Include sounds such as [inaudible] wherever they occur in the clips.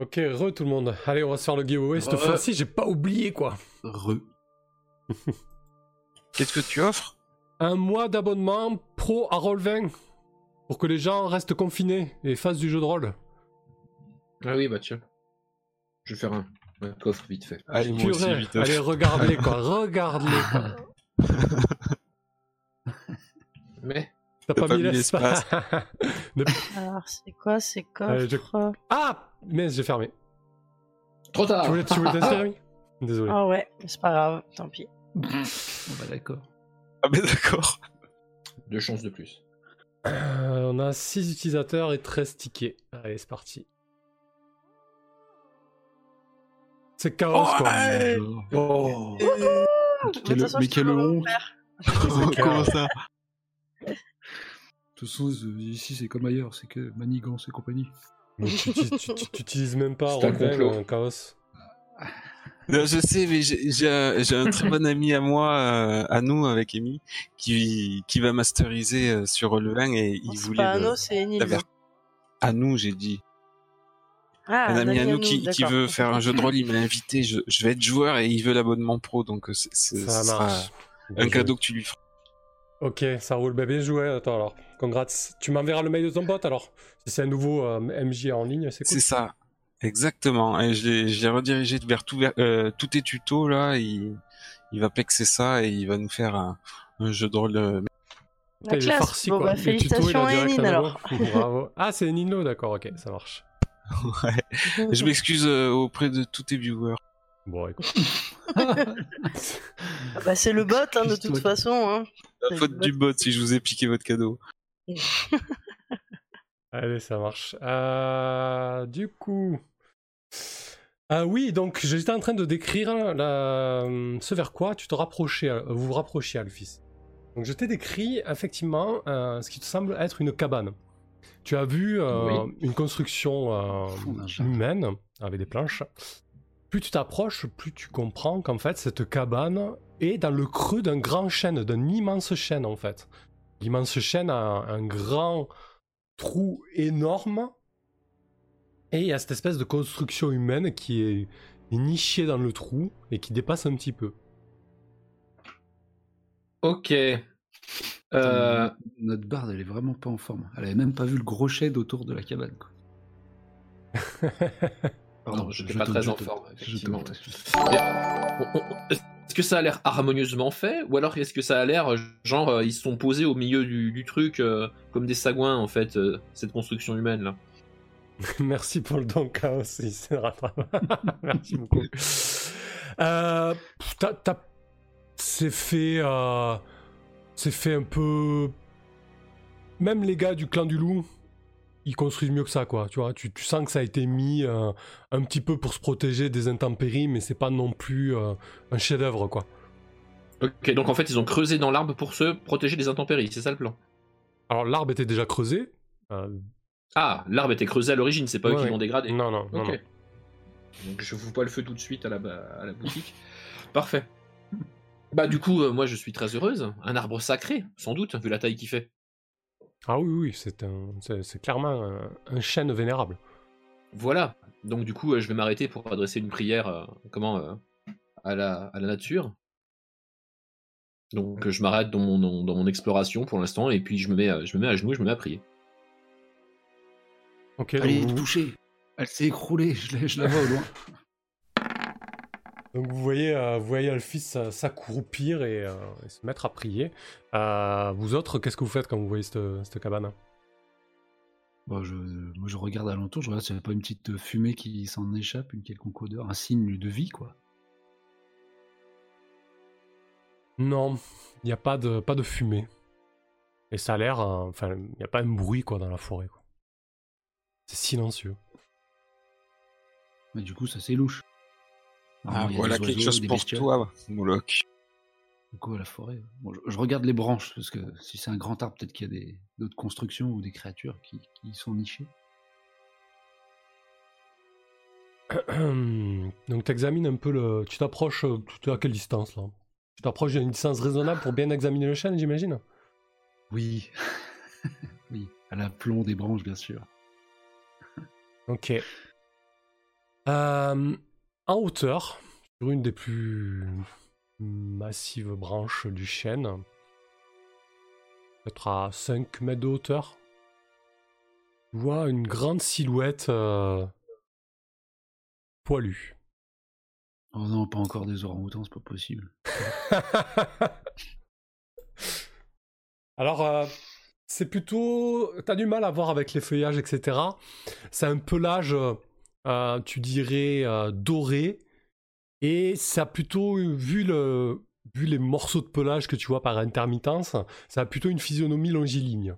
Ok, re tout le monde. Allez, on va se faire le giveaway. Cette Re. fois-ci, j'ai pas oublié quoi. Re. [laughs] Qu'est-ce que tu offres? Un mois d'abonnement pro à Roll20 pour que les gens restent confinés et fassent du jeu de rôle. Ah oui, bah tiens. Je vais faire un, un coffre vite fait. Allez, moi aussi, Purée. vite. Allez, regarde-les quoi. [laughs] Regarde-les quoi. [laughs] Mais T'as T'as pas, pas mis l'espace. Alors, c'est quoi ces Allez, je- coffres? Ah Mais j'ai fermé. trop tard. Tu voulais, tu voulais [laughs] Désolé. Ah ouais, mais c'est pas grave, tant pis. Bon, bah, d'accord. Ah, mais d'accord. Deux chances de plus. Euh, on a 6 utilisateurs et 13 tickets. Allez, c'est parti. C'est chaos quoi. Oh. quelle- De toute façon, mais te quelle le honte. [laughs] Comment ça De toute façon, euh, ici c'est comme ailleurs, c'est que manigance et compagnie. Tu, tu, tu- tu- tu utilises même pas [laughs] C'est un Roll20 complot. en chaos. Non, je sais, mais j'ai un, très bon ami à moi, euh, à nous, avec Amy, qui, qui va masteriser euh, sur le 20 et il C'est voulait. pas le- Anno, c'est À nous, j'ai dit. Ah, un ami à nous qui, qui veut faire un jeu de rôle, il m'a invité. Je, je vais être joueur et il veut l'abonnement pro, donc euh, c'est- un cadeau que tu lui feras. Ok, ça roule. Bah, bien joué. Attends alors. Congrats. Tu m'enverras le mail de ton bot alors Si c'est un nouveau euh, MJ en ligne, c'est cool. C'est ça, exactement. Et je l'ai, redirigé vers tout, vers- euh, tous tes tutos là. Il, il va plexer ça et il va nous faire un, un jeu de rôle. La classe. farci bon, quoi. bah, félicitations à alors. Bravo. Ah, c'est Nino, d'accord, ok, ça marche. [laughs] ouais. Je m'excuse euh, auprès de tous tes viewers. Bon, écoute. [laughs] Ah bah, c'est le bot, hein, de toute façon. Hein. La faute du bot si je vous ai piqué votre cadeau. [laughs] Allez, ça marche. Euh, du coup. Ah oui, donc j'étais en train de décrire la... ce vers quoi tu te rapprochais, euh, vous vous rapprochiez, Alphys. Donc je t'ai décrit effectivement euh, ce qui te semble être une cabane. Tu as vu euh, Oui. une construction euh, humaine avec des planches. Plus tu t'approches, plus tu comprends qu'en fait cette cabane est dans le creux d'un grand chêne, d'un immense chêne en fait. L'immense chêne a un, un grand trou énorme et il y a cette espèce de construction humaine qui est nichée dans le trou et qui dépasse un petit peu. Ok. Euh, Notre barde, elle est vraiment pas en forme. Elle avait même pas vu le gros shed autour de la cabane. Quoi. [laughs] Pardon, non, je n'étais pas très en forme, effectivement. Est-ce que ça a l'air harmonieusement fait ou alors est-ce que ça a l'air genre euh, ils se sont posés au milieu du, du truc euh, comme des sagouins en fait euh, cette construction humaine là? [laughs] Merci pour le don chaos, rattrape. [laughs] Merci beaucoup. [laughs] Euh, pff, t'as- t'as- c'est fait, c'est fait un peu. Même les gars du clan du loup, ils construisent mieux que ça, quoi. Tu vois, tu, tu sens que ça a été mis euh, un petit peu pour se protéger des intempéries, mais c'est pas non plus euh, un chef-d'œuvre, quoi. Ok donc en fait ils ont creusé dans l'arbre pour se protéger des intempéries c'est ça le plan? Alors l'arbre était déjà creusé. euh, Ah l'arbre était creusé à l'origine c'est pas eux qui ouais. l'ont dégradé non, non, non, Ok. non. Donc je vous pas le feu tout de suite à la, à la boutique. Parfait. Bah du coup, moi je suis très heureuse. Un arbre sacré, sans doute, vu la taille qu'il fait. Ah oui, oui, c'est un, c'est, c'est clairement un, un chêne vénérable. Voilà. Donc du coup, euh, je vais m'arrêter pour adresser une prière, euh, comment, euh, à la, à la nature. Donc je m'arrête dans mon, dans, dans mon exploration pour l'instant, et puis je me mets, à- je me mets à genoux, et je me mets à prier. Ok, donc Allez, vous- touché Elle s'est écroulée, je la, je la vois au loin. Donc vous voyez, euh, vous voyez Alphys euh, s'accroupir et, euh, et se mettre à prier. Vous autres, qu'est-ce que vous faites quand vous voyez cette, cette cabane? Bon, je, moi, je regarde alentour, je regarde s'il n'y a pas une petite fumée qui s'en échappe, une quelconque odeur, un signe de vie, quoi. Non, il n'y a pas de, pas de fumée. Et ça a l'air... Enfin, il n'y a pas un bruit quoi dans la forêt. C'est silencieux. Mais du coup, ça c'est louche. Ah, voilà quelque chose pour bestioles. toi, Moloch. Du coup, à la forêt. Bon, je, je regarde les branches, parce que si c'est un grand arbre, peut-être qu'il y a des- d'autres constructions ou des créatures qui, sont nichées. [clears throat] Donc t'examines un peu le... Tu t'approches... Tu es à quelle distance là? Tu t'approches d'une distance raisonnable pour bien examiner le chêne, j'imagine? Oui. [laughs] oui, à l'aplomb des branches, bien sûr. Ok. Euh, en hauteur, sur une des plus massives branches du chêne, peut-être à 5 mètres de hauteur, tu vois une grande silhouette euh, poilue. Oh non, pas encore des orang-outans, c'est pas possible. [laughs] Alors, euh, c'est plutôt. T'as du mal à voir avec les feuillages, etc. C'est un pelage, euh, tu dirais, euh, doré. Et ça a plutôt, vu, le, vu les morceaux de pelage que tu vois par intermittence, ça a plutôt une physionomie longiligne.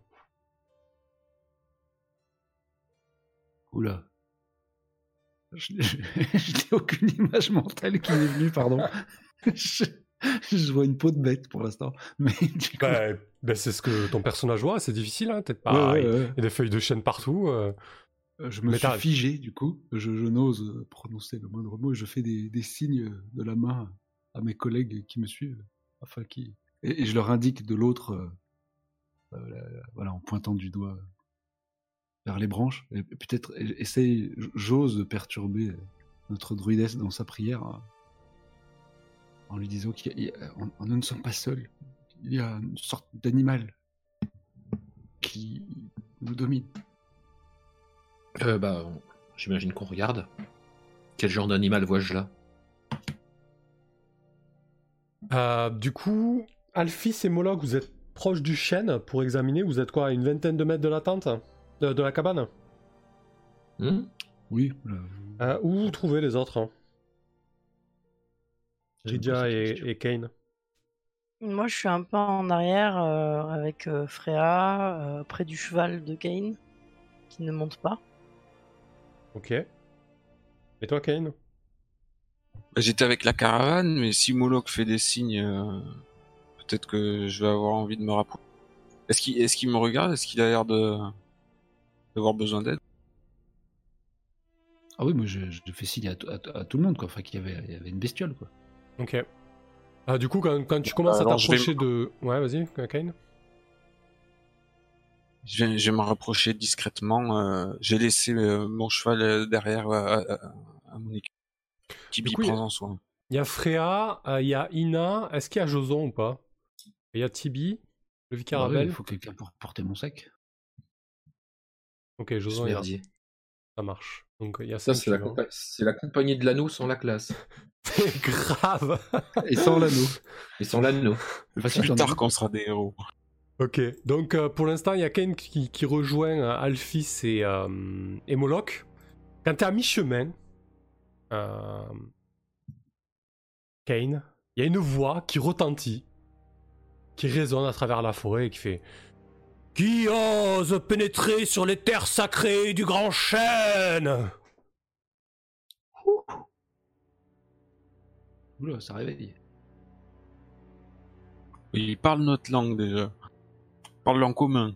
Oula. Je je- [laughs] je n'ai aucune image mentale qui m'est venue, pardon. [laughs] Je, je vois une peau de bête pour l'instant. Mais [laughs] Ben, ben, c'est ce que ton personnage voit, c'est difficile, hein, peut-être Ouais, pas. ouais, il y a des feuilles de chêne partout. euh. Euh, Je me Mais suis figé, du coup. Je, je n'ose euh, prononcer le moindre mot et je fais des, des signes de la main à mes collègues qui me suivent. Afin qu'ils... Et, et je leur indique de l'autre, euh, euh, la- voilà, en pointant du doigt vers les branches. Et peut-être essaye, j'ose perturber notre druidesse dans sa prière euh, en lui disant qu'on on, nous ne sommes pas seuls. Il y a une sorte d'animal qui nous domine. Euh, bah, j'imagine qu'on regarde. Quel genre d'animal vois-je là? Euh, du coup, Alphys et Moloch, vous êtes proches du chêne pour examiner. Vous êtes quoi, à une vingtaine de mètres de la tente de, de la cabane? Hmm? Oui, Euh, Où vous trouvez les autres hein? Et, et Kane. Moi, je suis un peu en arrière euh, avec euh, Freya, euh, près du cheval de Kane, qui ne monte pas. Ok. Et toi, Kane? Bah, J'étais avec la caravane, mais si Moloch fait des signes, euh, peut-être que je vais avoir envie de me rapprocher. Est-ce qu'il est me regarde? Est-ce qu'il a l'air de d'avoir besoin d'aide? Ah oui, moi je, je fais signe à, tout le monde, quoi. Enfin, qu'il y y avait une bestiole, quoi. Ok. Ah, du coup, quand, quand tu commences à vais t'approcher de... Ouais, vas-y, Kane. Je vais, je vais me rapprocher discrètement. euh, J'ai laissé euh, mon cheval euh, derrière euh, à, à- à mon équipe. Tibi Du coup, il y a- prend en soin. Il y a Freya, euh, il y a Ina. Est-ce qu'il y a Joson ou pas? Il y a Tibi, le Ah ouais, Vicarabel. il faut quelqu'un pour porter mon sac. Ok, Joson est là. Ça marche. Donc il y a Ça, c'est la, suivants. compa- c'est la compagnie de l'anneau sans la classe. [laughs] C'est grave. Et sans l'anneau. [laughs] Et sans l'anneau. Plus tard qu'on sera des héros. Ok, donc euh, pour l'instant, il y a Kane qui, qui rejoint euh, Alphys et, euh, et Moloch. Quand t'es à mi-chemin, euh, Kane, il y a une voix qui retentit, qui résonne à travers la forêt et qui fait Qui ose pénétrer sur les terres sacrées du grand chêne? Oula, ça réveille. Il parle notre langue déjà. Il parle en commun.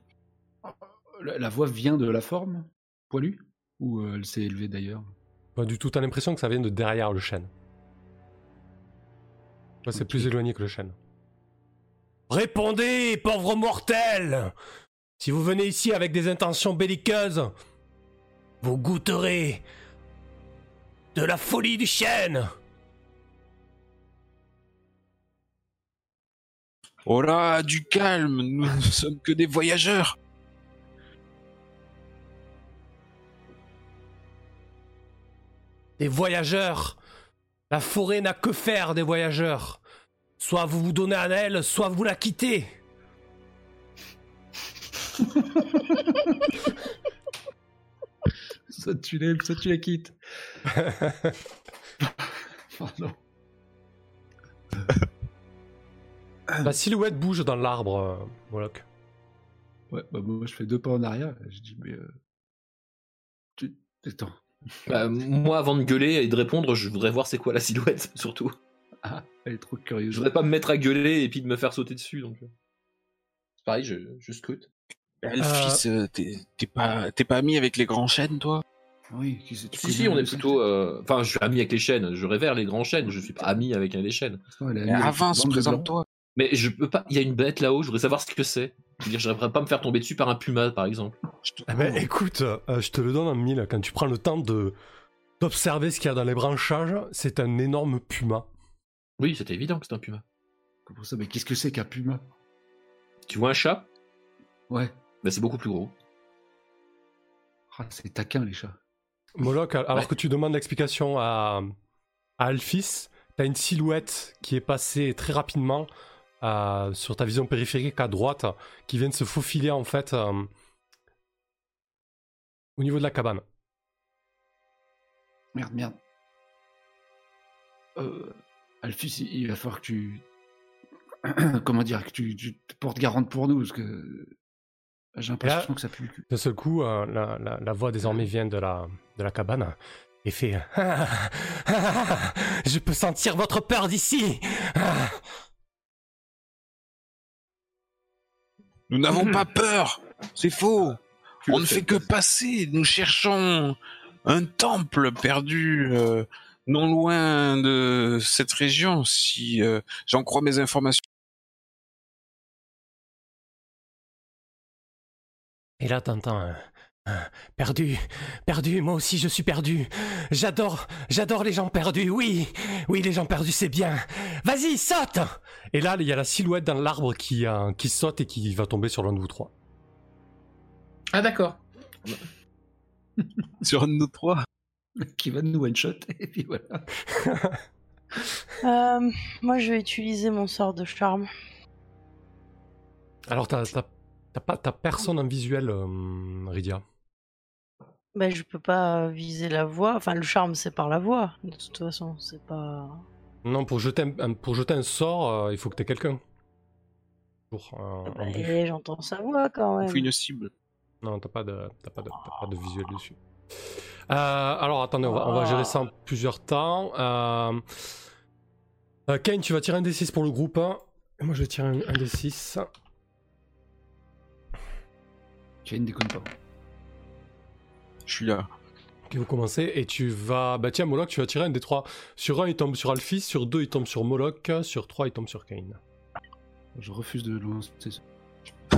La, la voix vient de la forme poilue Ou euh, elle s'est élevée d'ailleurs? Pas du tout, t'as l'impression que ça vient de derrière le chêne. Ouais, c'est plus éloigné que le chêne. Répondez, pauvres mortels Si vous venez ici avec des intentions belliqueuses, vous goûterez de la folie du chêne Oh là, du calme, nous ne sommes que des voyageurs. Des voyageurs La forêt n'a que faire des voyageurs Soit vous vous donnez à elle, soit vous la quittez [laughs] Soit tu l'aimes, soit tu la quittes. [laughs] Pardon. La silhouette bouge dans l'arbre, euh, Moloch. Ouais, bah moi je fais deux pas en arrière. Je dis, mais. Euh... Tu... Attends. [laughs] Bah, moi, avant de gueuler et de répondre, je voudrais voir c'est quoi la silhouette, [laughs] surtout. Ah, elle est trop Je curieuse. voudrais pas me mettre à gueuler et puis de me faire sauter dessus. Donc, euh. c'est pareil, je, je scrute. Elfis, euh, t'es t'es pas, t'es pas ami avec les grands chênes, toi? Oui, qui Si, si, on est plutôt. euh, Enfin, je suis ami avec les chaînes. Je révère les grands chênes. Je suis pas ami avec un des chênes. Non, elle est Mais amie avec avance, présente-toi. Mais je peux pas. Il y a une bête là-haut. Je voudrais savoir ce que c'est. Je veux dire, pas me faire tomber dessus par un puma, par exemple. Eh ben, écoute, euh, je te le donne en mille. Quand tu prends le temps de, d'observer ce qu'il y a dans les branchages. C'est un énorme puma. Oui, c'était évident que c'était un puma. Comment ça Mais qu'est-ce que c'est qu'un puma? Tu vois un chat? Ouais. Bah, c'est beaucoup plus gros. Ah, c'est taquin les chats. Moloch, alors Ouais. que tu demandes l'explication à, à Alphys, t'as une silhouette qui est passée très rapidement euh, sur ta vision périphérique à droite, qui vient de se faufiler en fait euh, au niveau de la cabane. Merde, merde. Euh, Alphys, il va falloir que tu. [clears throat] Comment dire Que tu, tu te portes garante pour nous, parce que. J'ai l'impression que ça pue. D'un seul coup, euh, la, la- la voix désormais vient de la, de la cabane et fait Ah, [laughs] ah, Je peux sentir votre peur d'ici Ah. Nous n'avons pas peur. C'est faux. Tu On ne fait que passer. Nous cherchons un temple perdu euh, non loin de cette région, si euh, j'en crois mes informations. Et là, t'entends un, un perdu, perdu, moi aussi je suis perdu. J'adore, j'adore les gens perdus, oui, oui, les gens perdus, c'est bien. Vas-y, saute Et là, il y a la silhouette dans l'arbre qui, euh, qui saute et qui va tomber sur l'un de vous trois. Ah, d'accord. [laughs] Sur un de nous trois. [laughs] Qui va nous one-shot, et puis voilà. [laughs] Euh, moi, je vais utiliser mon sort de charme. Alors, t'as, t'as, t'as pas, t'as personne en visuel, euh, Rydia. Ben, je peux pas viser la voix. Enfin, le charme, c'est par la voix. De toute façon, c'est pas. Non, pour jeter un, pour jeter un sort, euh, il faut que t'aies quelqu'un. Pour, euh, en vue. Et j'entends sa voix quand Il même. faut une cible. Non, t'as pas de, t'as pas de, t'as pas de visuel dessus. Euh, alors attendez, on va, on va gérer ça en plusieurs temps. Euh, euh, Kane, tu vas tirer un D6 pour le groupe 1. Et moi je vais tirer un, un D6. Kane déconne pas. Je suis là. Ok, vous commencez et tu vas. Bah tiens, Moloch, tu vas tirer un des trois. Sur un, il tombe sur Alphys. Sur deux, il tombe sur Moloch. Sur trois, il tombe sur Kane. Je refuse de lancer ça. [laughs]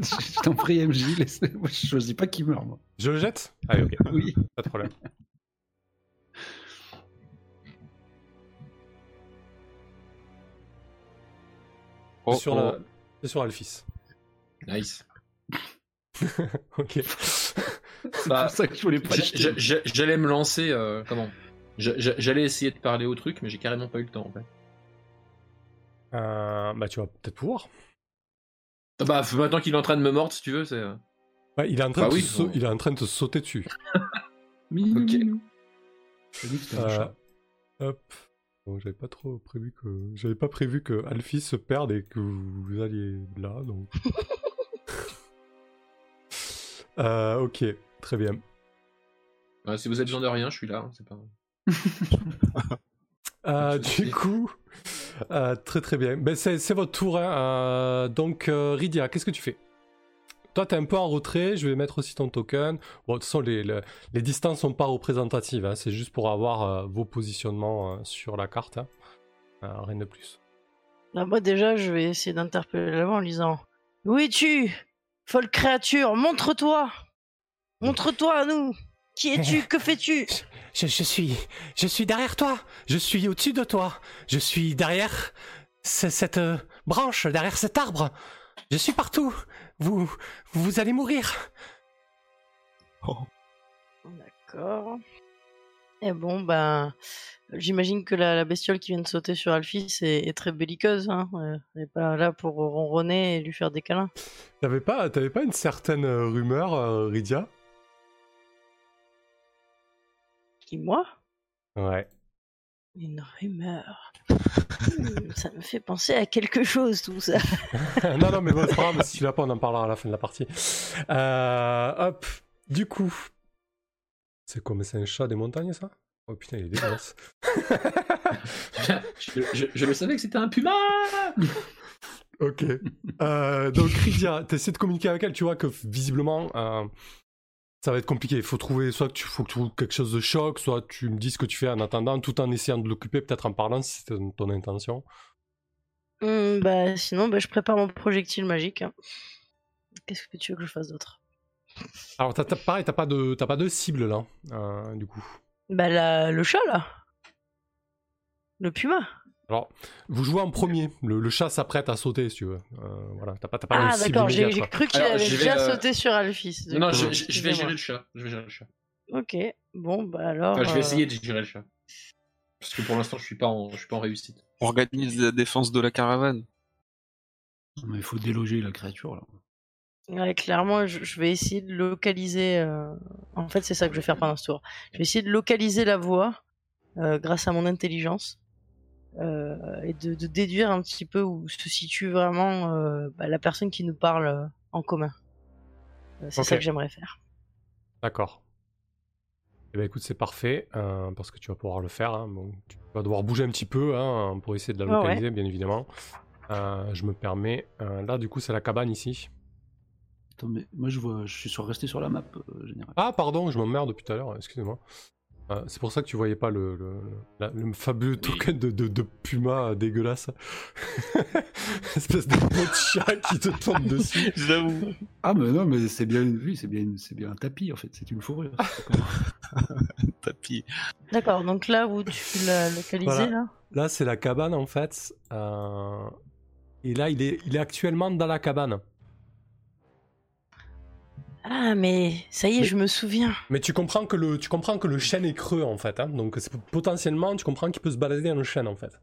je t'en prie, MJ, laisse... moi, je choisis pas qui meurt, moi. Je le jette? Allez, ok, [laughs] Oui. pas de problème. Oh, C'est sur, oh. la... sur Alphys. Nice. [laughs] ok. C'est Bah, pour ça que je voulais pas J'allais me lancer. euh, comment? J'allais essayer de parler au truc, mais j'ai carrément pas eu le temps en fait. Euh, bah tu vas peut-être pouvoir. Ah Bah, maintenant qu'il est en train de me mordre, si tu veux, c'est. euh, Ouais, il, est en train Bah de oui, te sau- bon. il est en train de te sauter dessus. [laughs] Ok. Euh, hop. Bon, j'avais pas trop prévu que j'avais pas prévu que Alphys se perde et que vous alliez là donc. [laughs] Euh, ok, très bien. ouais, si vous avez besoin de rien, je suis là. hein, c'est pas. [laughs] Euh, du coup, euh, très très bien. Ben, c'est c'est votre tour. hein. Euh, donc, euh, Rydia, qu'est-ce que tu fais? Toi, t'es un peu en retrait. Je vais mettre aussi ton token. Bon, de toute façon, les, les, les distances sont pas représentatives. hein. C'est juste pour avoir euh, vos positionnements euh, sur la carte. hein. Euh, rien de plus. Bah, moi, déjà, je vais essayer d'interpeller la voix en lui disant Où es-tu? Folle créature, montre-toi Montre-toi à nous Qui es-tu? Que fais-tu? Je, je suis, je suis derrière toi. Je suis au-dessus de toi. Je suis derrière ce- cette euh, branche, derrière cet arbre. Je suis partout. Vous, vous allez mourir. D'accord. Et bon, ben. J'imagine que la, la bestiole qui vient de sauter sur Alphys est, est très belliqueuse. Hein. euh, Elle n'est pas là pour ronronner et lui faire des câlins. T'avais pas, t'avais pas une certaine euh, rumeur, euh, Rydia Qui, moi? Ouais. Une rumeur. Hmm, ça me fait penser à quelque chose, tout ça. [laughs] non, non, mais bon, c'est pas grave, si tu l'as pas, on en parlera à la fin de la partie. Euh, hop, du coup. C'est quoi, mais c'est un chat des montagnes, ça? Oh putain, il est dégueulasse. [laughs] je, je- je le savais que c'était un puma [laughs] ok. Euh, donc, Rydia, t'essaies de communiquer avec elle, tu vois que visiblement, euh, ça va être compliqué. Il faut trouver, soit que tu, faut que tu trouves quelque chose de choc, soit tu me dis ce que tu fais en attendant, tout en essayant de l'occuper, peut-être en parlant, si c'est ton, ton intention. Hmm, bah, sinon, bah, je prépare mon projectile magique. hein. Qu'est-ce que tu veux que je fasse d'autre? Alors, t'as, t'as- pareil, t'as pas de, t'as pas de cible là, euh, du coup. Bah, la- le chat, là. Le puma. Alors, vous jouez en premier. Le, le chat s'apprête à sauter, si tu veux. Euh, voilà, t'as pas, t'as pas Ah, de cible d'accord, j'ai cru qu'il Alors, avait je vais, déjà euh, sauté sur Alphys. Non, je, coup, je- je vais gérer le chat. Je vais gérer le chat. Ok, bon, bah alors. Enfin, je vais essayer de gérer le chat. Parce que pour l'instant, je suis pas en, je suis pas en réussite. Organise la défense de la caravane. Mais il faut déloger la créature là. Ouais, clairement, je, je vais essayer de localiser. euh, En fait, c'est ça que je vais faire pendant ce tour. Je vais essayer de localiser la voix euh, grâce à mon intelligence euh, et de, de déduire un petit peu où se situe vraiment euh, bah, la personne qui nous parle euh, en commun. Euh, c'est ça Ok. que j'aimerais faire. D'accord. Eh ben écoute, c'est parfait, euh, parce que tu vas pouvoir le faire. hein. Bon, tu vas devoir bouger un petit peu hein, pour essayer de la Ouais, ouais. localiser, bien évidemment. Euh, je me permets. euh, là, du coup, c'est la cabane ici. Attends, mais moi je vois, je suis sur, resté sur la map euh, générale. Ah, pardon, je m'emmerde depuis tout à l'heure, excusez-moi. Euh, c'est pour ça que tu voyais pas le, le, la- le fabuleux token de, de, de puma dégueulasse. [laughs] Espèce de petit chat qui te tombe dessus. [laughs] J'avoue. Ah mais non, mais c'est bien une oui, c'est bien, une- c'est bien un tapis en fait, c'est une fourrure. [laughs] Tapis. D'accord, donc là où tu l'as localisé, Voilà. là Là, c'est la cabane en fait. euh, Et là, il est, il est actuellement dans la cabane. Ah, mais ça y est, Mais- je me souviens. Mais tu comprends que le, tu comprends que le chêne est creux en fait. hein. Donc potentiellement, tu comprends qu'il peut se balader dans le chêne en fait.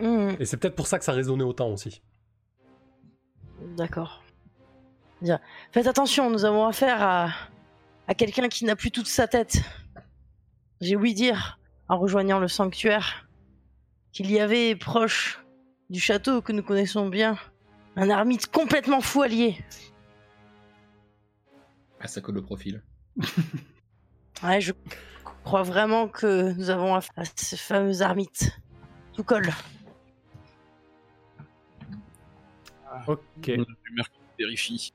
Hmm, Et c'est peut-être pour ça que ça résonnait autant aussi. D'accord. Bien. Faites attention, nous avons affaire à, à quelqu'un qui n'a plus toute sa tête. J'ai ouï dire, en rejoignant le sanctuaire, qu'il y avait proche du château que nous connaissons bien, un ermite complètement fou allié. Ah, ça colle le profil. [laughs] Ouais, je crois vraiment que nous avons affaire à ce fameux ermite. Tout colle. Ok. Une rumeur qui vérifie.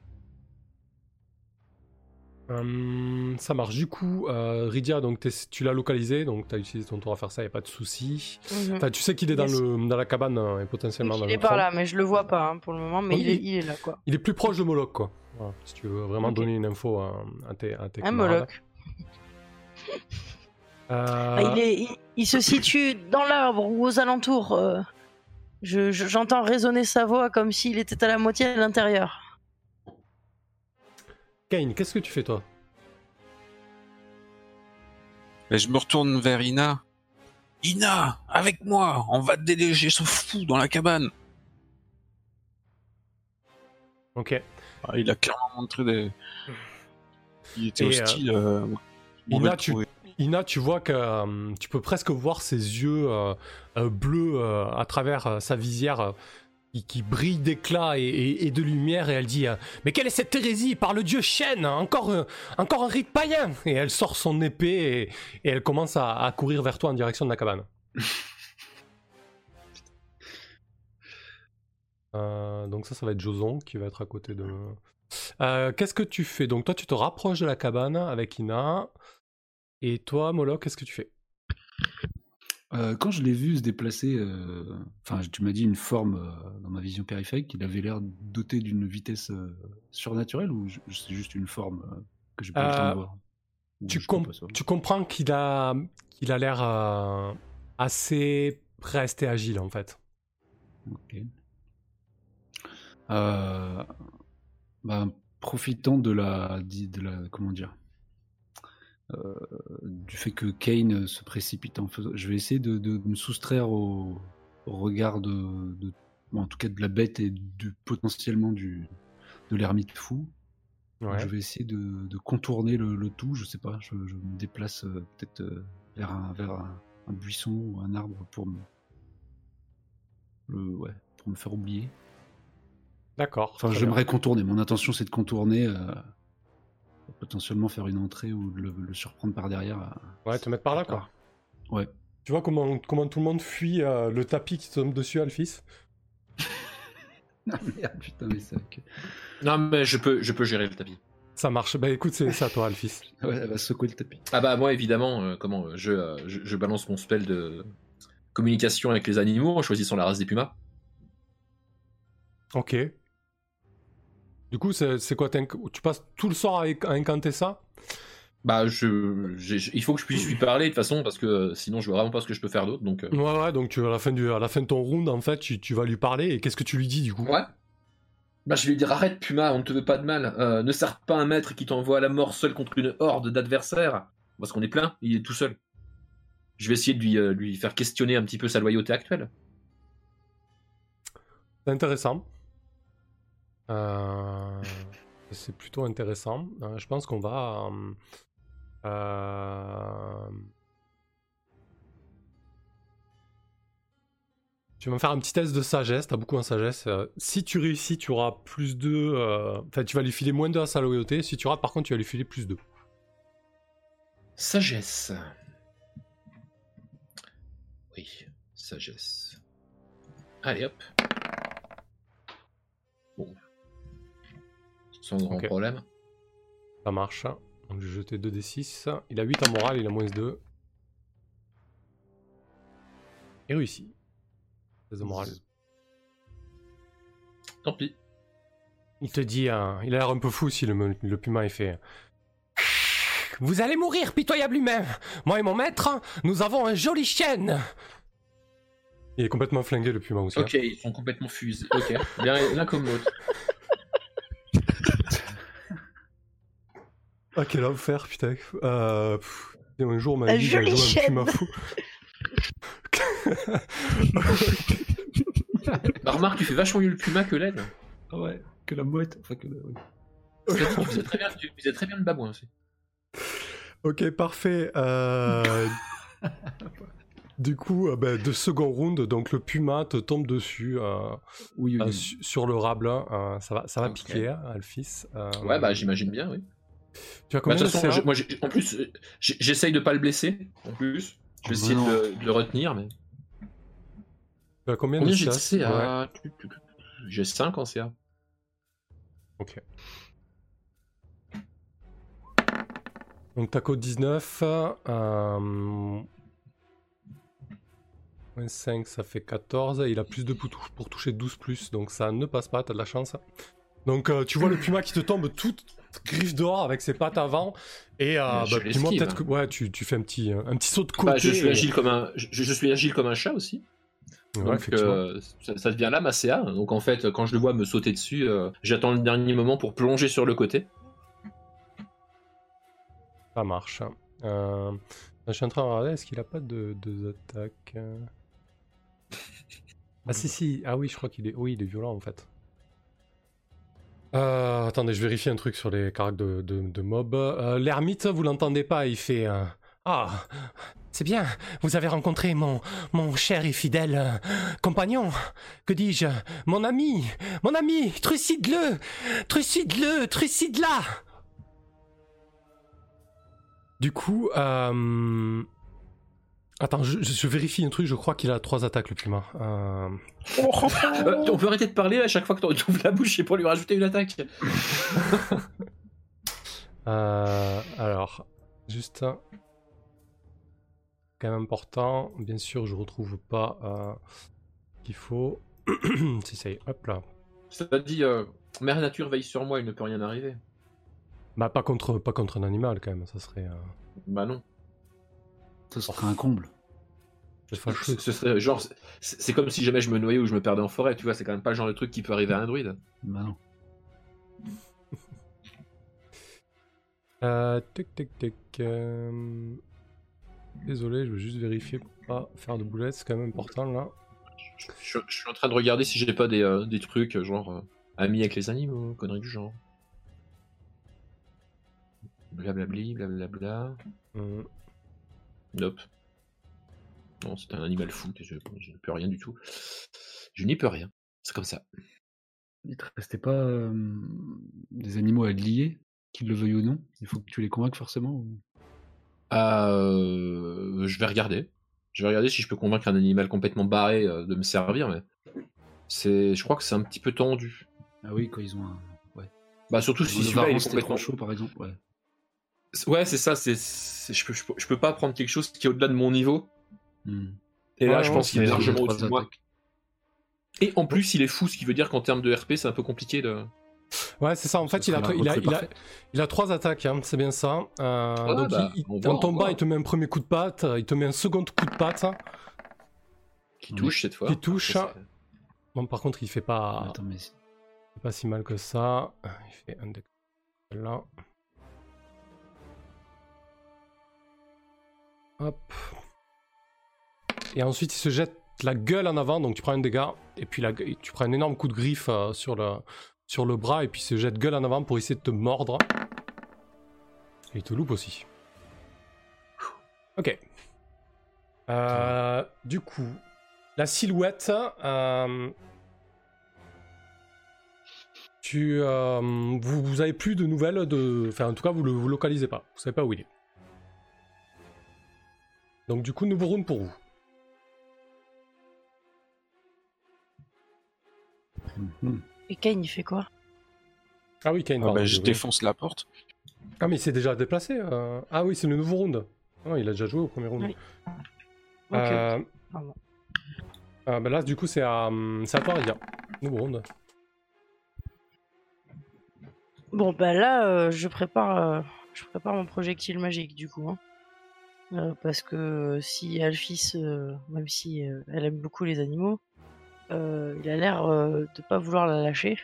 Hum, ça marche. Du coup, euh, Rydia, donc tu l'as localisé, donc tu as utilisé ton tour à faire ça, y a pas de souci. Mhm. Enfin, tu sais qu'il est dans, Yes. le, dans la cabane euh, et potentiellement Donc, dans il le est par là, mais je le vois pas hein, pour le moment, mais il, est, il est là, quoi. Il est plus proche de Moloch, quoi. Voilà, si tu veux vraiment donner une info à, à tes, à tes Un. Moloch. Euh, Ah, il, est, il, il se situe dans l'arbre ou aux alentours. euh. Je- je- J'entends résonner sa voix comme s'il était à la moitié à l'intérieur. Kane, qu'est-ce que tu fais toi? Mais je me retourne vers Ina. Ina, avec moi, on va déléger ce fou dans la cabane. Ok. Ah, il a clairement montré des. Il était Et, hostile. euh, Ina, mauvais tu-. Ina, tu vois que euh, tu peux presque voir ses yeux euh, euh, bleus euh, à travers euh, sa visière euh, qui, brille d'éclat et, et- et de lumière et elle dit euh, Mais quelle est cette hérésie par le dieu Shen encore, euh, encore un rite païen Et elle sort son épée et, et elle commence à, à courir vers toi en direction de la cabane. [laughs] Euh, donc ça, ça va être Joson qui va être à côté de... Euh, Qu'est-ce que tu fais? Donc toi, tu te rapproches de la cabane avec Ina. Et toi, Moloch, qu'est-ce que tu fais? Euh, quand je l'ai vu se déplacer, enfin, tu m'as dit une forme dans ma vision périphérique, il avait l'air doté d'une vitesse surnaturelle ou c'est juste une forme que j'ai pas le temps de voir? Tu, com- comprends qu'il a, qu'il a l'air assez preste et agile en fait. Ok. Euh, ben, profitant de la, de la, comment dire, euh, du fait que Kane se précipite en faisant, je vais essayer de, de me soustraire au, au regard de, de- bon, en tout cas de la bête et du potentiellement du de l'ermite fou. Ouais. Je vais essayer de, contourner le, le tout. Je sais pas. Je, je me déplace euh, peut-être vers un vers un, un buisson ou un arbre pour me le ouais pour me faire oublier. D'accord. Enfin, j'aimerais contourner. Mon intention, c'est de contourner, euh, potentiellement faire une entrée ou de le, le surprendre par derrière. euh. Ouais, te mettre par là quoi. Ouais. Tu vois comment, comment tout le monde fuit euh, le tapis qui tombe dessus, Alphys? [laughs] Ah merde, putain, mais que... Non, mais je peux, je peux gérer le tapis. Ça marche. Bah écoute, c'est à toi, Alphys. [laughs] Ouais, elle va secouer le tapis. Ah bah moi évidemment, euh, comment euh, je, euh, je, je balance mon spell de communication avec les animaux en choisissant la race des pumas. Ok. Du coup, c'est quoi Tu passes tout le soir à, inc- à incanter ça? Bah, je, il faut que je puisse lui parler de toute façon parce que euh, sinon je vois vraiment pas ce que je peux faire d'autre. Donc, euh, Ouais, ouais, donc tu, à, la fin du, à la fin de ton round, en fait, tu, tu vas lui parler et qu'est-ce que tu lui dis du coup? Ouais. Bah, je vais lui dire arrête Puma, on ne te veut pas de mal. Euh, ne sers pas un maître qui t'envoie à la mort seul contre une horde d'adversaires. Parce qu'on est plein, il est tout seul. Je vais essayer de lui, euh, lui faire questionner un petit peu sa loyauté actuelle. C'est intéressant. Euh, c'est plutôt intéressant. Euh, je pense qu'on va. euh, euh, Tu vas me faire un petit test de sagesse. T'as beaucoup en sagesse. Si tu réussis, tu auras plus 2. Enfin, tu vas lui filer moins 2 à sa loyauté. Si tu rates, par contre, tu vas lui filer plus 2. Sagesse. Oui, sagesse. Allez hop. Sans grand problème. Ça marche. Donc, je vais jeter 2d6. Il a 8 en morale, il a moins 2. Et réussi. 16 de morale. Tant pis. Il te dit, hein, il a l'air un peu fou si le, le puma est fait. Vous allez mourir, pitoyable humain Moi et mon maître, nous avons un joli chien Il est complètement flingué le puma aussi. hein. Ok, ils sont complètement fusés. Ok, bien l'un comme l'autre. [laughs] Ah, quel enfer, putain. Euh, pff, un jour, on m'a que j'allais joli jouer un puma fou. [laughs] Bah, remarque, tu fais vachement mieux le puma que l'aide. Ah ouais, que la mouette. Enfin, que la... oui. Dit, tu faisais très bien, tu faisais très bien le babouin aussi. ok, parfait. Euh, [laughs] Du coup, euh, ben, de second round, donc le puma te tombe dessus euh, Oui, oui, euh, oui. su- sur le rable. hein, ça va, ça va piquer, hein, Alphys. Euh, Ouais, bah j'imagine bien, oui. Tu as Bah, combien de façon, je- moi, en plus, euh, j'essaye de pas le blesser. En plus, je vais essayer de le, de le retenir, mais. Tu as combien, Combien de j'ai de CA J'ai 5 en CA. Ok. Donc t'as code 19. Euh... Moins 5, ça fait 14. Il a plus de pour, tou- pour toucher 12 plus, donc ça ne passe pas, t'as de la chance. Donc euh, tu vois le puma qui te tombe toute griffe dehors avec ses pattes avant. Et euh, bah, puis moi peut-être que ouais, tu, tu fais un petit, un petit saut de côté. Bah, je suis et- agile comme un, je, je suis agile comme un chat aussi. Ouais, Donc euh, ça, ça devient là ma CA. Donc en fait, quand je le vois me sauter dessus, euh, j'attends le dernier moment pour plonger sur le côté. Ça marche. Euh, Je suis en train de regarder, est-ce qu'il a pas de deux attaques euh [laughs] Ah si si, ah oui je crois qu'il est... Oui il est violent en fait. Euh, attendez, je vérifie un truc sur les caractères de, mob. Euh, L'ermite, vous l'entendez pas, il fait... euh, Ah, c'est bien, vous avez rencontré mon, mon cher et fidèle euh, compagnon. Que dis-je? Mon ami Mon ami Trucide-le Trucide-le Trucide-la Du coup, euh... Attends, je, vérifie un truc, je crois qu'il a trois attaques le puma. Euh... Euh, on peut arrêter de parler à chaque fois que tu ouvres la bouche et pour lui rajouter une attaque. [laughs] Euh, alors, juste un- quand même important. Bien sûr, je retrouve pas euh, qu'il faut. [clears throat] si ça y est, hop là. Ça dit, Mère Nature veille sur moi, il ne peut rien arriver. Bah pas contre, pas contre un animal quand même, ça serait. Bah non. Ce serait un comble. c'est fâcheux. Ce serait genre, c'est comme si jamais je me noyais ou je me perdais en forêt, tu vois, c'est quand même pas le genre de truc qui peut arriver à un druide. Bah non. [laughs] Euh, tic tic tic. euh, Désolé, je veux juste vérifier pour pas faire de boulettes, c'est quand même important là. Je, je suis en train de regarder si j'ai pas des, euh, des trucs genre euh, amis avec les animaux, conneries du genre. Blablabli, blablabla. Hum, Nope. Non, c'est un animal fou, je, je ne peux rien du tout. Je n'y peux rien. C'est comme ça. Il te restait pas euh, des animaux à lier, qu'ils le veuillent ou non? Il faut que tu les convainques forcément ou- Euh, je vais regarder. Je vais regarder si je peux convaincre un animal complètement barré euh, de me servir, mais c'est, je crois que c'est un petit peu tendu. Ah oui, quand ils ont un. Ouais. Bah surtout si celui-là est complètement chaud, par exemple. Ouais. Ouais, c'est ça. C'est, c'est- je, peux, je, peux, je peux pas prendre quelque chose qui est au-delà de mon niveau. Hmm. Et là, je pense qu'il est largement au-dessus de moi. Et en plus, il est fou, ce qui veut dire qu'en termes de RP, c'est un peu compliqué de. Ouais, c'est ça. En Ça fait, il a, il, a, recrue il, a, parfaite. il a trois attaques, hein, c'est bien ça. Euh, Ouais, donc, bah, il- il- en tombant, il te met un premier coup de patte, il te met un second coup de patte Qui touche cette fois. qui touche. Bon, par contre, il fait pas, Attends, mais fait pas si mal que ça. Il fait un deck là. Et ensuite, il se jette la gueule en avant, donc tu prends un dégât, et puis tu prends un énorme coup de griffe euh, sur, le, sur le bras, et puis il se jette gueule en avant pour essayer de te mordre. Et il te loupe aussi. Ok. Euh, du coup, la silhouette. euh, tu, vous, vous avez plus de nouvelles de. Enfin, en tout cas, vous le vous localisez pas. Vous savez pas où il est. Donc, du coup, nouveau round pour vous. Et Kane, il fait quoi? Ah oui, Kane. Ah bah, je défonce la porte. Ah, mais il s'est déjà déplacé. euh. Ah oui, c'est le nouveau round. Ah, il a déjà joué au premier round. Oui. Ok. Euh, ah, bah là, du coup, c'est à, hum, c'est à toi, Ria. Nouveau round. Bon, bah là, euh, je prépare, euh, je prépare mon projectile magique du coup. hein. Euh, parce que si Alphys, euh, même si euh, elle aime beaucoup les animaux, euh, il a l'air euh, de pas vouloir la lâcher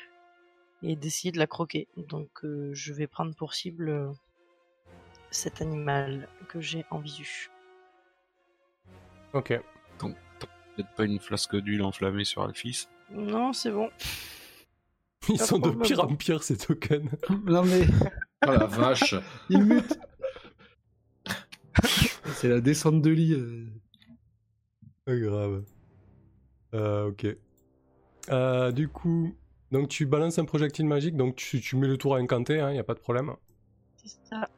et d'essayer de la croquer. Donc euh, je vais prendre pour cible euh, cet animal que j'ai en visu. Ok. Peut-être pas une flasque d'huile enflammée sur Alphys. Non, c'est bon. Ils Pas sont de pire en pire, ces tokens. Non mais Oh la vache. [laughs] il mute. C'est la descente de lit. euh. Pas grave. Euh, ok. Euh, du coup, donc tu balances un projectile magique, donc tu, tu mets le tour à incanter, il n'y a pas de problème. C'est ça.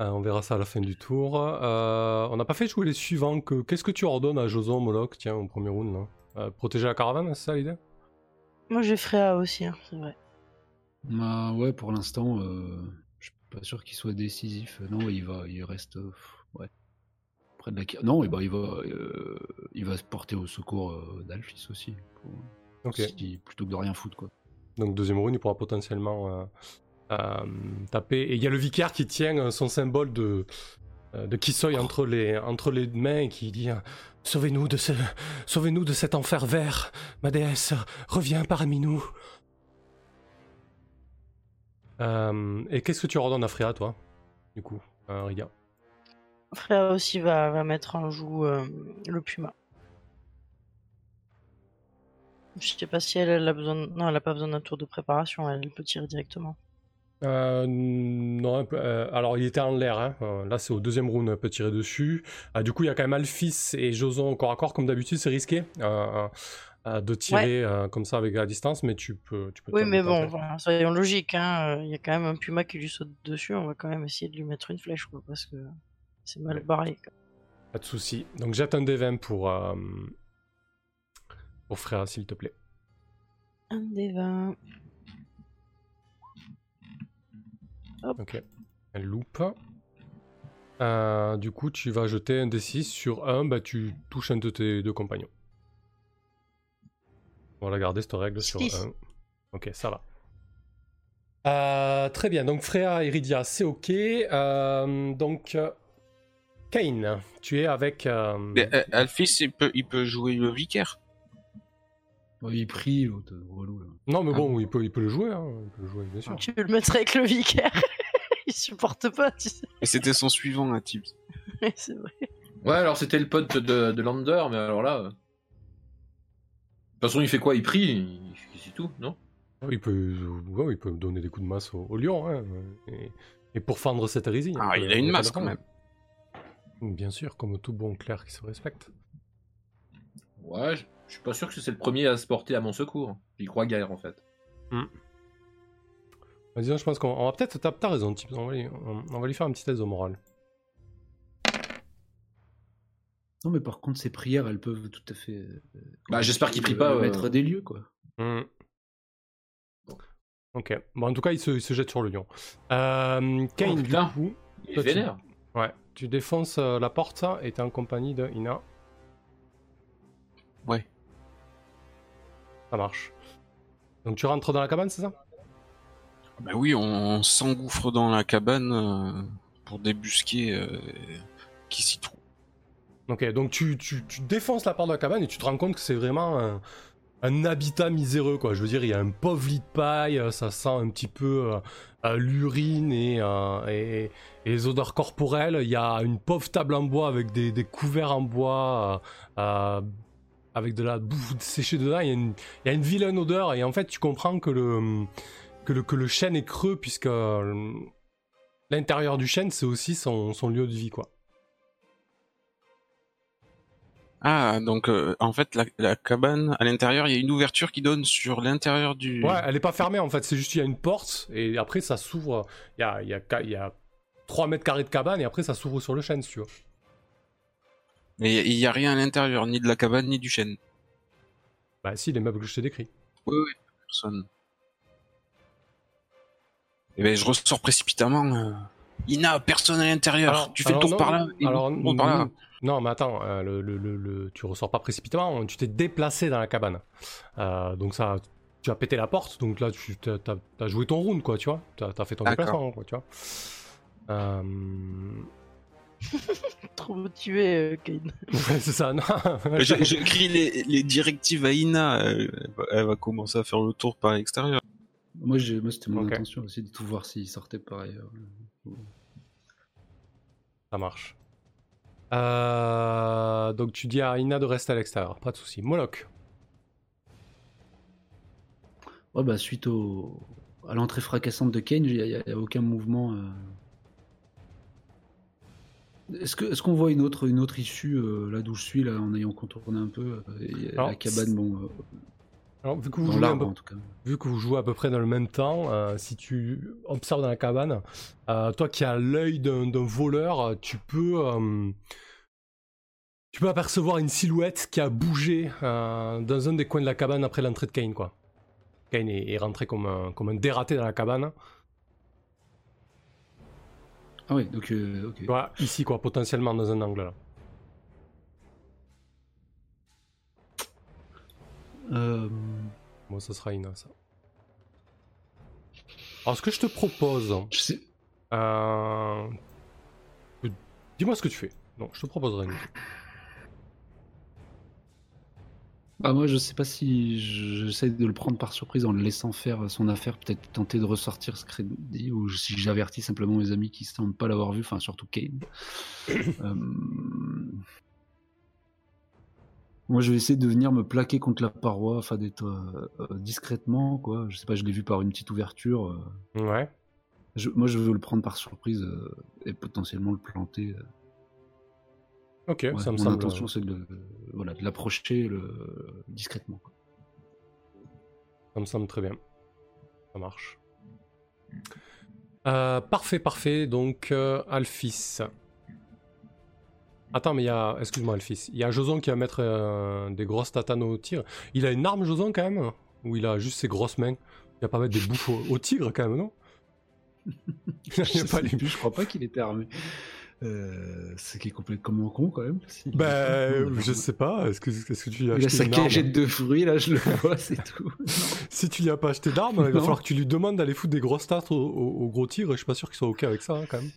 Euh, on verra ça à la fin du tour. Euh, on n'a pas fait jouer les suivants. Que... Qu'est-ce que tu ordonnes à Joson, Moloch, tiens, au premier round là Euh, Protéger la caravane, c'est ça l'idée? Moi j'ai Freya aussi, hein, c'est vrai. Bah ouais, pour l'instant, euh, je suis pas sûr qu'il soit décisif. Non, il va, il reste, euh, ouais, près de la. Non, et bah il va, euh, il va se porter au secours euh, d'Alphys aussi, pour- Ok. si- plutôt que de rien foutre quoi. Donc deuxième round, il pourra potentiellement euh, euh, taper. Et il y a le vicaire qui tient son symbole de, de Kissoy entre les, entre les mains et qui dit Sauvez-nous de, ce... Sauvez de cet enfer vert, ma déesse, reviens parmi nous. Euh, et qu'est-ce que tu ordonnes à Freya, toi Du coup, euh, Riga? Freya aussi va, va mettre en joue euh, le puma. Je sais pas si elle, elle a besoin. de- Non, elle a pas besoin d'un tour de préparation, elle peut tirer directement. Euh, non, un peu, euh, alors il était en l'air, hein. Euh, là c'est au deuxième round, un peu tiré dessus. Du coup, il y a quand même Alphys et Joson corps à corps, comme d'habitude, c'est risqué de tirer comme ça avec la distance, mais tu peux. Tu peux Oui, mais bon, voilà, soyons logiques, hein. Il y a quand même un puma qui lui saute dessus, on va quand même essayer de lui mettre une flèche, quoi, parce que c'est mal barré. quoi. Pas de souci. Donc jette un D20 pour, euh, pour Freya, s'il te plaît. Un des 20. Ok. Elle loupe. Euh, du coup, tu vas jeter un D6 sur un, bah, tu touches un de tes deux compagnons. On va la garder cette règle sur Six. un. Ok, ça va. Euh, très bien, donc Freya et Iridia, c'est ok. Euh, donc, Kane, tu es avec. euh, Mais euh, Alphys, il peut, il peut jouer le vicaire. Il prie l'autre euh, relou là. Non, mais Ah. bon, il peut, il peut le jouer, hein, il peut le jouer, bien sûr. Tu le mettre avec le vicaire [laughs] Il supporte pas, tu sais. Et c'était son suivant, un type. c'est vrai. Ouais, alors c'était le pote de, de Lander, mais alors là. euh, De toute façon, il fait quoi? Il prie, il- c'est tout, non? Il peut, ouais, il peut donner des coups de masse au, au lion, hein, et, et pour fendre cette hérésie. Ah, peut- il a une masse quand même. Bien sûr, comme tout bon clerc qui se respecte. Ouais, je suis pas sûr que c'est le premier à se porter à mon secours. J'y crois guère en fait. Bah, disons, je pense qu'on on va peut-être. T'as raison, type. On va, lui, on, on va lui faire un petit test au moral. Non, mais par contre, ces prières, elles peuvent tout à fait. euh, Bah, j'espère qu'il prie pas, euh, maître des lieux quoi. Hmm. Ok. Bon, en tout cas, il se, il se jette sur le lion. Euh, Kane, Oh, du coup. Il est tu- vénère. Ouais. Tu défonces euh, la porte et t'es en compagnie de Ina. Ouais. Ça marche. Donc tu rentres dans la cabane, c'est ça? Bah oui, on s'engouffre dans la cabane euh, pour débusquer euh, qui s'y trouve. Ok, donc tu, tu, tu défonces la part de la cabane et tu te rends compte que c'est vraiment un, un habitat miséreux, quoi. Je veux dire, il y a un pauvre lit de paille, ça sent un petit peu euh, l'urine et, euh, et, les odeurs corporelles. Il y a une pauvre table en bois avec des, couverts en bois, euh, euh, avec de la bouffe séchée dedans. Il y, a une, il vilaine odeur et en fait, tu comprends que le, que le, que le chêne est creux puisque euh, l'intérieur du chêne, c'est aussi son, son lieu de vie, quoi. Ah, donc euh, en fait, la, la cabane, à l'intérieur, il y a une ouverture qui donne sur l'intérieur du... Ouais, elle est pas fermée en fait, c'est juste il y a une porte et après ça s'ouvre. Il y a, y, a, ca- il y a 3 mètres carrés de cabane et après ça s'ouvre sur le chêne si tu veux. Mais il y a rien à l'intérieur, ni de la cabane, ni du chêne. Bah si, les meubles que je t'ai décrits. Oui, oui, personne. Et ben, je ressors précipitamment. Euh, Ina, personne à l'intérieur. Alors- Tu fais alors le tour non, par là. et Alors, le tour par là. non, mais attends, euh, le, le, le, le- tu ressors pas précipitamment, tu t'es déplacé dans la cabane. Euh, donc ça, tu as pété la porte, donc là tu t'as joué ton round quoi, tu vois. T'as, t'as fait ton déplacement quoi, tu vois. Euh... [laughs] Trop motivé, euh, Kane. [laughs] Ouais, c'est ça. Non. [laughs] je, je crie les, les directives à Ina. Elle, elle va- commencer à faire le tour par l'extérieur. Moi, j'ai- moi c'était mon Ok. intention aussi de tout voir s'il sortait par ailleurs. Ça marche. Euh, donc tu dis à Ina de rester à l'extérieur, pas de souci. Moloch. Ouais, bah, suite au... à l'entrée fracassante de Kane, il n'y a, y a aucun mouvement. euh. Est-ce que- est-ce qu'on voit une autre, une autre issue euh, là d'où je suis, là, en ayant contourné un peu euh, et Alors, La cabane, bon, euh, Alors, vu que vous jouez un l'arbre peu en tout cas. vu que vous jouez à peu près dans le même temps, euh, si tu observes dans la cabane, euh, toi qui as l'œil d'un voleur, tu peux, euh, tu peux apercevoir une silhouette qui a bougé dans un des coins de la cabane après l'entrée de Kane, quoi. Kane est, est rentré comme un, comme un dératé dans la cabane. Ah oui, donc, ici, quoi, potentiellement dans un angle là. Euh, Moi, ça sera Ina, ça. Alors, ce que je te propose, je sais... euh, dis-moi ce que tu fais. Non, je te proposerai une. Ah, moi, je sais pas si j'essaie de le prendre par surprise en le laissant faire son affaire, peut-être tenter de ressortir ce crédit, ou si j'avertis simplement mes amis qui semblent pas l'avoir vu, enfin surtout Kane. [clears throat] Euh, Moi, je vais essayer de venir me plaquer contre la paroi, enfin d'être euh, euh, discrètement, quoi. Je sais pas, je l'ai vu par une petite ouverture. euh. Ouais. Je- moi, je veux le prendre par surprise euh, et potentiellement le planter. euh. Ok, Ouais, ça me mon semble. intention, c'est de, le- voilà, de l'approcher le- discrètement. quoi. Ça me semble très bien. Ça marche. Euh, parfait, parfait. Donc, euh, Alphys. Attends, mais il y a. Excuse-moi, Alphys. Il y a Joson qui va mettre euh, des grosses tatanes au tigre. Il a une arme, Joson, quand même Ou il a juste ses grosses mains? Il va pas mettre des bouffes au, au tigre, quand même, non? [laughs] Je, pas les- plus, je crois pas qu'il était armé. Euh, c'est qui est complètement con quand même. Si- Bah, je sais pas. Est-ce que, tu lui as Il a sa cagette de fruits, là, je le vois, c'est tout. [laughs] Si tu lui as pas acheté d'arme, il va falloir que tu lui demandes d'aller foutre des grosses tartes au, au- au gros tigre. Je suis pas sûr qu'il soit ok avec ça, hein, quand même.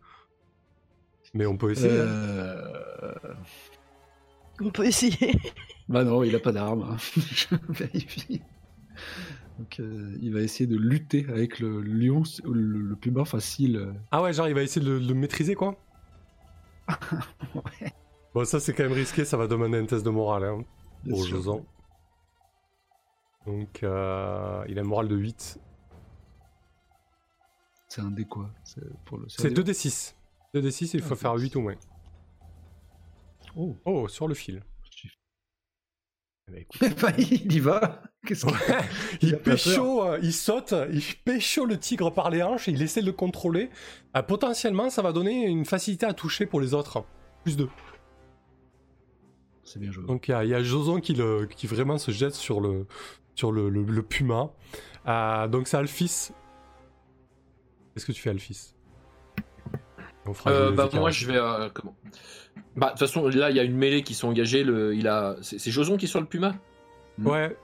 Mais on peut essayer. hein. Euh, On peut essayer. Bah non, il a pas d'arme. hein. [laughs] je vérifie. Donc, euh, il va essayer de lutter avec le lion, le, le plus bas facile. Ah ouais, genre il va essayer de le, maîtriser quoi [laughs] Ouais. Bon, ça c'est quand même risqué, ça va demander un test de morale hein, pour sûr. Josan. Donc euh, il a une morale de 8. C'est un dé quoi C'est pour le. C'est un 2d6. 2d6, il faut Ah, faire nice. 8 ou moins. Oh. Oh, sur le fil. Eh ben, écoute. Bah, [laughs] il y va. Ouais, [laughs] Il il pécho, euh, il saute, il pécho le tigre par les hanches et il essaie de le contrôler. Euh, potentiellement, ça va donner une facilité à toucher pour les autres. Plus 2. C'est bien joué. Donc il y a, il y a Joson qui, le, qui vraiment se jette sur le, sur le, le- le puma. Euh, donc c'est Alphys. Qu'est-ce que tu fais Alphys? On fera Euh, bah, moi, je vais. euh, comment? Bah, de toute façon, là, il y a une mêlée qui sont engagées. Le, il a. C'est Joson qui est sur le Puma? Ouais,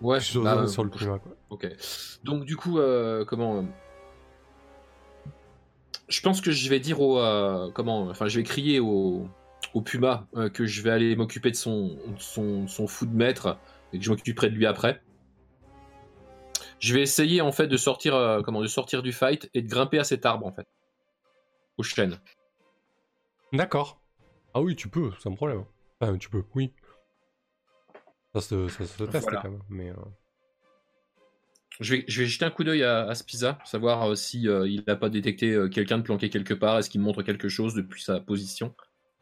Ouais, Joson bah, sur le euh, puma. Quoi. Ok. Donc, du coup, euh, comment. euh, je pense que je vais dire au euh, comment, enfin, je vais crier au, au Puma euh, que je vais aller m'occuper de son, son son fou de maître et que je m'occuperai de lui après. Je vais essayer en fait de sortir euh, comment de sortir du fight et de grimper à cet arbre en fait, aux. D'accord. Ah oui, tu peux, sans problème. Enfin, tu peux, oui. Ça se, ça se teste Voilà. quand même. Mais, euh, Je vais, je vais jeter un coup d'œil à, à Spiza, savoir euh, si euh, il n'a pas détecté euh, quelqu'un de planqué quelque part, est-ce qu'il montre quelque chose depuis sa position?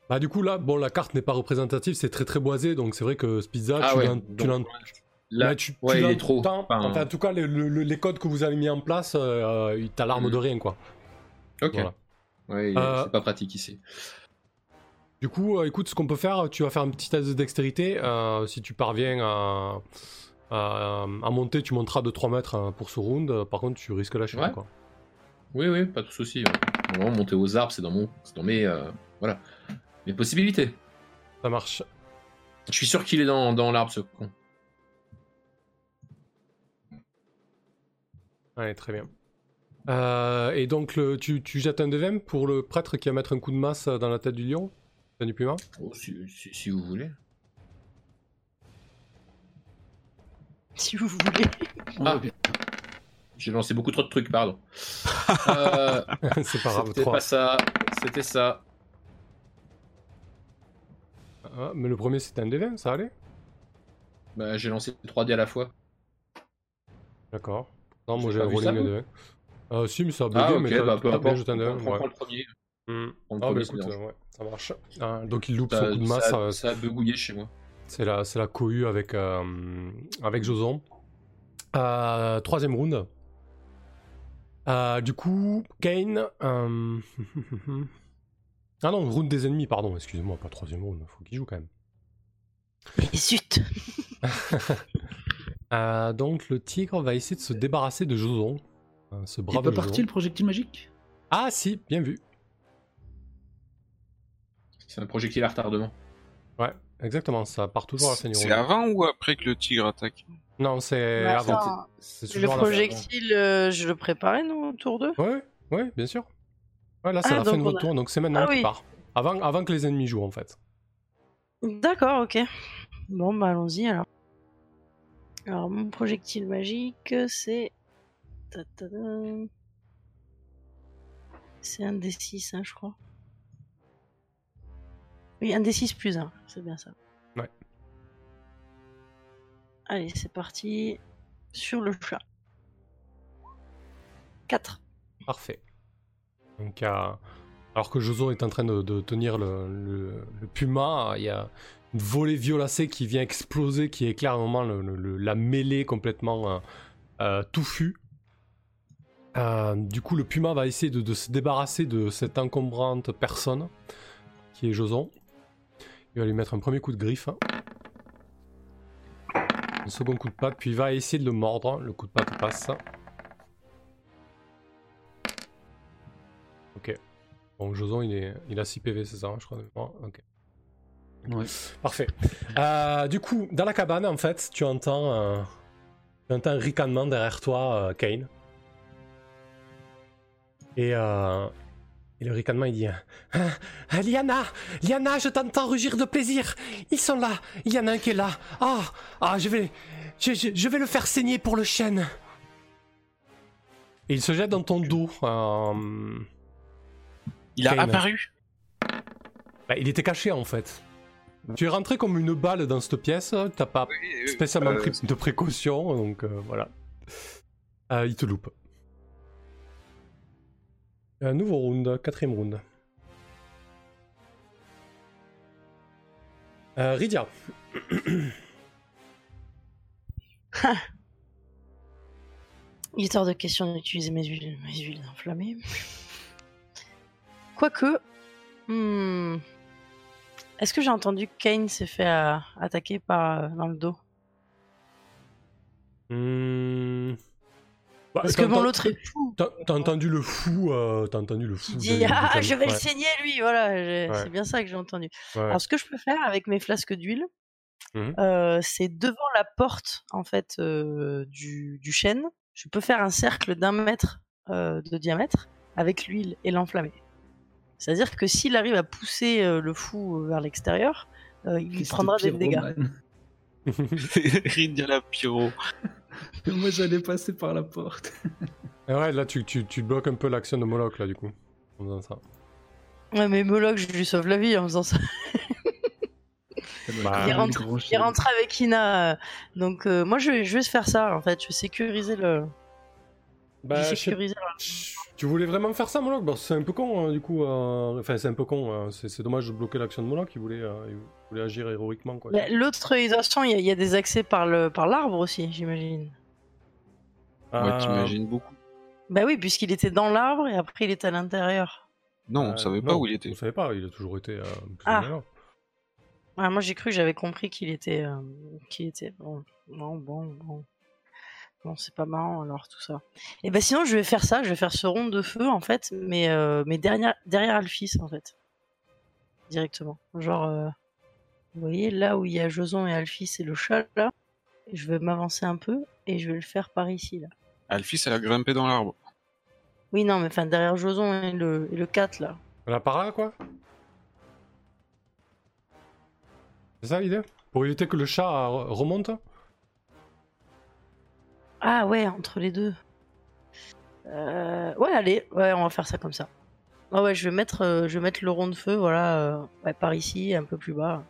Bah du coup là, bon la carte n'est pas représentative, c'est très très boisé, donc c'est vrai que Spizza, Ah tu ouais, l'en- Là, tu, tu ouais, il est trop. Enfin, Enfin, en tout cas, les, le- le- les codes que vous avez mis en place, euh, il t'alarme Mm. de rien quoi. ok. Voilà. Ouais, Euh, c'est pas pratique ici. Du coup, euh, écoute, ce qu'on peut faire, tu vas faire un petit test de dextérité. euh, si tu parviens à, à, à monter, tu monteras de 3 mètres hein, pour ce round. Par contre, tu risques la Ouais. quoi. Oui, oui, pas de souci. Normalement, monter aux arbres, c'est dans mon, dans mes, voilà, mes possibilités. Ça marche. Je suis sûr qu'il est dans, dans l'arbre, ce con. Allez, très bien. Euh, et donc, le, tu, tu jettes un D20 pour le prêtre qui va mettre un coup de masse dans la tête du lion du puma? Oh, si, si- si vous voulez. [laughs] Si vous voulez. Ah. J'ai lancé beaucoup trop de trucs, pardon. [laughs] Euh, C'est pas grave, C'était 3. pas ça, c'était ça. Ah, mais le premier c'était un D20, ça allait? Bah, j'ai lancé 3 dés à la fois. D'accord. Non, moi J'ai j'ai pas vu rolling ça, un vous? D20. Euh, si, mais ça a bugué, Ah, ok, mais t'as bah, peu importe. jeté un On D20. prend le premier. On le Ah, bah premier, écoute, euh, ouais, ça marche. Ah, donc il loupe Ça, son coup de masse. ça- ça a begouillé chez moi. C'est la, c'est la cohue avec, euh, avec Joson. Euh, troisième round. Euh, du coup, Kane. euh, [laughs] ah non, round des ennemis, pardon, excusez-moi, pas troisième round, faut qu'il joue quand même. Mais zut [laughs] Euh, donc le tigre va essayer de se débarrasser de Joson. Euh, ce Il brave peut Joson. partir le projectile magique? Ah si, bien vu. C'est un projectile à retardement. Ouais, exactement, ça part toujours à la fin du C'est avant ou après que le tigre attaque? Non, c'est Bah, avant. C'est Le projectile, euh, je le préparais, non, autour d'eux? Ouais, ouais, bien sûr. Ouais, là c'est Ah, la fin de votre a- tour, donc c'est maintenant Ah qu'il oui. part. Avant, avant que les ennemis jouent en fait. D'accord, ok. Bon, bah allons-y alors. Alors, mon projectile magique, c'est. C'est un D6, hein, je crois. Oui, un D6 plus 1, c'est bien ça. Ouais. Allez, c'est parti. Sur le chat. 4. Parfait. Donc, euh, alors que Joson est en train de, de tenir le, le- le puma, il y a une volée violacée qui vient exploser, qui éclaire un moment le- la mêlée complètement euh, euh, touffue. Euh, du coup, le puma va essayer de, de se débarrasser de cette encombrante personne qui est Joson. Il va lui mettre un premier coup de griffe. Un second coup de patte, puis il va essayer de le mordre. Le coup de patte passe. Ok. Bon, Joson, il, est, il a 6 PV, c'est ça, hein, je crois. Ok. Ouais. Parfait. Euh, du coup, dans la cabane, en fait, tu entends, euh, tu entends un ricanement derrière toi, Kane. Et, euh, et le ricanement, il dit Ah, Liana Liana, je t'entends rugir de plaisir Ils sont là Il y en a un qui est là Ah ah, je vais, je, je- je vais le faire saigner pour le chêne Et il se jette dans ton dos. euh, Il a Kane. apparu bah, il était caché, en fait. Tu es rentré comme une balle dans cette pièce, t'as pas spécialement euh, pris de précaution, donc euh, voilà. Euh, il te loupe. Un nouveau round, quatrième round. Euh, Rydia. Il est hors de question d'utiliser mes huiles, mes huiles enflammées. Quoique. hmm, Est-ce que j'ai entendu que Kane s'est fait euh, attaquer par, euh, dans le dos? Hmm. Bah, Parce que bon, l'autre est fou. T'as entendu le fou, euh, t'as entendu le fou. Il de- dit de Ah, je vais le saigner lui Voilà, Ouais. c'est bien ça que j'ai entendu. ouais. Alors, ce que je peux faire avec mes flasques d'huile, Mhm. euh, c'est devant la porte en fait euh, du, du chêne. Je peux faire un cercle d'un mètre euh, de diamètre avec l'huile et l'enflammer. C'est-à-dire que s'il arrive à pousser euh, le fou vers l'extérieur, euh, il prendra des dégâts. pyromane. Ridia la pyro. [laughs] Moi, j'allais passer par la porte. Et ouais, là, tu, tu, tu bloques un peu l'action de Moloch, là, du coup. En faisant ça. Ouais, mais Moloch, je lui sauve la vie en faisant ça. Bah, il, rentre, il rentre avec Ina. Donc, euh, moi, je vais, je vais faire ça, en fait. Je vais sécuriser le. Bah, je je sécuriser le- Tu voulais vraiment faire ça, Moloch? Bah, C'est un peu con, hein, du coup. euh, Enfin, c'est un peu con. hein, C'est c'est dommage de bloquer l'action de Moloch. Il voulait, euh, il voulait agir héroïquement, quoi. Bah, L'autre, il y, a- il y a des accès par le par l'arbre aussi, j'imagine. Ouais, Euh, t'imagines beaucoup. Bah oui, puisqu'il était dans l'arbre et après il était à l'intérieur. Non, euh, on savait pas non, où il était. On savait pas, il a toujours été. euh, plus Ah. ou moins là. Ah, moi j'ai cru que j'avais compris qu'il était. euh, qu'il était. Bon, bon, bon, bon. Bon, c'est pas marrant alors tout ça. Et ben sinon, je vais faire ça, je vais faire ce rond de feu en fait, mais, euh, mais derrière, derrière Alphys en fait. Directement. Genre, euh, vous voyez là où il y a Joson et Alphys et le chat là, je vais m'avancer un peu et je vais le faire par ici là. Alphys, elle a grimpé dans l'arbre. Oui, non, mais enfin derrière Joson et le, et le 4 là. La para, quoi? C'est ça l'idée? Pour éviter que le chat euh, remonte? Ah ouais, entre les deux. Euh, Ouais, allez, ouais, on va faire ça comme ça. Ah ouais, je vais mettre, euh, je vais mettre le rond de feu, voilà, euh, ouais, par ici, un peu plus bas,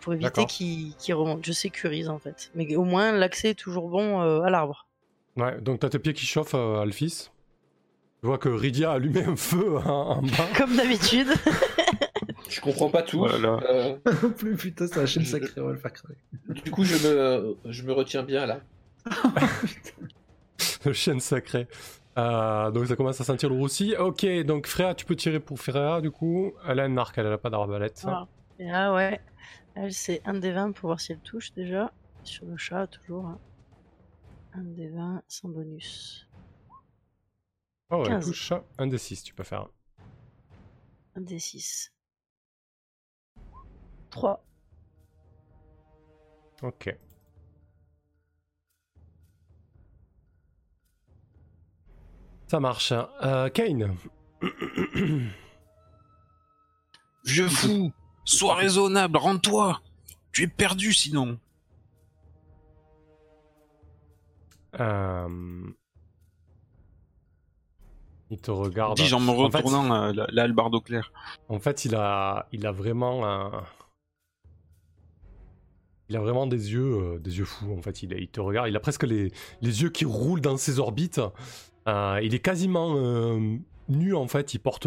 pour éviter qu'il qu'il remonte. Je sécurise en fait, mais au moins l'accès est toujours bon euh, à l'arbre. Ouais, donc t'as tes pieds qui chauffent, euh, Alphys. Tu vois que Rydia a allumé un feu en, en bas. [laughs] Comme d'habitude. [laughs] Je comprends pas tout. Voilà. Euh, [laughs] Non plus, putain, c'est la chaîne sacrée, on va le faire crever. du coup, je me, je me retiens bien là. [laughs] le chêne sacré. Euh, donc ça commence à sentir le roussi. Ok, donc Freya, tu peux tirer pour Freya du coup. Elle a un arc, elle a pas d'arbalète. Là, ouais, elle c'est un des 20 pour voir si elle touche déjà. Sur le chat, toujours. hein. Un des 20 sans bonus. Oh, elle 15. touche un des 6, tu peux faire. Un des 6. 3. Ok. Ça marche. Euh, Kane. Vieux fou, sois raisonnable, rends-toi. Tu es perdu sinon. Euh, Il te regarde. Dis-je en me En fait- retournant hallebarde au clair. En fait, il a, il a vraiment un... Il a vraiment des yeux, euh, des yeux fous. En fait, il, il te regarde. Il a presque les, les yeux qui roulent dans ses orbites. Euh, il est quasiment euh, nu en fait. Il porte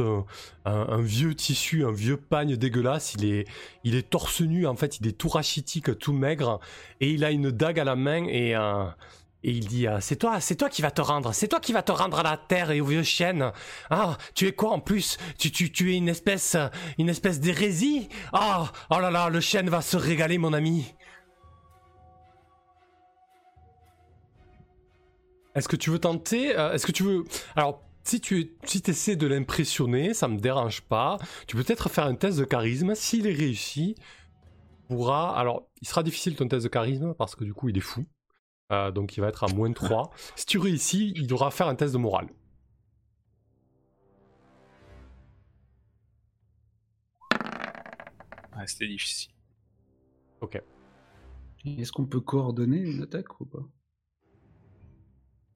un, vieux tissu, un vieux pagne dégueulasse. Il est, torse nu en fait. Il est tout rachitique, tout maigre, et il a une dague à la main et euh, et il dit euh, c'est toi, c'est toi qui va te rendre, c'est toi qui va te rendre à la terre et aux vieux chênes. Ah, tu es quoi en plus? Tu, tu, tu es une espèce, une espèce d'hérésie? Ah, oh là là, le chêne va se régaler, mon ami. Est-ce que tu veux tenter euh, Est-ce que tu veux Alors, si tu si essaies de l'impressionner, ça me dérange pas. Tu peux peut-être faire un test de charisme. S'il est réussi, pourra. Alors, il sera difficile ton test de charisme parce que du coup, il est fou. Euh, donc, il va être à moins 3. [laughs] Si tu réussis, il devra faire un test de morale. Ouais, C'était difficile. Est-ce qu'on peut coordonner une attaque ou pas?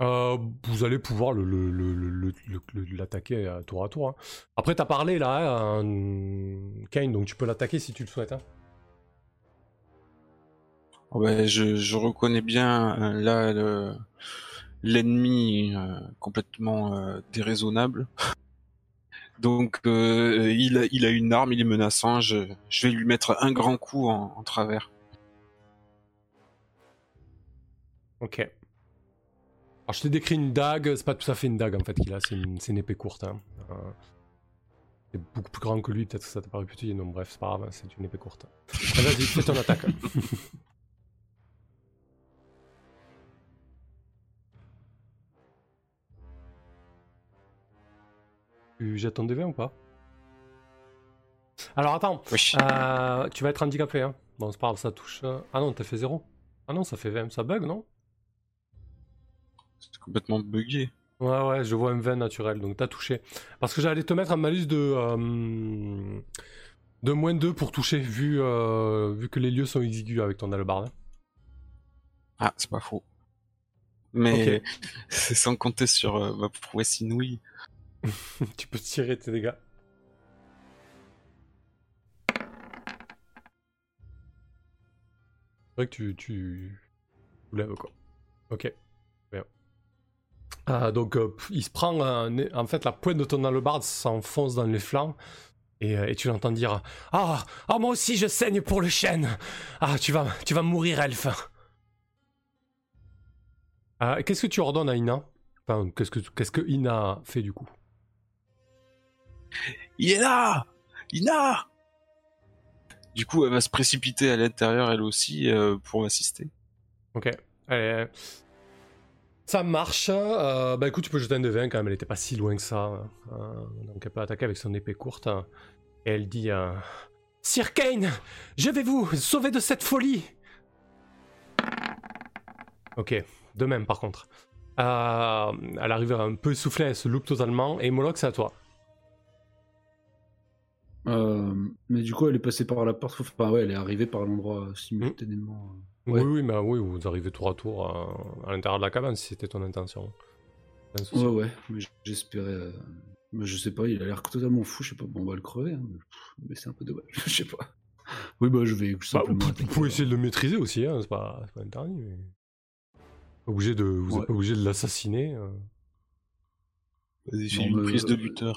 Euh, vous allez pouvoir le, le- le- le- l'attaquer à tour à tour. hein. Après, t'as parlé là, hein, Kane, donc tu peux l'attaquer si tu le souhaites. hein. Oh, ben, je, je reconnais bien euh, là le- l'ennemi euh, complètement euh, déraisonnable. [laughs] Donc il, a, il a une arme, il est menaçant. Je, je vais lui mettre un grand coup en, en travers. Ok. Alors, je t'ai décrit une dague, c'est pas tout à fait une dague en fait qu'il a, c'est une, une épée courte. hein. Euh, c'est beaucoup plus grand que lui, peut-être que ça t'a paru petit, donc bref, c'est pas grave, c'est une épée courte. Ah, Vas-y, fais ton attaque. [laughs] tu jettes ton DV ou pas? Alors attends, Oui. euh, tu vas être handicapé, hein. Bon, c'est pas grave, ça touche. euh, Ah non, t'as fait 0. Ah non, ça fait 20, ça bug, non? C'est complètement bugué. Ouais, ouais, je vois un 20 naturel, donc t'as touché. Parce que j'allais te mettre un malus de. euh, de moins 2 pour toucher, vu, euh, vu que les lieux sont exigus avec ton hallebarde. Ah, c'est pas faux. Mais [laughs] c'est sans compter sur euh, ma prouesse inouïe. [laughs] tu peux tirer tes dégâts. C'est vrai que tu, tu soulèves quoi. Ok. Ah, donc euh, il se prend un- en fait la pointe de ton hallebarde s'enfonce dans les flancs et, euh, et tu l'entends dire ah ah moi aussi je saigne pour le chêne ah tu vas tu vas mourir elfe qu'est-ce que tu ordonnes à Ina? Enfin qu'est-ce que qu'est-ce que Ina fait du coup? Il est là Ina Du coup, elle va se précipiter à l'intérieur, elle aussi, euh, pour m'assister. Ok. Allez. Ça marche. Euh, bah écoute, tu peux jeter un de 20 quand même. Elle était pas si loin que ça. Euh, donc elle peut attaquer avec son épée courte. Et elle dit euh, Sir Kane, je vais vous sauver de cette folie. Ok. De même, par contre. Elle arrive un peu essoufflée, elle se loupe totalement. Et Moloch, c'est à toi. Mais du coup, elle est passée par la porte. Enfin, ouais, elle est arrivée par l'endroit euh, simultanément. Ouais. Oui, oui, mais oui, vous arrivez tour à tour à l'intérieur de la cabane si c'était ton intention. Ouais, ouais, mais j'espérais. euh, Mais je sais pas, il a l'air totalement fou. Je sais pas, bon, on va le crever. hein, mais, c'est un peu dommage. [laughs] Je sais pas. Oui, bah, je vais Bah, simplement. vous, vous attaquer. pouvez essayer de le maîtriser aussi, hein, c'est pas, interdit. Mais... Pas Obligé de, vous n'êtes Ouais. pas obligé de l'assassiner. euh. Vas-y, une prise de euh, buteur.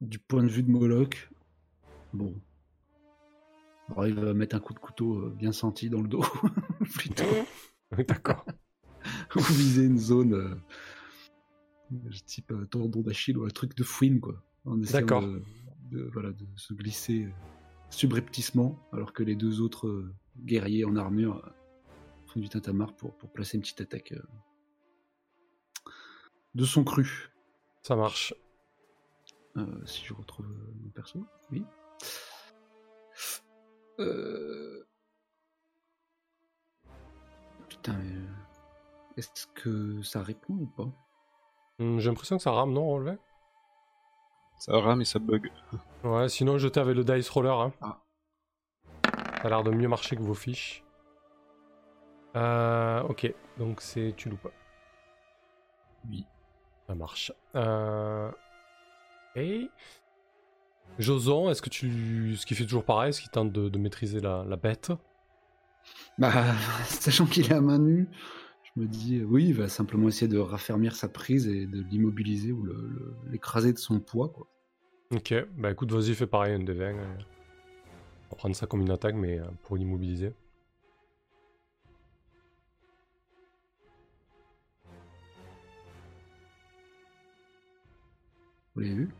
Du point de vue de Moloch, bon. Alors, il va mettre un coup de couteau euh, bien senti dans le dos, [laughs] plutôt. [laughs] D'accord. [laughs] Ou viser une zone euh, type euh, tendon d'Achille ou un truc de fouine, quoi. En essayant D'accord. De, de- voilà, de se glisser euh, subrepticement, alors que les deux autres euh, guerriers en armure euh, font du tintamarre pour, pour placer une petite attaque euh, de son cru. Ça marche. Euh, si je retrouve mon perso, oui. Euh... Putain, mais... euh, Est-ce que ça répond ou pas? Hum, J'ai l'impression que ça rame, non, relevé Ça rame et ça bug. Ouais, sinon jetez avec le dice roller. Hein. Ah. Ça a l'air de mieux marcher que vos fiches. Euh, ok, donc c'est tu loupes. Oui. Ça marche. Euh... Et Joson, est-ce que tu, ce qui fait toujours pareil, est-ce qu'il tente de, de maîtriser la, la bête? Bah, [laughs] sachant qu'il est à main nue, je me dis, euh, oui, il va simplement essayer de raffermir sa prise et de l'immobiliser ou l'écraser de son poids, quoi. Ok, bah écoute, vas-y, fais pareil, un des 20. euh. On va prendre ça comme une attaque, mais euh, pour l'immobiliser. Vous l'avez vu?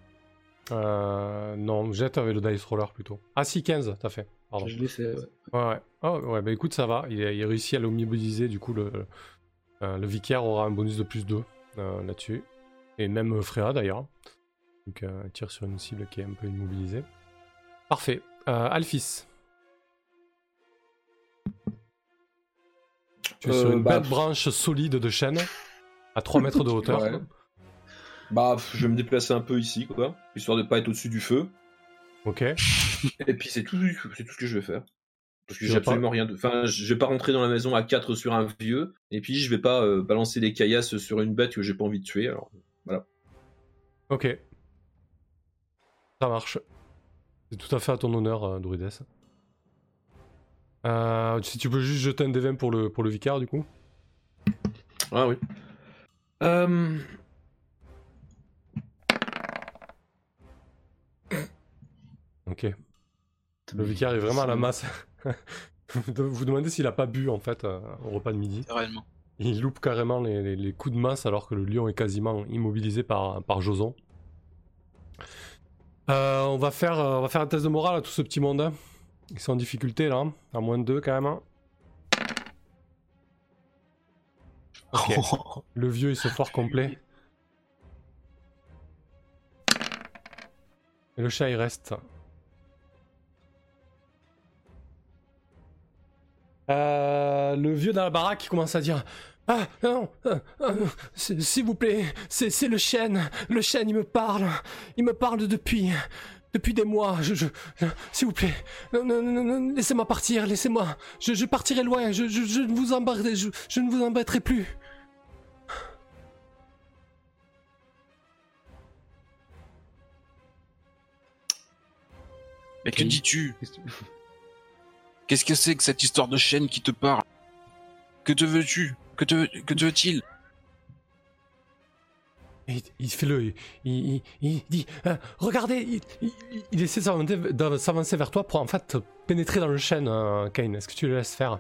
Euh, non, jette avec le dice roller plutôt. Ah si, 15, t'as fait. Pardon. Je l'ai fait, ouais. Ouais, ouais. Oh, ouais, bah écoute, ça va. Il, a- il à l'immobiliser, du coup, le, euh, le vicaire aura un bonus de plus 2 euh, là-dessus. Et même Freya d'ailleurs. Donc, euh, il tire sur une cible qui est un peu immobilisée. Parfait. Alphys. Tu es sur une bah, belle branche solide de chêne à 3 mètres de hauteur. Ouais. Bah, je vais me déplacer un peu ici, quoi, histoire de pas être au-dessus du feu. Ok. Et puis c'est tout, c'est tout ce que je vais faire. Parce que j'ai pas- absolument rien de. Enfin, je vais pas rentrer dans la maison à 4 sur un vieux, et puis je vais pas euh, balancer des caillasses sur une bête que j'ai pas envie de tuer. Alors, Ok. Ça marche. C'est tout à fait à ton honneur, euh, Druides. Euh, si tu peux juste jeter un D20 pour le, pour le vicaire, du coup. ah oui. Ok. Le vicaire est vraiment à la masse. [laughs] vous vous demandez s'il a pas bu, en fait, euh, au repas de midi. Réellement. Il loupe carrément les, les- les coups de masse alors que le lion est quasiment immobilisé par, par Joson. Euh, on, va faire, euh, on va faire un test de morale à tout ce petit monde. hein. Ils sont en difficulté là, hein. à moins de 2 quand même. hein. [laughs] Le vieux il se fort complet. Et le chat il reste. Euh, le vieux dans la baraque qui commence à dire Ah, non, ah, ah, s'il vous plaît, c'est c'est le chêne. Le chêne, il me parle. Il me parle depuis. Depuis des mois. Je, je, je- s'il vous plaît. Non, non, non, non, laissez-moi partir, laissez-moi. Je, je partirai loin. Je, je, je ne vous embêterai, je, je ne vous embêterai plus. Mais que dis-tu? Qu'est-ce que c'est que cette histoire de chaîne qui te parle? Que te veux-tu? Que te que te veut-il? Il, il fait le. Il, il, il dit euh, Regardez, il, il- il essaie de s'avancer- de s'avancer vers toi pour en fait pénétrer dans le chêne, euh, Kane. Est-ce que tu le laisses faire?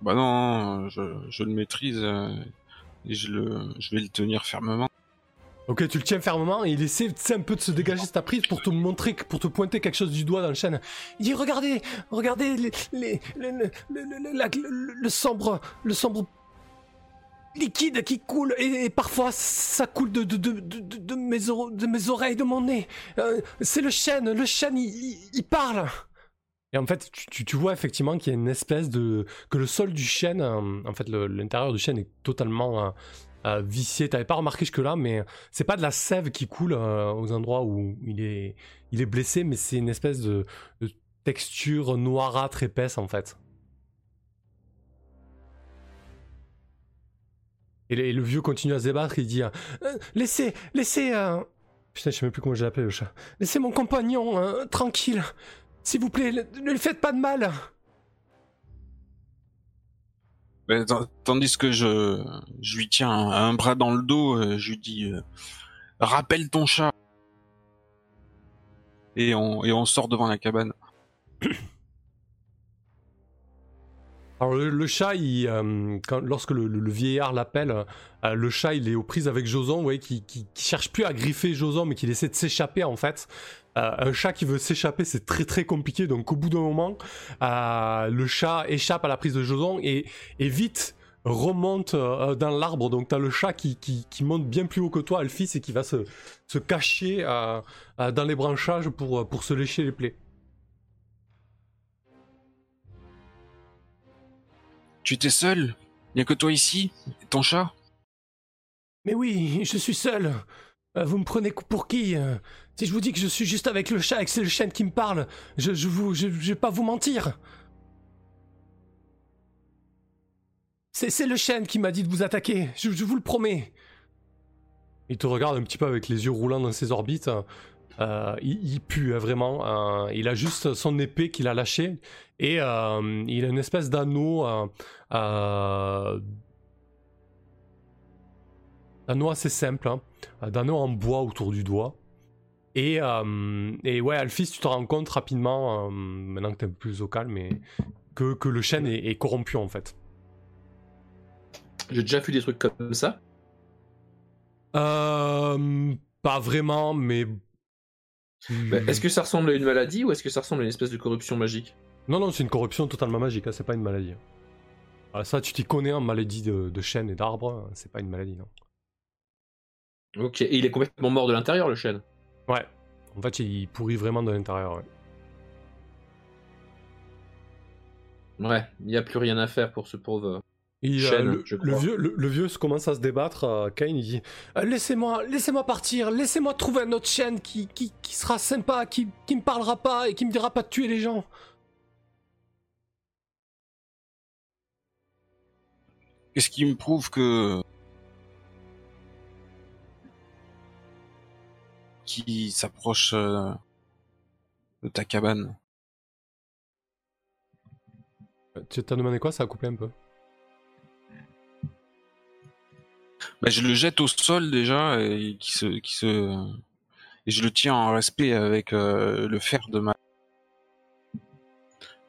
Bah non, je, je le maîtrise euh, et je le je vais le tenir fermement. Ok, tu le tiens fermement et il essaie un peu de se dégager de ta prise pour te montrer, pour te pointer quelque chose du doigt dans le chêne. Il dit Regardez, regardez le, sombre, le sombre liquide qui coule et, parfois ça coule de, mes, oreilles, de mon nez. Euh, C'est le chêne, le chêne il, parle. Et en fait, tu, tu- vois effectivement qu'il y a une espèce de. que le sol du chêne, euh, en fait, l'intérieur du chêne est totalement euh, vicié. T'avais pas remarqué jusque-là, mais c'est pas de la sève qui coule euh, aux endroits où il est, il est blessé, mais c'est une espèce de, texture noirâtre épaisse en fait. Et le, vieux continue à se débattre, il dit euh, Laissez, laissez. euh, Putain, je sais même plus comment je l'appelle le chat. Laissez mon compagnon euh, tranquille. S'il vous plaît, ne ne lui faites pas de mal. T- tandis que je lui tiens un, bras dans le dos, euh, je lui dis euh, rappelle ton chat. Et on sort devant la cabane. [coughs] Alors le, chat, euh, lorsque le, vieillard l'appelle, le chat il est aux prises avec Joson, vous qui, qui, cherche plus à griffer Joson, mais qui essaie de s'échapper en fait. Euh, un chat qui veut s'échapper, c'est très très compliqué, donc au bout d'un moment, euh, le chat échappe à la prise de Joson et, et vite remonte euh, dans l'arbre. Donc t'as le chat qui, qui, qui monte bien plus haut que toi, Alphys, et qui va se, se cacher euh, euh, dans les branchages pour, pour se lécher les plaies. Tu étais seul? Il y a que toi ici? Et ton chat? Mais oui, je suis seul. Vous me prenez pour qui? Si je vous dis que je suis juste avec le chat et que c'est le chêne qui me parle, je, je vous, je, vais pas vous mentir. C'est, le chêne qui m'a dit de vous attaquer, je, vous le promets. Il te regarde un petit peu avec les yeux roulants dans ses orbites. Euh, il, pue hein, vraiment. Euh, il a juste son épée qu'il a lâchée et euh, il a une espèce d'anneau d'anneau assez simple, hein, d'anneau en bois autour du doigt. Et, euh, et ouais, Alphys, tu te rends compte rapidement, euh, maintenant que t'es un peu plus au calme, mais que, que le chêne est, est corrompu en fait. J'ai déjà vu des trucs comme ça. Euh, pas vraiment, mais. Bah, est-ce que ça ressemble à une maladie ou est-ce que ça ressemble à une espèce de corruption magique? Non, non, c'est une corruption totalement magique, hein, c'est pas une maladie. Ah, ça, tu t'y connais en maladie de, de chêne et d'arbre, hein, c'est pas une maladie, non. Ok, et il est complètement mort de l'intérieur, le chêne? Ouais, en fait, il pourrit vraiment de l'intérieur. ouais. Ouais, il n'y a plus rien à faire pour ce pauvre. Et, euh, le, je le crois. vieux, le, le vieux commence à se débattre. euh, Kane, il dit Euh, Laissez-moi, laissez-moi partir, laissez-moi trouver un autre qui, qui, qui sera sympa, qui, qui me parlera pas et qui me dira pas de tuer les gens. Qu'est-ce qui me prouve que qui s'approche euh, de ta cabane. Euh, Tu t'as demandé quoi? Ça a coupé un peu. bah, je le jette au sol déjà et qui se qui se et je le tiens en respect avec euh, le fer de ma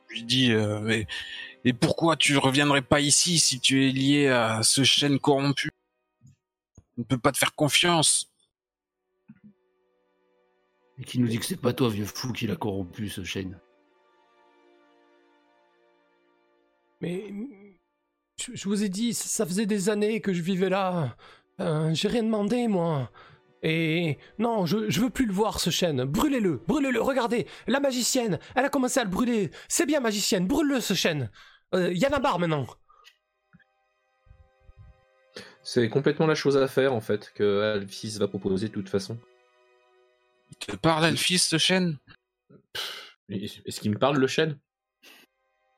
je lui dis euh, mais et pourquoi tu reviendrais pas ici si tu es lié à ce chêne corrompu? On ne peut pas te faire confiance Et qui nous dit que c'est pas toi, vieux fou, qui l'a corrompu, ce chêne. Mais je, je vous ai dit, ça ça faisait des années que je vivais là. Euh, J'ai rien demandé, moi. Et non, je, je veux plus le voir, ce chêne. Brûlez-le, brûlez-le. Regardez, la magicienne, elle a commencé à le brûler. C'est bien, magicienne, brûle-le, ce chêne. Euh, y en a marre maintenant. C'est complètement la chose à faire en fait que Alphys va proposer de toute façon. Il te parle, Alphys, ce chêne? Est-ce qu'il me parle le chêne?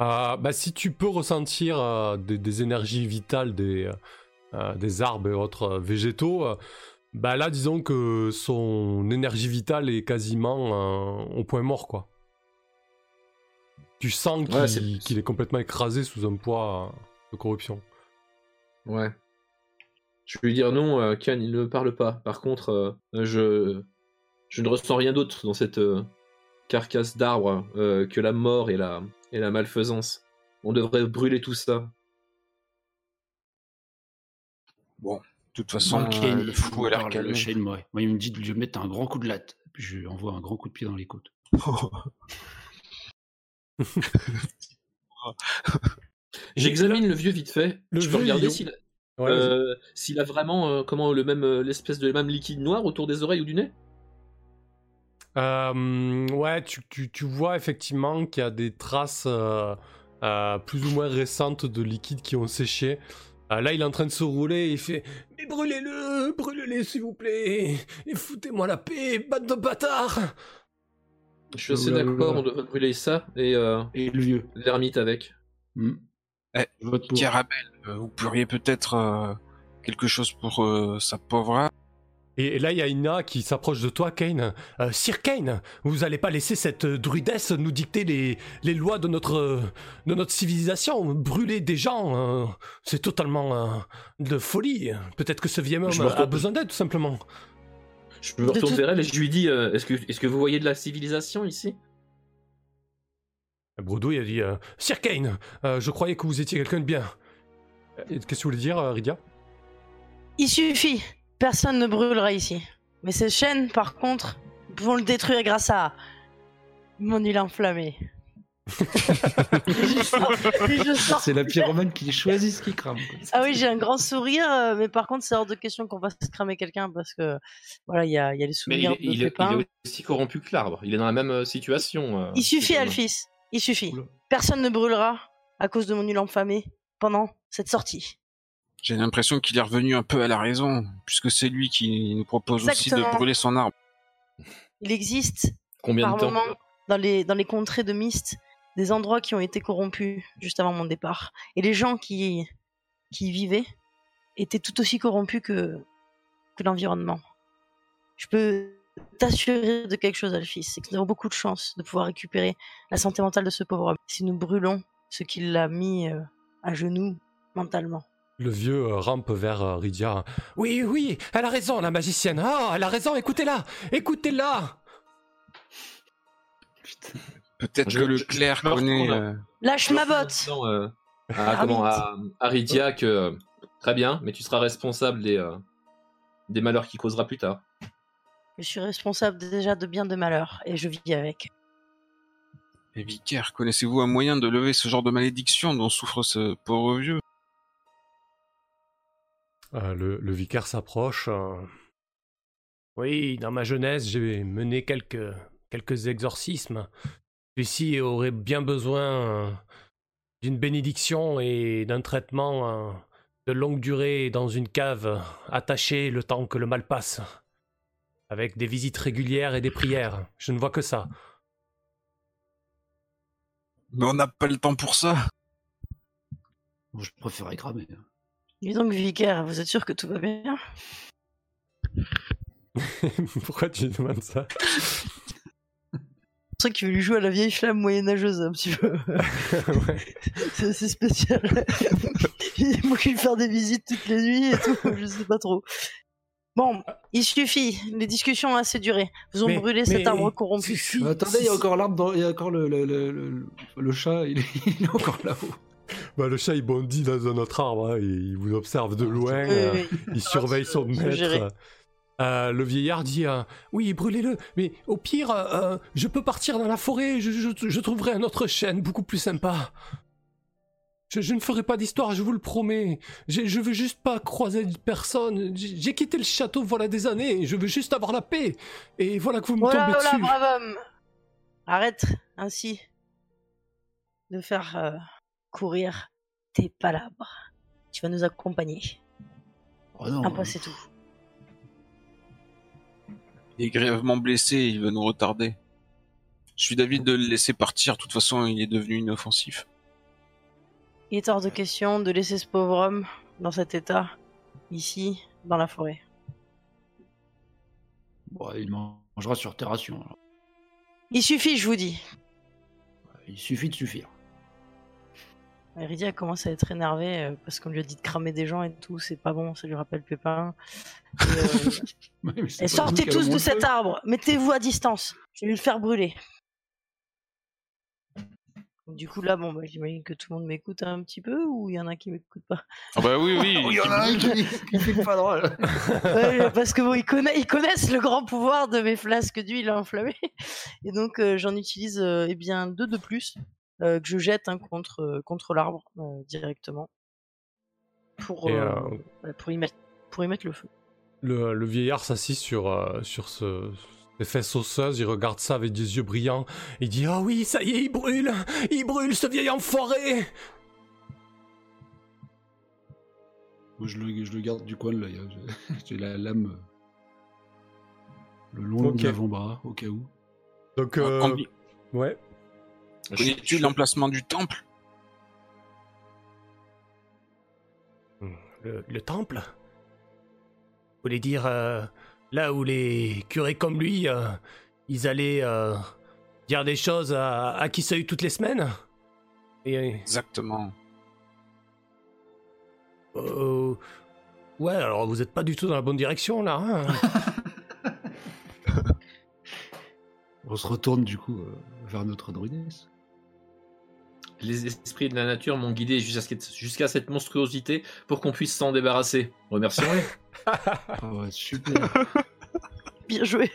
Euh, bah, si tu peux ressentir euh, des, des énergies vitales des, euh, euh, des arbres et autres euh, végétaux, euh, bah là, disons que son énergie vitale est quasiment euh, au point mort, quoi. Tu sens qu'il Ouais, c'est- qu'il est complètement écrasé sous un poids de corruption. Ouais. Je vais lui dire non, Kian, il ne me parle pas. Par contre, je, je ne ressens rien d'autre dans cette euh, carcasse d'arbre euh, que la mort et la, et la malfaisance. On devrait brûler tout ça. De toute façon, euh, le fou a l'air calme. moi. Moi, il me dit de lui mettre un grand coup de latte. Puis je lui envoie un grand coup de pied dans les côtes. [laughs] J'examine le vieux vite fait. Le je peux regarder il- s'il a, Ouais, euh, vraiment euh, comment le même l'espèce de même liquide noir autour des oreilles ou du nez? Euh, ouais, tu, tu- tu vois effectivement qu'il y a des traces euh, euh, plus ou moins récentes de liquides qui ont séché. Euh, là, il est en train de se rouler et il fait Mais brûlez-le, brûlez-le s'il vous plaît, et foutez-moi la paix, bande de bâtards Je suis assez d'accord, on devrait brûler ça et euh, Et le vieux. l'ermite avec. Hmm. Eh, euh, vous pourriez peut-être euh, quelque chose pour euh, sa pauvre Et là, il y a Ina qui s'approche de toi, Kane. Euh, Sir Kane, vous allez pas laisser cette euh, druidesse nous dicter les, les lois de notre, euh, de notre civilisation. Brûler des gens, euh, c'est totalement euh, de folie. Peut-être que ce vieil homme a besoin d'aide, tout simplement. Je me retourne vers elle et je lui dis euh, Est-ce que, est que vous voyez de la civilisation ici? Brodo, il a dit euh, Sir Kane, euh, je croyais que vous étiez quelqu'un de bien. Qu'est-ce que vous voulez dire, Rydia Il suffit. Personne ne brûlera ici. Mais ces chaînes, par contre, nous pouvons le détruire grâce à mon île enflammée. [laughs] C'est la pyromane qui choisit ce qui crame. Ah oui, j'ai un grand sourire, euh, mais par contre, c'est hors de question qu'on va se cramer quelqu'un parce que voilà, il y a, il y a les Mais il souvenirs est, de il est- il est aussi corrompu que l'arbre. Il est dans la même euh, situation. euh, Il suffit. Alphys. Il suffit. Oula. Personne ne brûlera à cause de mon île enflammée pendant cette sortie. J'ai l'impression qu'il est revenu un peu à la raison, puisque c'est lui qui nous propose aussi de brûler son arbre. Il existe Combien par de temps moment dans les, dans les contrées de Myst des endroits qui ont été corrompus juste avant mon départ. Et les gens qui, qui y vivaient étaient tout aussi corrompus que, que l'environnement. Je peux t'assurer de quelque chose, Alphys, c'est que nous avons beaucoup de chance de pouvoir récupérer la santé mentale de ce pauvre homme si nous brûlons ce qui l'a mis euh, à genoux mentalement. Le vieux euh, rampe vers euh, Rydia. Oui, oui, elle a raison, la magicienne. Ah, elle a raison, écoutez-la Écoutez-la Putain. Peut-être que le clerc connaît... euh, Lâche ma botte euh, à, Ah, comment, oui. à, à Rydia que très bien, mais tu seras responsable des, euh, des malheurs qu'il causera plus tard. Je suis responsable déjà de bien de malheur et je vis avec. Et vicaire, connaissez-vous un moyen de lever ce genre de malédiction dont souffre ce pauvre vieux? Le, le vicaire s'approche. euh. Oui, dans ma jeunesse, j'ai mené quelques, quelques exorcismes. Celui-ci aurait bien besoin euh, d'une bénédiction et d'un traitement euh, de longue durée dans une cave, attaché le temps que le mal passe. Avec des visites régulières et des prières. Je ne vois que ça. Mais on n'a pas le temps pour ça Bon, je préférais cramer. Hein. Dis donc, vicaire, vous êtes sûr que tout va bien? [laughs] Pourquoi tu demandes ça? C'est vrai qu'il veut lui jouer à la vieille flamme moyenâgeuse un petit peu. [laughs] Ouais. [laughs] C'est assez spécial. Il faut lui faire des visites toutes les nuits et tout, je sais pas trop. Bon, il suffit, les discussions ont assez duré. Vous ont Mais- brûlé mais- cet arbre corrompu. si- si- attendez, il y a encore l'arbre, dans- il y a encore le, le, le, le- le chat, il est, il est encore là-haut. Bah, le chat il bondit dans un autre arbre, hein, et il vous observe de loin, Oui, euh, il surveille son maître. Euh, le vieillard dit euh, Oui, brûlez-le, mais au pire, euh, je peux partir dans la forêt, je, je- je trouverai un autre chêne beaucoup plus sympa. Je, je ne ferai pas d'histoire, je vous le promets. Je veux juste pas croiser personne. J'ai quitté le château voilà des années, je veux juste avoir la paix. Et voilà que vous me Oh là tombez oh là, dessus. brave homme Arrête ainsi de faire courir tes palabres. Tu vas nous accompagner. Oh non, Un pas, c'est tout. Il est grièvement blessé, il va nous retarder. Je suis d'avis de le laisser partir, de toute façon il est devenu inoffensif. Il est hors de question de laisser ce pauvre homme dans cet état, ici, dans la forêt. bon, il mangera sur tes rations. alors. Il suffit, je vous dis. Il suffit de suffire. Iridia commence à être énervée euh, parce qu'on lui a dit de cramer des gens et tout, c'est pas bon, ça lui rappelle Pépin. Et, [laughs] euh, et sortez tous de cet arbre, mettez-vous à distance, je vais le faire brûler. Du coup là, bon, bah, j'imagine que tout le monde m'écoute un petit peu ou il y en a qui m'écoutent pas? Ah bah oui, oui. [laughs] Il y en a un qui, [laughs] qui fait pas drôle. Ouais, parce que bon, ils, connaissent, ils connaissent le grand pouvoir de mes flasques d'huile enflammée. Et donc, euh, j'en utilise euh, eh bien deux de plus que je jette hein, contre, euh, contre l'arbre euh, directement pour, euh, euh, pour, y mettre, pour y mettre le feu. Le, le vieillard s'assit sur, euh, sur ce, ses fesses osseuses, il regarde ça avec des yeux brillants. Il dit Ah oui, ça y est, il brûle Il brûle, ce vieil enfoiré Moi, je le, je le garde du coin de l'œil. hein. [laughs] J'ai- la lame euh, le long Ok. de l'avant-bras, au cas où. Donc, euh, ouais. Connais-tu l'emplacement du temple? Le, le temple? Vous voulez dire euh, là où les curés comme lui, euh, ils allaient euh, dire des choses à, à qui ça eu toutes les semaines? Et Exactement. euh, ouais, alors vous êtes pas du tout dans la bonne direction là. hein? [laughs] On se retourne du coup euh, vers notre druidesse. Les esprits de la nature m'ont guidé jusqu'à ce cette monstruosité pour qu'on puisse s'en débarrasser. Remercions-les. [laughs] Ah ouais, super. [laughs] Bien joué.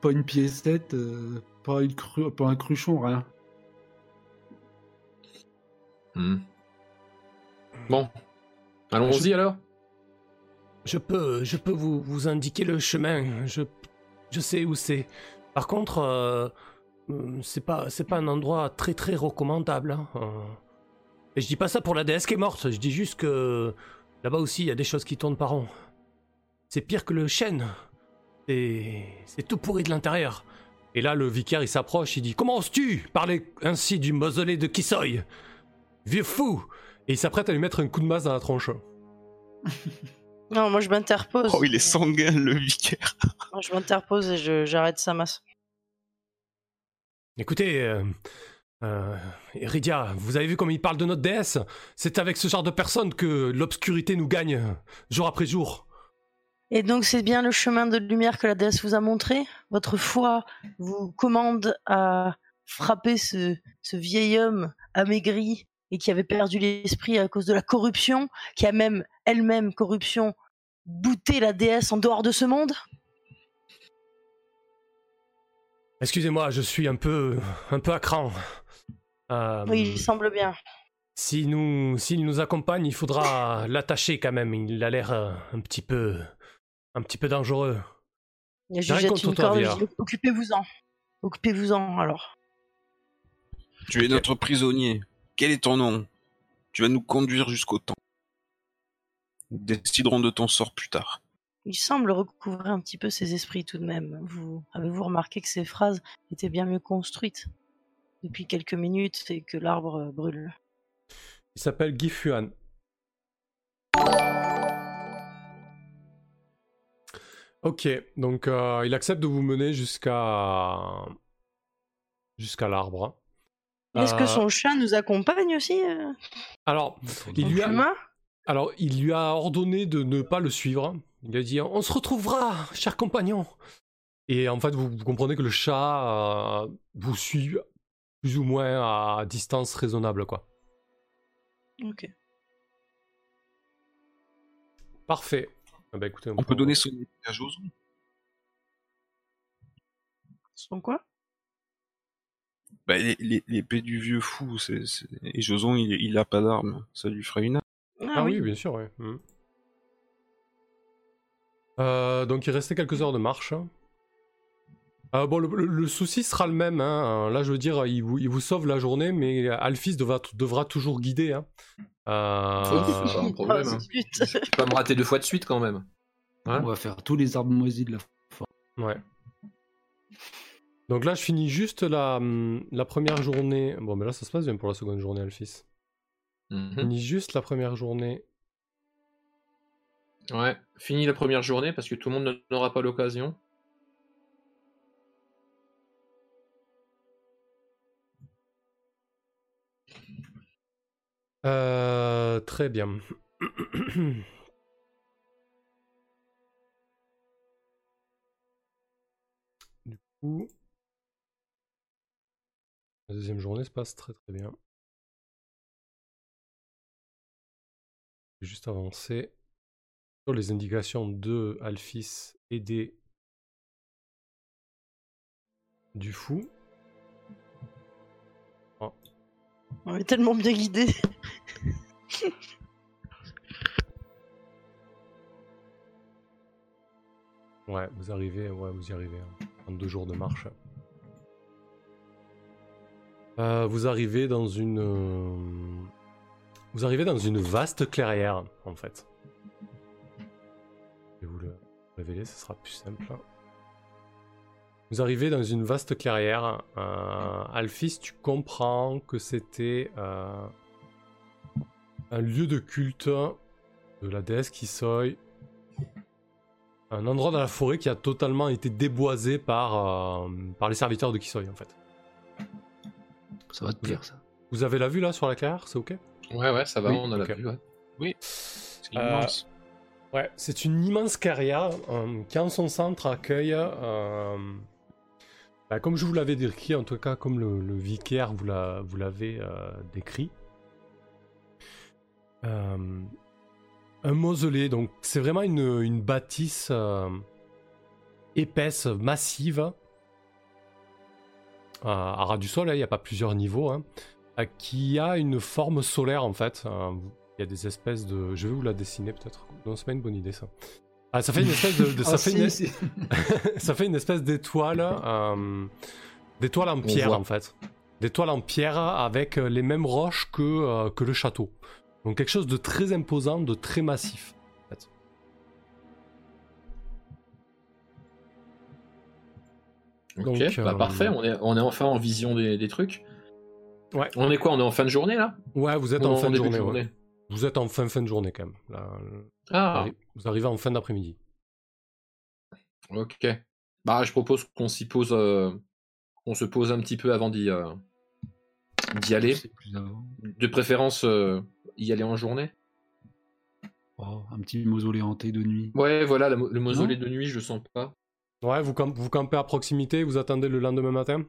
pas une piécette, euh, pas, une cru- pas un cruchon, rien. Hmm. Bon. Allons-y alors Je peux, je peux vous, vous indiquer le chemin. Je, je sais où c'est. Par contre, euh, c'est pas, c'est pas un endroit très très recommandable. hein. Euh, Et je dis pas ça pour la déesse qui est morte. Je dis juste que là-bas aussi il y a des choses qui tournent par rond. C'est pire que le chêne. C'est, c'est tout pourri de l'intérieur. Et là, le vicaire il s'approche. Il dit Comment oses-tu parler ainsi du mausolée de Kissoy? Vieux fou Et il s'apprête à lui mettre un coup de masse dans la tronche. Non, moi je m'interpose. Oh, il est sanguin, le vicaire. Moi, je m'interpose et je- j'arrête sa masse. Écoutez, euh, euh, vous avez vu comme il parle de notre déesse? C'est avec ce genre de personnes que l'obscurité nous gagne, jour après jour. Et donc c'est bien le chemin de lumière que la déesse vous a montré? Votre foi vous commande à frapper ce, ce vieil homme amaigri et qui avait perdu l'esprit à cause de la corruption, qui a même elle-même corruption bouté la déesse en dehors de ce monde? Excusez-moi, je suis un peu, un peu à cran. Euh, Oui, il semble bien. si nous, s'il nous accompagne, il faudra l'attacher quand même. Il a l'air euh, un petit peu, un petit peu dangereux. Je jette une toi, corde occupez-vous-en. Occupez-vous-en alors. Tu es notre prisonnier. Quel est ton nom? Tu vas nous conduire jusqu'au temple. Nous déciderons de ton sort plus tard. Il semble recouvrir un petit peu ses esprits tout de même. Vous avez-vous remarqué que ces phrases étaient bien mieux construites depuis quelques minutes et que l'arbre euh, brûle? Il s'appelle Guy Fuan. Ok, donc euh, il accepte de vous mener jusqu'à jusqu'à l'arbre. Est-ce que Euh, son chat nous accompagne aussi Alors, il lui a, alors, il lui a ordonné de ne pas le suivre. Il a dit On se retrouvera, cher compagnon. Et en fait, vous, vous comprenez que le chat euh, vous suit plus ou moins à distance raisonnable, quoi. Ok. Parfait. Ah bah, écoutez, On peut donner son épée à Joson. Son quoi? Bah, les- les- l'épée du vieux fou, c'est, c'est- et Joson, il, il a pas d'arme. Ça lui ferait une arme. Ah, oui. bien sûr, oui. Mhm. Euh, donc il restait quelques heures de marche. Euh, bon, le, le- le souci sera le même. hein. Là, je veux dire, il vous, il vous sauve la journée, mais Alphys devra, devra toujours guider. hein. Euh, Oh, c'est pas un problème. Ah, hein. zut. Je peux pas me rater deux fois de suite quand même. Hein On va faire tous les arbres moisis de la forêt. Ouais. Donc là, je finis juste la, hum, la première journée. Bon, mais là, ça se passe bien pour la seconde journée, Alphys. Mhm. finis juste la première journée. Ouais, fini la première journée parce que tout le monde n'aura pas l'occasion. Euh, très bien. [clears throat] du coup, la deuxième journée se passe très très bien. Juste avancer sur les indications de Alphys et des du fou. On est tellement bien guidés. [laughs] Ouais, vous arrivez, ouais, vous y arrivez. hein, En deux jours de marche. Euh, vous arrivez dans une, euh, vous arrivez dans une vaste clairière, en fait. Je vais vous le révéler, ce sera plus simple. Vous arrivez dans une vaste clairière. Euh, Alphys, tu comprends que c'était euh, un lieu de culte de la déesse Kisoi un endroit dans la forêt qui a totalement été déboisé par, euh, par les serviteurs de Kisoi en fait. Ça va te plaire, ça. Vous avez la vue là sur la clairière, c'est ok? Ouais, ouais, ça va, Oui, on a ok. la vue. Ouais. C'est Euh, immense. Ouais, c'est une immense carrière euh, qui en son centre accueille, euh, bah, comme je vous l'avais décrit, en tout cas comme le, le vicaire vous l'a- vous l'avez décrit, un mausolée. Donc c'est vraiment une, une bâtisse épaisse, massive, à à ras du sol, hein, il n'y a pas plusieurs niveaux, hein, qui a une forme solaire en fait. euh, il y a des espèces de. Je vais vous la dessiner peut-être. Non, c'est pas une bonne idée ça. Ah, ça fait une espèce de. de- [laughs] ça, Ah, fait si, une... si. [laughs] ça fait une espèce d'étoile. euh, d'étoile en pierre en fait. D'étoile en pierre avec euh, les mêmes roches que, euh, que le château. Donc quelque chose de très imposant, de très massif. en fait. Ok, Donc, bah euh, parfait, on est, on est enfin en vision des, des trucs. Ouais. On est quoi On est en fin de journée là? Ouais, vous êtes en fin de journée. ouais. Vous êtes en fin fin de journée quand même. Là, Ah, Vous arrivez en fin d'après-midi. ok. Bah, je propose qu'on s'y pose, euh, qu'on se pose un petit peu avant d'y euh, d'y aller. De préférence, euh, y aller en journée? Oh, un petit mausolée hanté de nuit. Ouais, voilà, le, le mausolée de nuit, je le sens pas. Ouais, vous, camp- vous campez à proximité, vous attendez le lendemain matin?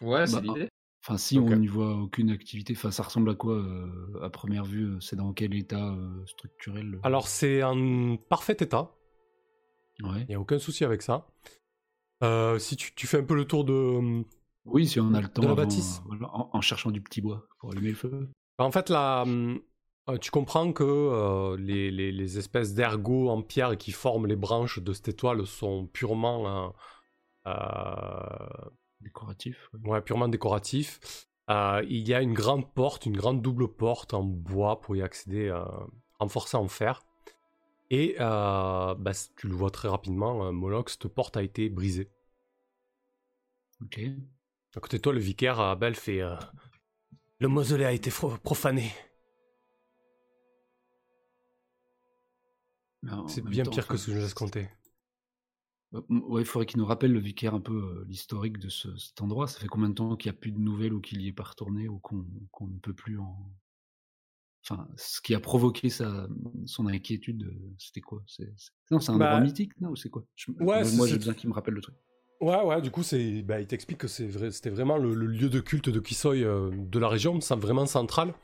Ouais, c'est Bah, l'idée. Enfin, si on n'y voit aucune activité, enfin, ça ressemble à quoi euh, à première vue euh, C'est dans quel état euh, structurel Alors c'est en parfait état, Ouais. il n'y a aucun souci avec ça. Euh, si tu, tu fais un peu le tour de... Oui, si on a le temps. la avant, bâtisse. en, en cherchant du petit bois pour allumer le feu. En fait, là, hum, tu comprends que les, les- les espèces d'ergots en pierre qui forment les branches de cette étoile sont purement, Décoratif. ouais. ouais, purement décoratifs. Euh, il y a une grande porte, une grande double porte en bois pour y accéder, euh, renforcée en fer. Et euh, bah, tu le vois très rapidement, euh, Moloch, cette porte a été brisée. Ok. À côté de toi, le vicaire, Abel, fait euh, Le mausolée a été profané. En C'est bien temps, pire que ce que je laisse compter. Euh, Ouais, il faudrait qu'il nous rappelle le vicaire un peu euh, l'historique de ce- cet endroit. Ça fait combien de temps qu'il n'y a plus de nouvelles ou qu'il n'y est pas retourné ou qu'on ne peut plus en. Enfin, ce qui a provoqué sa, son inquiétude, euh, c'était quoi? Non, c'est un Bah, endroit mythique, non ou C'est quoi? Je- ouais, moi, j'ai besoin qu'il me rappelle le truc. Ouais, ouais, du coup, c'est, bah, il t'explique que c'est vrai, c'était vraiment le, le lieu de culte de Kisoi euh, de la région, ça, vraiment central,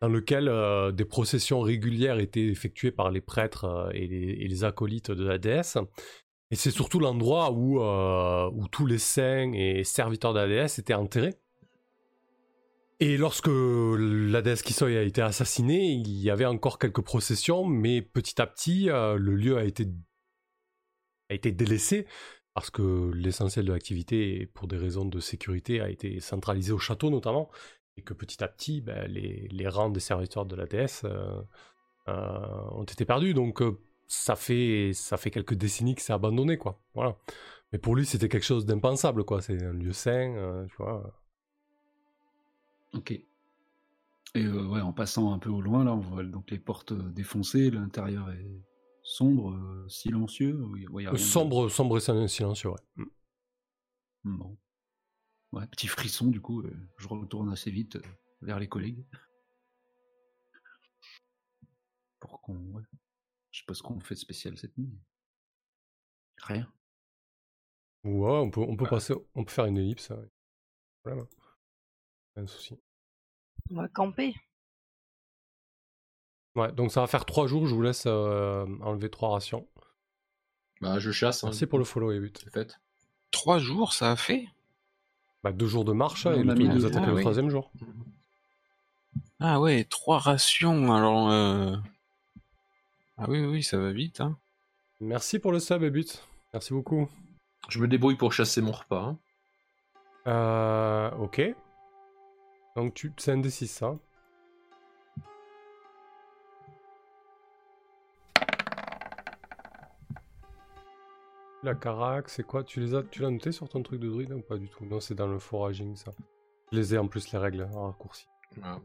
dans lequel euh, des processions régulières étaient effectuées par les prêtres euh, et, les, et les acolytes de la déesse. Et c'est surtout l'endroit où, euh, où tous les saints et serviteurs de la déesse étaient enterrés. Et lorsque la déesse Kisoi a été assassinée, il y avait encore quelques processions, mais petit à petit, euh, le lieu a été, délaissé parce que l'essentiel de l'activité, pour des raisons de sécurité, a été centralisé au château notamment, et que petit à petit, ben, les, rangs des serviteurs de la déesse euh, ont été perdus. Donc ça fait ça fait quelques décennies que c'est abandonné, quoi. Voilà. Mais pour lui, c'était quelque chose d'impensable, quoi. C'est un lieu sain, euh, tu vois. Ok. Et euh, ouais, en passant un peu au loin, là, on voit donc les portes euh, défoncées, l'intérieur est sombre, euh, silencieux. ouais, y a rien de- Sombre, sombre et sil- silencieux, ouais. Mm. Bon. Ouais, petit frisson, du coup, je retourne assez vite vers les collègues. Pour qu'on. Ouais. Je sais pas ce qu'on fait de spécial cette nuit. Rien. Ouais, on peut, on peut passer, on peut faire une ellipse. ouais. Pas de problème, hein. Pas de souci. On va camper. Ouais, donc ça va faire trois jours. Je vous laisse euh, enlever trois rations. Bah, je chasse. Hein, Merci pour le follow et but. C'est fait. Trois jours, ça a fait? Bah, deux jours de marche et on le a temps mis de vous deux- attaquer ah le oui. troisième jour. Ah ouais, trois rations. Alors, ah oui, oui, ça va vite. Hein. Merci pour le sub et but. Merci beaucoup. Je me débrouille pour chasser mon repas. hein. Euh, ok. Donc tu, c'est un D6 ça. La carac, c'est quoi? Tu les as, tu l'as noté sur ton truc de druide ou pas du tout? Non, c'est dans le foraging ça. Je les ai en plus les règles en raccourci. Voilà.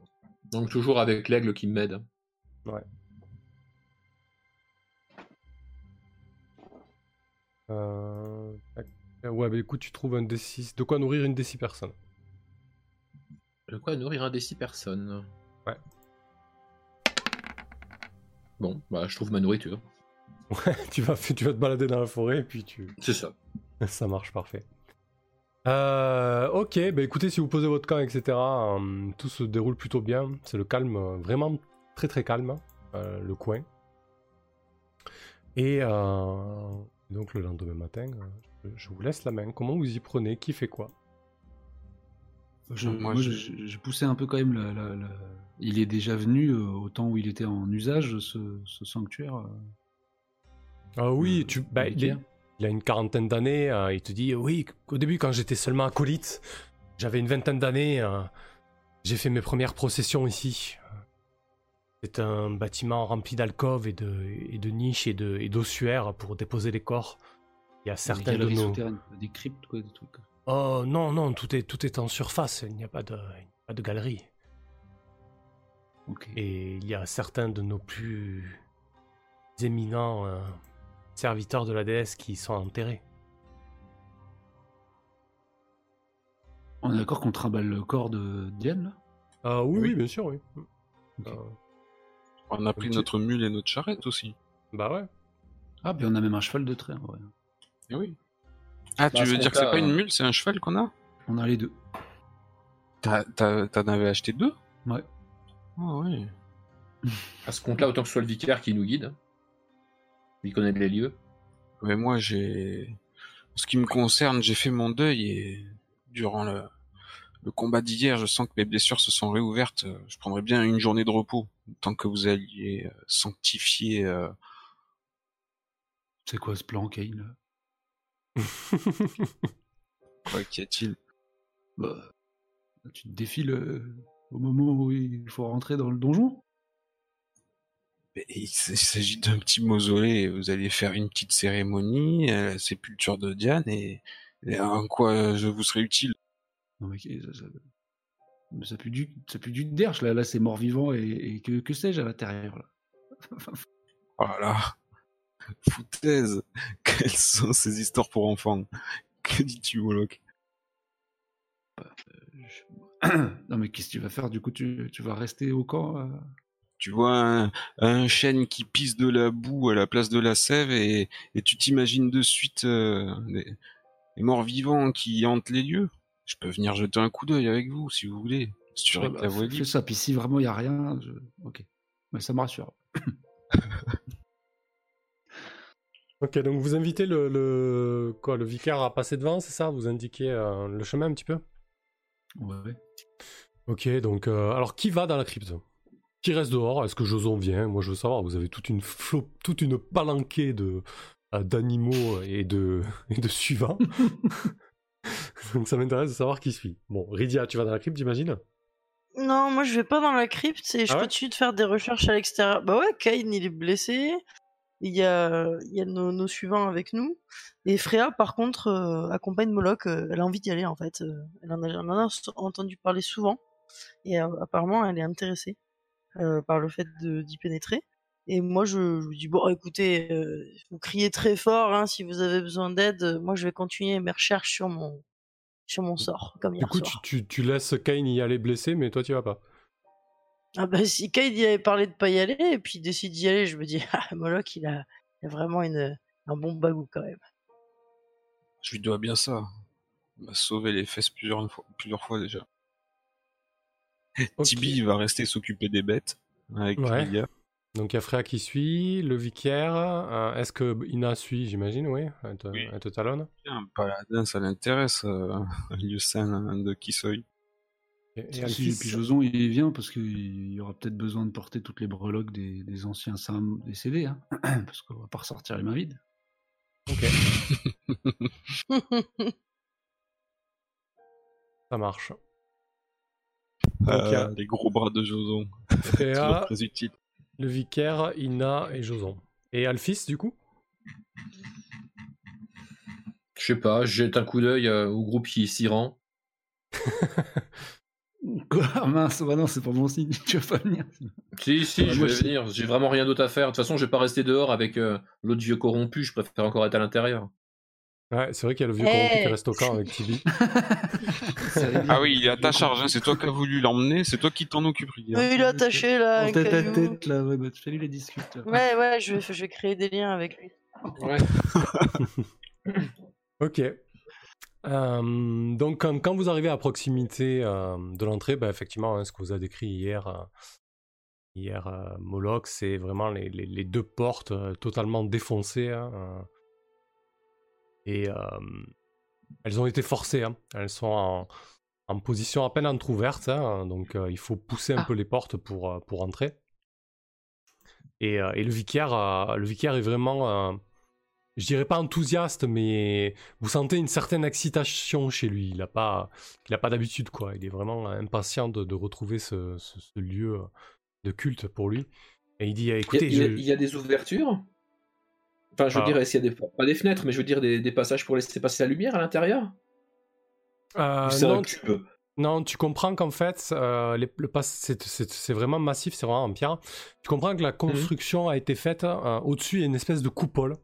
Donc toujours avec l'aigle qui m'aide. Euh. Ouais, bah écoute, tu trouves un D6. De quoi nourrir une D6 personne. De quoi nourrir un des six personnes. Ouais. Bon, bah je trouve ma nourriture. [laughs] tu, vas, tu vas te balader dans la forêt et puis tu. C'est ça. [laughs] Ça marche, parfait. Euh, ok, bah écoutez, si vous posez votre camp, etc., euh, tout se déroule plutôt bien. C'est le calme, euh, vraiment très très calme, le coin. Et euh, donc le lendemain matin, euh, je, vous laisse la main. Comment vous y prenez? Qui fait quoi? Je, Moi, moi, je- je, je- je poussais un peu quand même. la- la- la- Il est déjà venu euh, au temps où il était en usage, ce, ce sanctuaire. euh. Ah oui, Euh, tu, bah, il, est- il a une quarantaine d'années. euh, il te dit oui, au début, quand j'étais seulement acolyte, j'avais une vingtaine d'années. euh, j'ai fait mes premières processions ici. C'est un bâtiment rempli d'alcôves et de, et de niches et d'ossuaires pour déposer les corps. Il y a Des certains de galeries nos. souterraines, des cryptes, quoi, des trucs. Oh non, non, tout est, tout est en surface. Il n'y a pas de, pas de galerie. Et il y a certains de nos plus éminents euh, serviteurs de la déesse qui sont enterrés. On est d'accord qu'on trimballe le corps de Diane, là? Ah oui, Oui. oui, bien sûr, oui. Ok. Euh, On a pris notre mule et notre charrette aussi. bah ouais. Ah, puis on a même un cheval de trait, en vrai. Eh oui. Ah, Bah, tu ce veux dire que c'est pas une mule, c'est un cheval qu'on a? On a les deux. T'as- t'as- T'en avais acheté deux? Ouais. Ah ouais. [laughs] À ce compte-là, autant que ce soit le vicaire qui nous guide. hein. Il connaît les lieux. Mais moi, j'ai. En ce qui me concerne, j'ai fait mon deuil et durant le, le combat d'hier, je sens que mes blessures se sont réouvertes. Je prendrais bien une journée de repos, tant que vous alliez euh, sanctifier. euh, C'est quoi ce plan, Kane? [laughs] Là Quoi qu'y a-t-il? Bah, Tu te défiles euh, au moment où il faut rentrer dans le donjon Mais Il s'agit d'un petit mausolée. Vous allez faire une petite cérémonie, euh, la sépulture de Diane, et, et en quoi je vous serai utile? Non, mais ça, ça, pue du, ça pue du derche, là. Là, c'est mort-vivant et, et que, que sais-je à l'intérieur, là [laughs] Voilà. Foutaise. [laughs] Quelles sont ces histoires pour enfants? Que dis-tu, Moloch? Je- [coughs] non, mais qu'est-ce que tu vas faire? Du coup, tu, tu vas rester au camp euh? Tu vois un, un chêne qui pisse de la boue à la place de la sève et, et tu t'imagines de suite euh, des, des morts vivants qui hantent les lieux? Je peux venir jeter un coup d'œil avec vous si vous voulez. Si tu Ouais, que bah, fais ça. Puis si vraiment il y a rien, je... ok. Mais ça me rassure. [laughs] Ok, donc vous invitez le, le, quoi, le vicaire à passer devant, c'est ça? Vous indiquez euh, le chemin un petit peu? Ouais. Ok, donc euh, alors qui va dans la crypte? Qui reste dehors? Est-ce que Joson vient? Moi je veux savoir, vous avez toute une, flo- toute une palanquée de, euh, d'animaux et de, [laughs] et de suivants. [laughs] [laughs] Donc ça m'intéresse de savoir qui suit. Bon, Rydia, tu vas dans la crypte, j'imagine? Non, moi je vais pas dans la crypte et je Ah ouais continue de faire des recherches à l'extérieur. Bah ouais, Kain il est blessé. Il y a, il y a nos, nos suivants avec nous. Et Freya, par contre, euh, accompagne Moloch. euh, elle a envie d'y aller en fait. Euh, elle en a, elle en a entendu parler souvent. Et apparemment, elle est intéressée par le fait d'y pénétrer. Et moi, je, dis bon, écoutez, euh, vous criez très fort hein, si vous avez besoin d'aide. Euh, Moi, je vais continuer mes recherches sur mon sur mon sort, comme Du hier coup, tu, soir. tu, tu laisses Kane y aller blessé, mais toi, tu vas pas. Ah bah si Kate y avait parlé de pas y aller et puis il décide d'y aller, je me dis [laughs] ah Moloch il a, il a vraiment une, un bon bagou quand même. Je lui dois bien ça. Il m'a sauvé les fesses plusieurs fois, plusieurs fois déjà. Tibi, il va rester s'occuper des bêtes avec Ouais. Lydia. Donc il y a Freya qui suit, le vicaire. euh, Est-ce que Ina suit, j'imagine, oui Elle te, Oui. elle te talonne? Un paladin, ça l'intéresse, euh, [laughs] lieu sain de Kisoy. Et, et Si, puis Joson, il vient parce qu'il y aura peut-être besoin de porter toutes les breloques des, des anciens saints décédés, hein, [clears throat] parce qu'on va pas ressortir les mains vides. [laughs] Ça marche. Donc a Euh, les gros bras de Joson. [laughs] Toujours très utile. Le vicaire, Ina et Joson. Et Alphys, du coup? Je sais pas, je jette un coup d'œil euh, au groupe qui s'y rend. [laughs] Quoi? Ah, Mince, bah non, c'est pas mon signe, [laughs] tu vas pas venir. Si, si, Ah, je vais venir. J'ai vraiment rien d'autre à faire. De toute façon, je vais pas rester dehors avec euh, l'autre vieux corrompu. Je préfère encore être à l'intérieur. Ouais, c'est vrai qu'il y a le vieux Eh. corrompu qui reste au camp avec Tibi. [laughs] Ah oui, il est à ta charge, hein, c'est toi qui as voulu l'emmener, c'est toi qui t'en occupes, Lydia. Oui, il est attaché là, En tête à tête, là, ouais, bah, tu fais les discutes. là. Ouais, ouais, je vais, je vais créer des liens avec lui. Ouais. [laughs] Ok. Euh, donc, quand, quand vous arrivez à proximité euh, de l'entrée, bah, effectivement, hein, ce que vous a décrit hier, euh, hier euh, Moloch, c'est vraiment les, les- les deux portes euh, totalement défoncées. hein, euh, et euh, elles ont été forcées. hein. Elles sont en, en position à peine entrouverte. hein, donc, euh, il faut pousser un Ah. peu les portes pour, euh, pour entrer. Et, euh, et le, vicaire, euh, le vicaire est vraiment. euh, je dirais pas enthousiaste, mais vous sentez une certaine excitation chez lui. Il n'a pas, il a pas d'habitude, quoi. Il est vraiment impatient de, de retrouver ce, ce- ce lieu de culte pour lui. Et il dit, Il y, a, écoutez, il y a- je- il y a des ouvertures? Enfin, je veux Ah. dire, est-ce qu'il y a des, pas des fenêtres, mais je veux dire des, des passages pour laisser passer la lumière à l'intérieur? Euh, non, tu, non, tu comprends qu'en fait, euh, les- le c'est vraiment massif, c'est vraiment en pierre. Tu comprends que la construction a été faite euh, au-dessus, il y a une espèce de coupole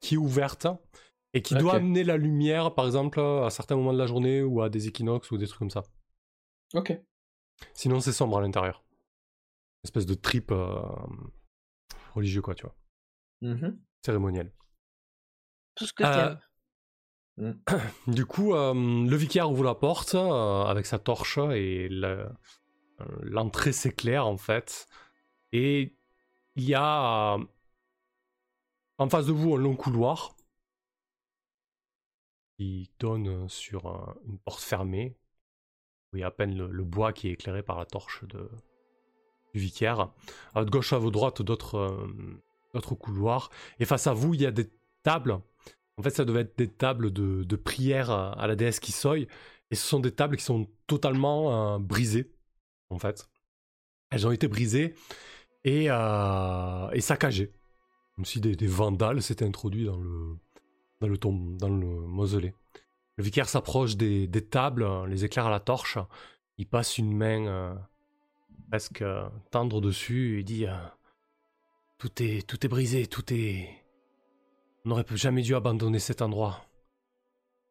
qui est ouverte et qui doit amener la lumière, par exemple, à certains moments de la journée ou à des équinoxes ou des trucs comme ça. Ok. Sinon, c'est sombre à l'intérieur. Une espèce de trip euh, religieux, quoi, tu vois. Mhm. Cérémoniel. Tout ce que Euh, t'aimes. [coughs] Du coup, euh, le vicaire ouvre la porte euh, avec sa torche et le- euh, l'entrée s'éclaire en fait. Et il y a euh, en face de vous un long couloir qui donne sur une porte fermée. Où il y a à peine le, le bois qui est éclairé par la torche de, du vicaire. À votre gauche, à votre droite, d'autres euh, d'autres couloirs. Et face à vous, il y a des tables. En fait, ça devait être des tables de, prière à la déesse Kisoy. Et ce sont des tables qui sont totalement euh, brisées, en fait. Elles ont été brisées et, euh, et saccagées. Comme si des, des vandales s'étaient introduits dans le, dans le, tom- dans le mausolée. Le vicaire s'approche des, tables, les éclaire à la torche. Il passe une main euh, presque tendre dessus et dit tout, est, tout brisé, tout est... On n'aurait jamais dû abandonner cet endroit.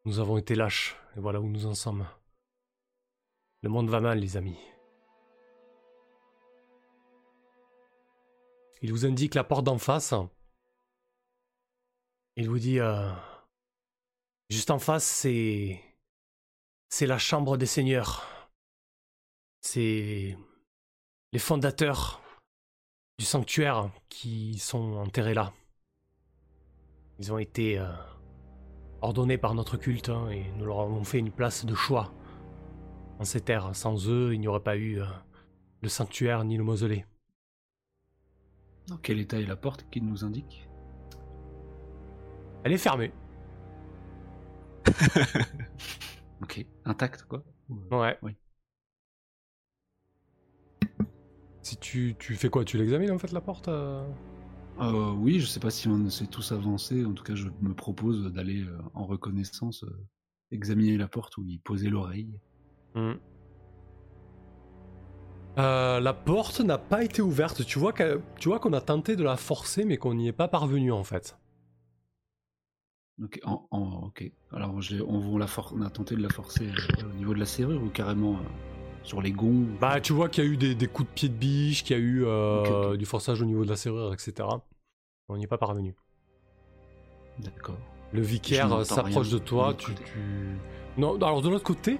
Nous avons été lâches, et voilà où nous en sommes. Le monde va mal, les amis. Il vous indique la porte d'en face. Il vous dit... euh, juste en face, c'est... C'est la chambre des seigneurs. C'est... Les fondateurs du sanctuaire qui sont enterrés là. Ils ont été euh, ordonnés par notre culte hein, et nous leur avons fait une place de choix en ces terres. Sans eux, il n'y aurait pas eu euh, le sanctuaire ni le mausolée. Dans quel état est la porte qu'il nous indique? Elle est fermée. [laughs] Ok, intact quoi? Ouais. Oui. Si tu, tu fais quoi? Tu l'examines en fait la porte euh? Euh, oui, je sais pas si on s'est tous avancé. En tout cas, je me propose d'aller euh, en reconnaissance euh, examiner la porte ou y poser l'oreille. Hmm. Euh, la porte n'a pas été ouverte. Tu vois qu'elle- tu vois qu'on a tenté de la forcer, mais qu'on n'y est pas parvenu en fait. Ok, en, en- ok. Alors, on, on, la for- on a tenté de la forcer euh, au niveau de la serrure ou carrément euh, sur les gonds. Bah, tu vois qu'il y a eu des, des coups de pied de biche, qu'il y a eu euh, du forçage au niveau de la serrure, etc. On n'y est pas parvenu. D'accord. Le vicaire euh, s'approche de toi. de Tu, tu- Non, alors de l'autre côté,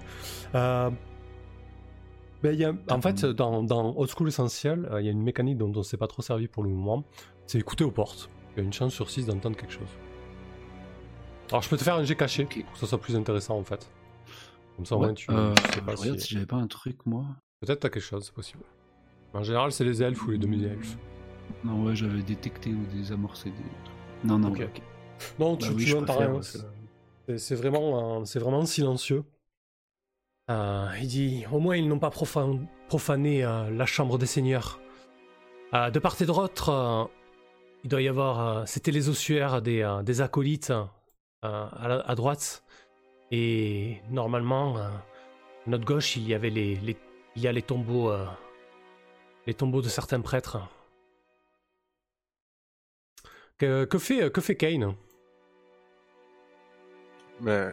euh, ben, y a, en fait, dans, dans Old School Essentiel, euh, il y a une mécanique dont on ne s'est pas trop servi pour le moment. C'est écouter aux portes. Il y a une chance sur 6 d'entendre quelque chose. Alors je peux te faire un jet caché pour que ça soit plus intéressant en fait. Comme ça au Ouais, moins tu, euh, tu sais pas je regarde si... si j'avais pas un truc, moi. Peut-être t'as quelque chose, c'est possible. En général, c'est les elfes ou les demi-elfes. Non, ouais, j'avais détecté ou désamorcé des trucs. Non, non, Ok. ouais, ok. Non, Bah tu, oui, tu n'entends rien. C'est- vraiment, c'est vraiment silencieux. Euh, il dit Au moins, ils n'ont pas profan- profané euh, la chambre des seigneurs. Euh, de part et d'autre, il doit y avoir. C'était les ossuaires des, des acolytes à, la- à droite. Et normalement, euh, à notre gauche, il y avait les, les- il y a les tombeaux, euh, les tombeaux de certains prêtres. Que, que fait, que fait Kane Bah,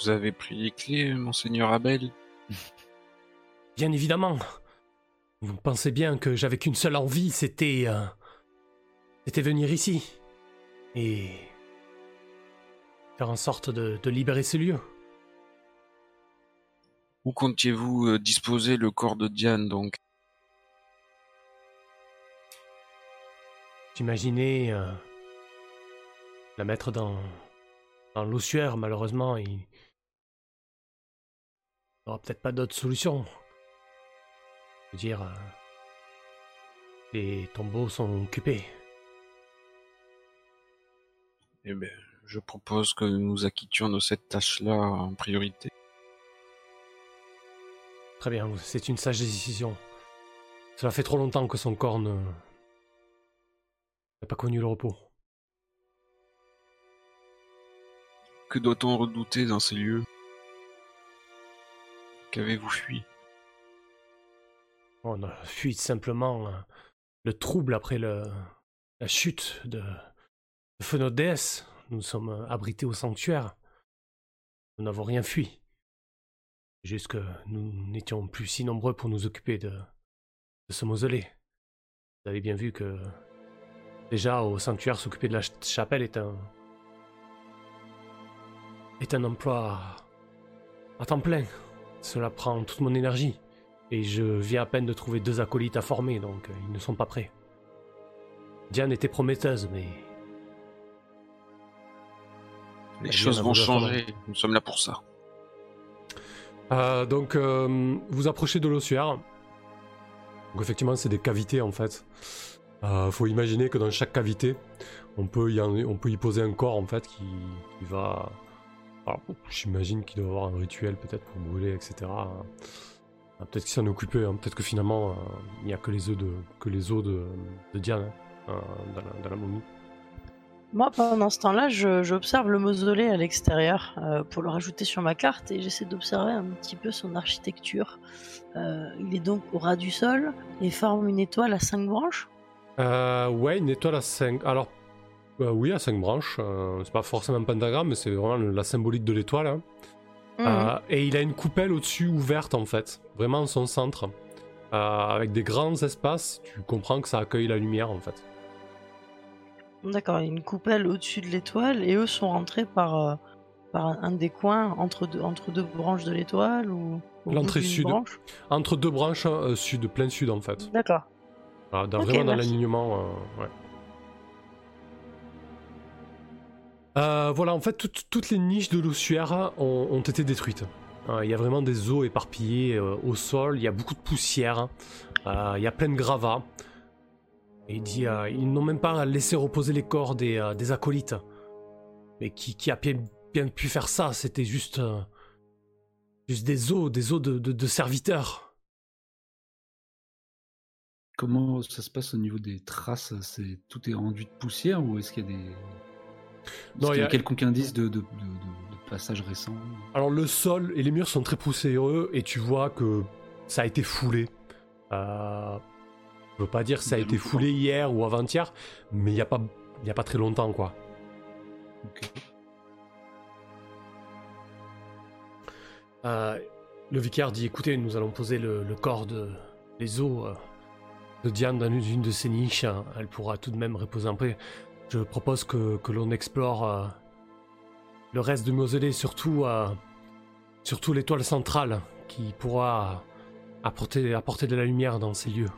vous avez pris les clés, monseigneur Abel [laughs] Bien évidemment. Vous pensez bien que j'avais qu'une seule envie, c'était. euh, c'était venir ici. Et. faire en sorte de, de libérer ce lieu. Où comptiez-vous euh, disposer le corps de Diane, donc? J'imaginais. euh, la mettre dans. dans l'ossuaire, malheureusement, il. n'y aura peut-être pas d'autre solution. Je veux dire. euh, les tombeaux sont occupés. Eh ben, je propose que nous acquittions de cette tâche-là en priorité. Très bien, c'est une sage décision. Cela fait trop longtemps que son corps ne. n'a pas connu le repos. Que doit-on redouter dans ces lieux? Qu'avez-vous fui? On a fui simplement euh, le trouble après le, la chute de, de déesse. Nous sommes abrités au sanctuaire. Nous n'avons rien fui. Juste que nous n'étions plus si nombreux pour nous occuper de, de ce mausolée. Vous avez bien vu que déjà au sanctuaire s'occuper de la ch- chapelle est un est un emploi à temps plein. Cela prend toute mon énergie. Et je viens à peine de trouver deux acolytes à former, donc euh, ils ne sont pas prêts. Diane était prometteuse, mais Les choses vont changer, nous sommes là pour ça. Euh, donc, euh, vous approchez de l'ossuaire. Donc, effectivement, c'est des cavités en fait. Euh, faut imaginer que dans chaque cavité, on peut y, on peut y poser un corps en fait qui, va. Alors, j'imagine qu'il doit avoir un rituel peut-être pour brûler, etc. Euh, peut-être qu'il s'en occupé. hein. Peut-être que finalement, euh, il n'y a que les œufs de, que les os de, de Diane hein, dans, la, dans la momie. Moi, pendant ce temps-là, j'observe le mausolée à l'extérieur euh, pour le rajouter sur ma carte et j'essaie d'observer un petit peu son architecture. Euh, il est donc au ras du sol et forme une étoile à cinq branches. Euh, ouais, une étoile à 5. Alors, euh, oui, à 5 branches. c'est pas forcément un pentagramme, mais c'est vraiment la symbolique de l'étoile. hein. Mhm. Et il a une coupelle au-dessus ouverte en fait, vraiment en son centre, avec des grands espaces. Tu comprends que ça accueille la lumière en fait. D'accord, il y a une coupelle au-dessus de l'étoile et eux sont rentrés par, euh, par un, des coins entre deux, entre deux branches de l'étoile ou L'entrée sud. branche? Entre deux branches euh, sud, plein sud en fait. D'accord. Voilà, dans- Ok, vraiment dans l'alignement. euh, ouais. Euh, voilà, en fait, toutes- toutes les niches de l'ossuaire ont, ont été détruites. Euh, Il y a vraiment des os éparpillés euh, au sol, il y a beaucoup de poussière, il y a plein de gravats. Et il dit, euh, ils n'ont même pas laissé reposer les corps des, euh, des acolytes. mais qui, qui a bien, bien pu faire ça C'était juste, euh, juste des os, des os de, de, de serviteurs. Comment ça se passe au niveau des traces? C'est tout est rendu de poussière ou est-ce qu'il y a des Non, il y y a a- quelconque indice de, passage récent? Alors le sol et les murs sont très poussiéreux et tu vois que ça a été foulé. Euh, je veux pas dire que ça a été foulé hier ou avant-hier, mais il y a pas, il y a pas très longtemps quoi. Euh, le vicaire dit écoutez, nous allons poser le, le corps de les os euh, de Diane dans une, de ses niches. hein. Elle pourra tout de même reposer un peu. Je propose que, que l'on explore euh, le reste du mausolée, surtout, surtout l'étoile centrale qui pourra apporter, apporter de la lumière dans ces lieux.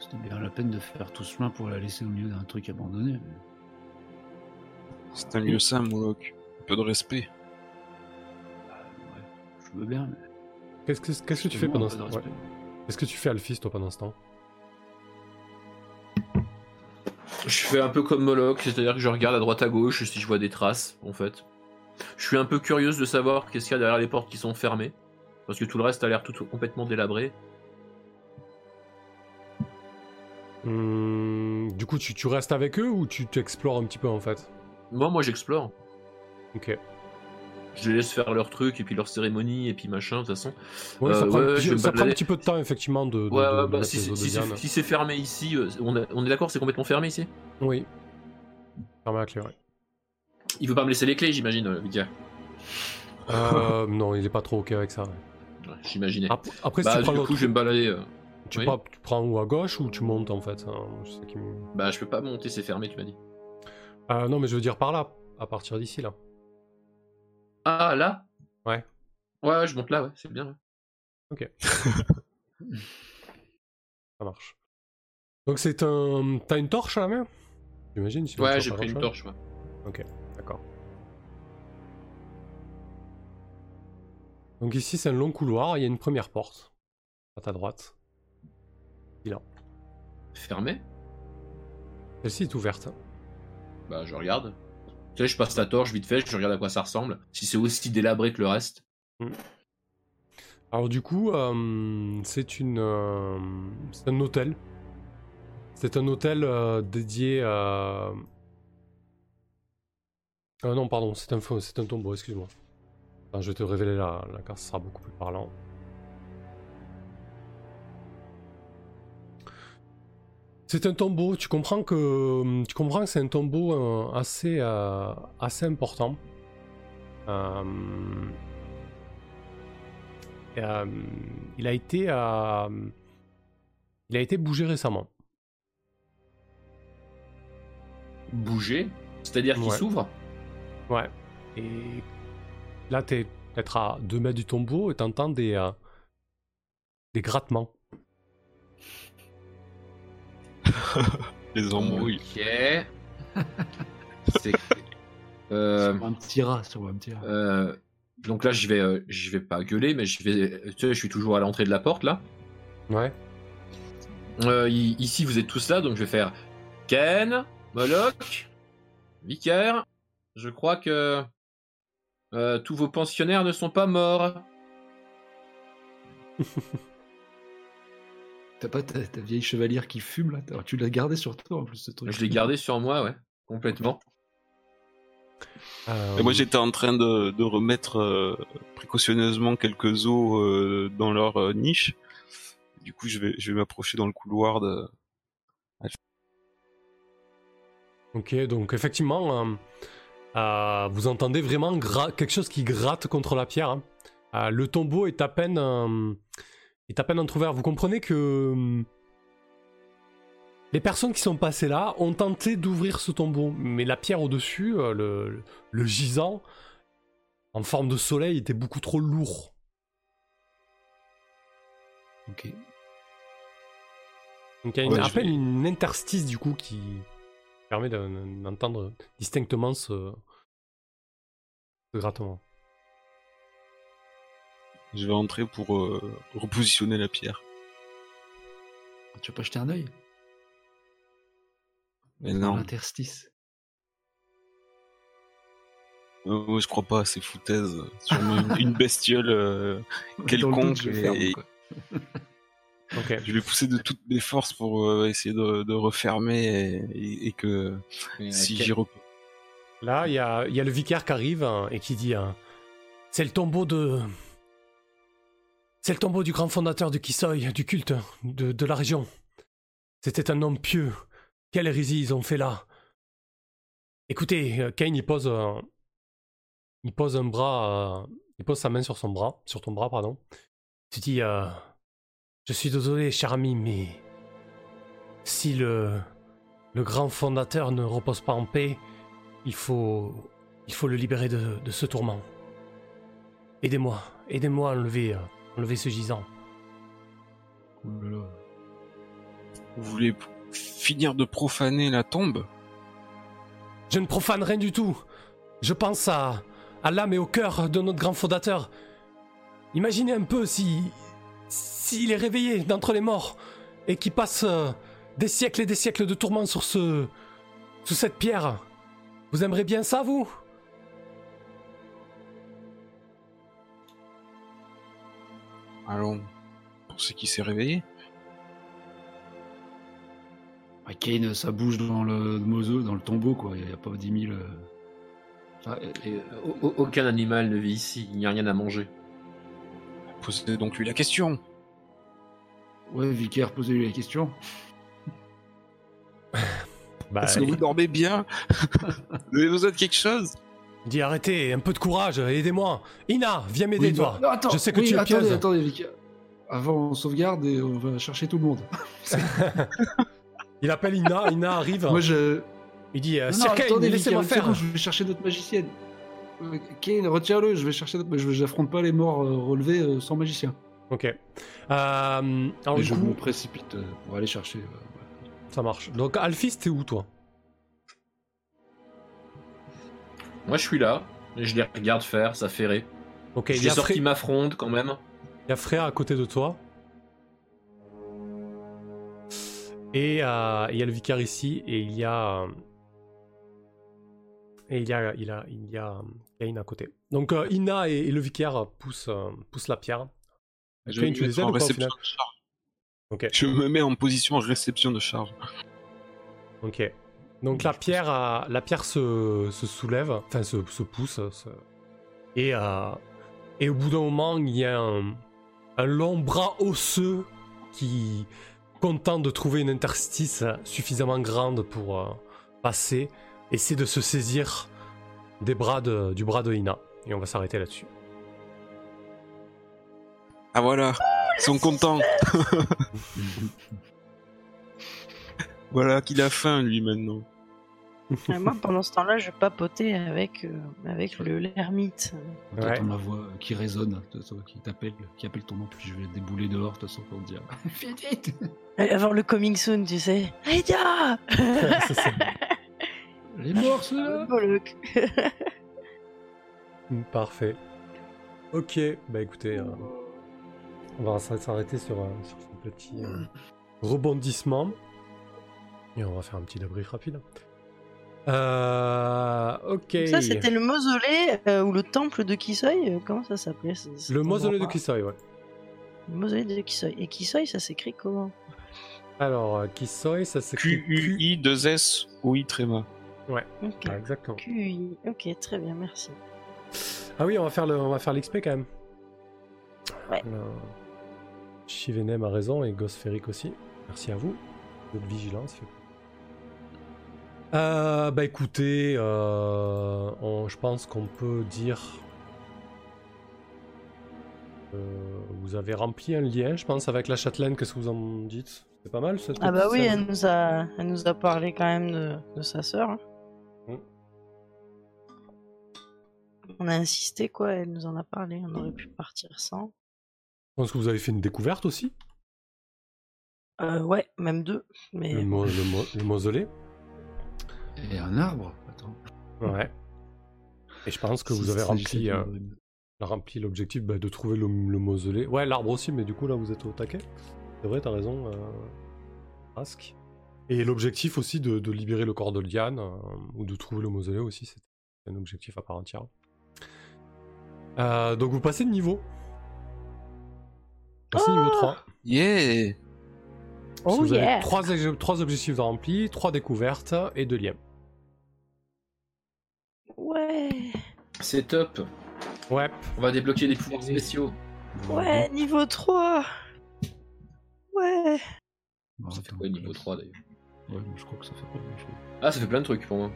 C'était bien la peine de faire tout ce chemin pour la laisser au milieu d'un truc abandonné. C'est un lieu sain, Moloch. Un peu de respect. bah, ouais, je veux bien. mais Qu'est-ce que, qu'est-ce que tu fais pendant un ce peu temps. Qu'est-ce que tu fais, Alphys, toi, pendant ce temps? Je fais un peu comme Moloch, c'est-à-dire que je regarde à droite à gauche si je vois des traces, en fait. Je suis un peu curieuse de savoir qu'est-ce qu'il y a derrière les portes qui sont fermées, parce que tout le reste a l'air tout complètement délabré. Hum, Du coup, tu, tu restes avec eux ou tu t'explores un petit peu en fait? Moi, moi, j'explore. Ok. Je les laisse faire leur truc et puis leur cérémonie et puis machin, de toute façon. Ouais, ça Euh, prend, un ouais, petit- ça prend un peu de temps, effectivement, de. de- Ouais, de bah, si, c'est- si si fermé ici, euh, on, a- on est d'accord, c'est complètement fermé ici? Oui. Fermé à clé, ouais. Il veut pas me laisser les clés, j'imagine, euh, le vicaire. Euh, [laughs] non, il est pas trop ok avec ça. ouais. J'imaginais. Après, après, bah, si tu du coup, je vais me balader. euh, tu, oui. prends, tu prends où à gauche ou tu montes en fait hein, je sais qui me- Bah, je peux pas monter, c'est fermé, tu m'as dit. Euh, Non, mais je veux dire par là, à partir d'ici là. Ah, là? Ouais. Ouais, je monte là, ouais, c'est bien. ouais. Ça marche. Donc c'est un. T'as une torche à la main? J'imagine Ouais, j'ai pris une torche, ouais. D'accord. Donc ici c'est un long couloir, il y a une première porte. À ta droite. Fermé Celle-ci est ouverte. Bah, je regarde. Tu sais, je passe la torche vite fait, je regarde à quoi ça ressemble. Si c'est aussi délabré que le reste. Alors du coup, euh, c'est une, euh, c'est un hôtel. C'est un hôtel euh, dédié à. Ah non, pardon, c'est un c'est un tombeau. Excuse-moi. Je vais te révéler la, la carte, ce sera beaucoup plus parlant. C'est un tombeau. Tu comprends que tu comprends que c'est un tombeau euh, assez euh, assez important. Euh, il a été il a été bougé récemment. Bouger C'est-à-dire qu'il Ouais. s'ouvre? Ouais. Et là, t'es peut-être à 2 mètres du tombeau et t'entends des des grattements. [laughs] Les embrouilles. Ok. c'est. [laughs] Euh, Sur un petit rat, sur un petit rat. euh, donc là, je vais, euh, je vais pas gueuler, mais je vais. Tu sais, je suis toujours à l'entrée de la porte là. Ouais. Euh, i- ici, vous êtes tous là, donc je vais faire Ken, Moloch, Vicaire. Je crois que euh, tous vos pensionnaires ne sont pas morts. [laughs] T'as pas ta, ta vieille chevalière qui fume là? Tu l'as gardée sur toi en plus ce truc. Je l'ai gardé sur moi, ouais, complètement. Euh, Et moi j'étais en train de, de remettre euh, précautionneusement quelques os euh, dans leur euh, niche. Du coup je vais, je vais m'approcher dans le couloir de... Ok, donc effectivement, euh, euh, vous entendez vraiment quelque chose qui gratte contre la pierre. hein. Euh, le tombeau est à peine, euh, est à peine entrouvert. Vous comprenez que euh, les personnes qui sont passées là ont tenté d'ouvrir ce tombeau, mais la pierre au-dessus, euh, le, le gisant, en forme de soleil, était beaucoup trop lourd. Ok. Donc il y a une- Ouais, à peine vais- une interstice du coup qui permet d'en- d'entendre distinctement ce, ce grattement. Je vais entrer pour euh, repositionner la pierre. Tu veux pas jeter un œil? Mais Dans non, l'interstice. euh, je crois pas à ces foutaises. Sûrement une, une bestiole euh, [laughs] quelconque. doute, je ferme, et- quoi. [laughs] [laughs] Ok. Je vais pousser de toutes mes forces pour euh, essayer de, de refermer et, et- et que si j'y rep... Là, il y a, il y a le vicaire qui arrive hein, et qui dit hein, C'est le tombeau de. C'est le tombeau du grand fondateur du Kisoy, du culte de, de la région. C'était un homme pieux. Quelle hérésie ils ont fait là Écoutez, euh, Kane, il pose. un- pose un bras. euh, il pose sa main sur son bras. Sur ton bras, pardon. Tu dis euh, Je suis désolé, cher ami, mais. Si le. Grand fondateur ne repose pas en paix, il faut, il faut le libérer de, de ce tourment. Aidez-moi, aidez-moi à enlever, euh, enlever ce gisant. Vous voulez finir de profaner la tombe? Je ne profane rien du tout. Je pense à, à l'âme et au cœur de notre grand fondateur. Imaginez un peu si, s'il est réveillé d'entre les morts et qu'il passe euh, des siècles et des siècles de tourment sur ce, sous cette pierre. Vous aimeriez bien ça, vous? Allons, pour ce qui s'est réveillé. Ah, Kane, ça bouge dans le mausolée, dans le tombeau, quoi. Il n'y a pas 10 000. euh, enfin, Et, au- au- aucun animal ne vit ici, il n'y a rien à manger. Posez donc lui la question. ouais, Vicaire, posez-lui la question. [laughs] bah, Est-ce que vous dormez bien? [laughs] Vous avez besoin de quelque chose? Dit arrêtez, un peu de courage, aidez-moi. Ina, viens m'aider, Oui, toi. bah- non, attends, Je sais que oui, tu es attendez, attendez, Vicaire. Avant, on sauvegarde et on va chercher tout le monde. [laughs] Il appelle Ina, Ina arrive. Moi, je. Il dit euh, Non, Sir non, Kane, attendez, laissez-moi faire. je vais chercher notre magicienne. Euh, Kane, retiens-le, je vais chercher notre. Je j'affronte pas les morts euh, relevés euh, sans magicien. Ok. Euh, alors, du je coup, me précipite pour aller chercher. ça marche. Donc, Alphys, t'es où, toi? Moi je suis là, et je les regarde faire, ça. Ok, il a sorti Fré- ma fronde quand même. il y a Freya à côté de toi. Et euh, il y a le vicaire ici, et il y a. euh, Et il y a, il a, il y a euh, Kane à côté. Donc, euh, Ina et, et le vicaire poussent, euh, poussent la pierre. Je tu les aides ou pas au final. Ok. Je me mets en position réception de charge. Ok. Donc la pierre, euh, la pierre se, se soulève, enfin se, se pousse, se- et, euh, et au bout d'un moment, il y a un, un long bras osseux qui, content de trouver une interstice suffisamment grande pour euh, passer, essaie de se saisir des bras de- du bras de Ina. Et on va s'arrêter là-dessus. Ah voilà, ils sont contents. [laughs] voilà qu'il a faim lui maintenant. Et moi, pendant ce temps-là, je papotais avec, euh, avec le l'ermite. T'entends Ouais. ma voix euh, qui résonne, qui t'appelle, qui appelle ton nom, puis je vais débouler dehors, de toute façon, pour te dire. [laughs] Vite, vite Et Avoir le coming soon, tu sais. Aïda. [laughs] [laughs] Les morts, ceux-là Bollock. Parfait. Ok, bah écoutez, euh, on va s'arrêter sur, euh, sur ce petit euh, rebondissement. Et on va faire un petit débrief rapide. Euh, ok. Ça, c'était le mausolée euh, ou le temple de Kisoy euh, Comment ça s'appelait le mausolée de Kisoi, ouais. Le mausolée de Kisoy. Et Kisoy, ça s'écrit comment Alors, euh, Kisoi, ça s'écrit Q-U-I 2 S O I tréma. Ok. Ah, exactement. QI. Ok, très bien, merci. Ah oui, on va faire le, on va faire l'XP quand même. Ouais. Chivenem a raison et Gosferic aussi. Merci à vous. Votre vigilance. fait- Euh, bah écoutez, euh, on- je pense qu'on peut dire. Euh, vous avez rempli un lien, je pense, avec la châtelaine. Qu'est-ce que vous en dites? C'est pas mal cette Ah bah oui, elle nous a, elle nous a parlé quand même de, de sa sœur. hein. Mm. On a insisté quoi, elle nous en a parlé, on aurait pu partir sans. Je pense que vous avez fait une découverte aussi? Euh, ouais, même deux. Mais Le, mo- le mo- le mausolée? Et un arbre Attends. Ouais. Et je pense que vous avez rempli, euh, rempli l'objectif bah, de trouver le, le mausolée. Ouais, l'arbre aussi, mais du coup là vous êtes au taquet. C'est vrai, t'as raison, euh... Et l'objectif aussi de, de libérer le corps de Liane, euh, ou de trouver le mausolée aussi, c'est un objectif à part entière. Euh, donc vous passez de niveau. Passez niveau 3. Yeah Oh vous yeah avez trois, ex- trois objectifs de remplis, trois découvertes et deux liens. Ouais C'est top. Ouais. On va débloquer des pouvoirs spéciaux. Ouais, niveau 3 Ouais Bon, Ça fait quoi niveau je- 3 d'ailleurs Ouais, je crois que ça fait pas grand chose. Ah, ça fait plein de trucs pour moi.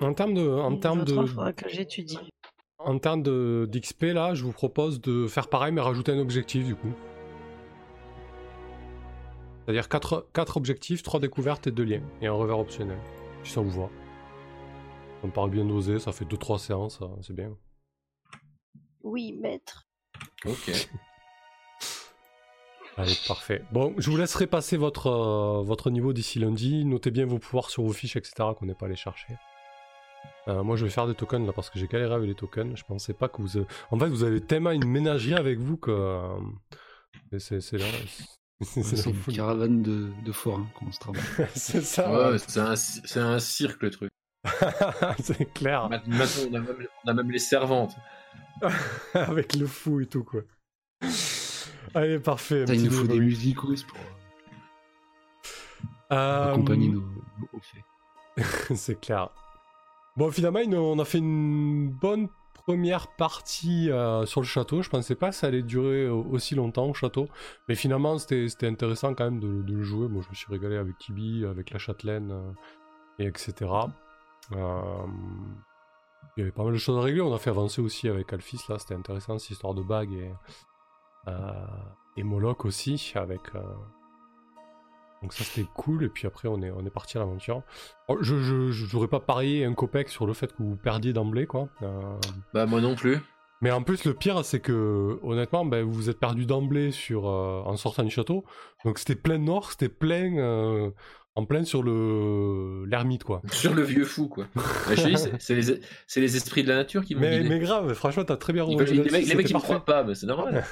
En termes de, en termes 3, de, que j'étudie. en termes de d'XP là, je vous propose de faire pareil mais rajouter un objectif du coup. C'est-à-dire 4, objectifs, 3 découvertes et 2 liens. Et un revers optionnel. Si ça vous voit. Ça me paraît bien dosé, ça fait 2-3 séances, ça, c'est bien. Oui, maître. Ok. [laughs] Allez, parfait. Bon, je vous laisserai passer votre, euh, votre niveau d'ici lundi. Notez bien vos pouvoirs sur vos fiches, etc. qu'on n'est pas allé chercher. Euh, moi, je vais faire des tokens là parce que j'ai galéré avec les tokens. Je pensais pas que vous. En fait, vous avez tellement une ménagerie avec vous que. euh, c'est- C'est là. [laughs] C'est une folie. caravane de, de forains qu'on se travaille. [laughs] C'est ça. Ouais, ouais. c'est un, c'est un cirque le truc. [laughs] c'est clair. Maintenant, on a, même, on a même les servantes. avec le fou et tout, quoi. Allez, parfait. Putain, il nous faut des musicos pour Euh, accompagner nos, nos faits. c'est clair. Bon, finalement, on a fait une bonne première partie euh, sur le château. Je pensais pas que ça allait durer euh, aussi longtemps au château. Mais finalement, c'était intéressant quand même de, le jouer. Moi, je me suis régalé avec Tibi, avec la châtelaine, euh, et etc. Il y avait pas mal de choses à régler. On a fait avancer aussi avec Alphys, là. C'était intéressant, cette histoire de bague et, et Moloch aussi, avec... donc ça c'était cool, et puis après on est, on est parti à l'aventure. Oh, Je j'aurais pas parié un copec sur le fait que vous perdiez d'emblée, quoi. Euh, Bah, moi non plus. mais en plus, le pire, c'est que, honnêtement, ben, vous vous êtes perdu d'emblée sur, euh, en sortant du château. Donc c'était plein nord, c'était plein, euh, en plein sur le l'ermite, quoi. [laughs] Sur le vieux fou, quoi. Bah, je dis, c'est- les, c'est les esprits de la nature qui m'ont Mais, mais grave, franchement, t'as très bien Ils veulent- les mecs, les mecs, ils me croient pas, mais c'est normal.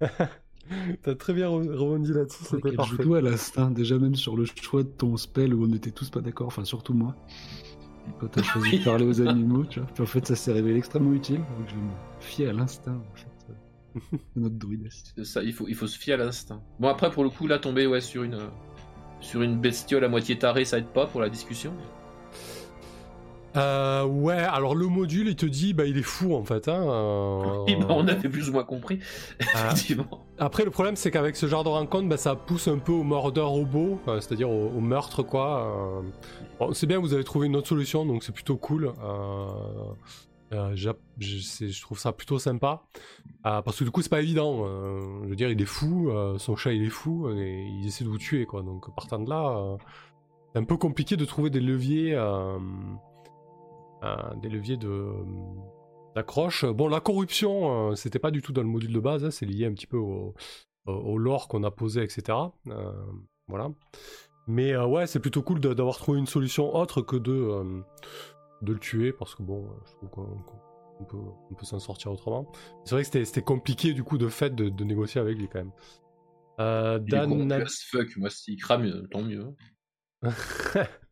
[laughs] [laughs] T'as très bien re- rebondi là-dessus, c'était Elle joue parfait. tout à l'instinct, déjà même sur le choix de ton spell où on était tous pas d'accord, enfin surtout moi. Quand t'as choisi Oui. de parler aux [laughs] animaux, tu vois. Puis en fait, ça s'est révélé extrêmement utile, donc je me fier à l'instinct, en fait, [laughs] de notre druide. C'est ça, il faut, il faut se fier à l'instinct. Bon, après, pour le coup, là, tomber ouais, sur, une, sur une bestiole à moitié tarée, ça aide pas pour la discussion. Euh, ouais, alors le module, il te dit, bah, il est fou, en fait. Hein, euh, Oui, bah, on avait plus ou moins compris, Ah. [laughs] effectivement. Après, le problème, c'est qu'avec ce genre de rencontre, bah, ça pousse un peu au murder robot, euh, c'est-à-dire au, au meurtre, quoi. Bon, c'est bien, vous avez trouvé une autre solution, donc c'est plutôt cool. Je, trouve ça plutôt sympa. Parce que du coup, c'est pas évident. je veux dire, il est fou, son chat, il est fou, et il essaie de vous tuer, quoi. Donc, partant de là, c'est un peu compliqué de trouver des leviers, des leviers de d'accroche. Bon, la corruption, euh, c'était pas du tout dans le module de base, hein, c'est lié un petit peu au, au, au lore qu'on a posé, etc. Euh, voilà. Mais euh, ouais, c'est plutôt cool d'avoir trouvé une solution autre que de, euh, de le tuer, parce que bon, je trouve qu'on qu'on- on peut, on peut s'en sortir autrement. C'est vrai que c'était- compliqué du coup de fait de, de négocier avec lui quand même. Euh, Dan, fuck, moi, s'il crame, tant mieux. [laughs]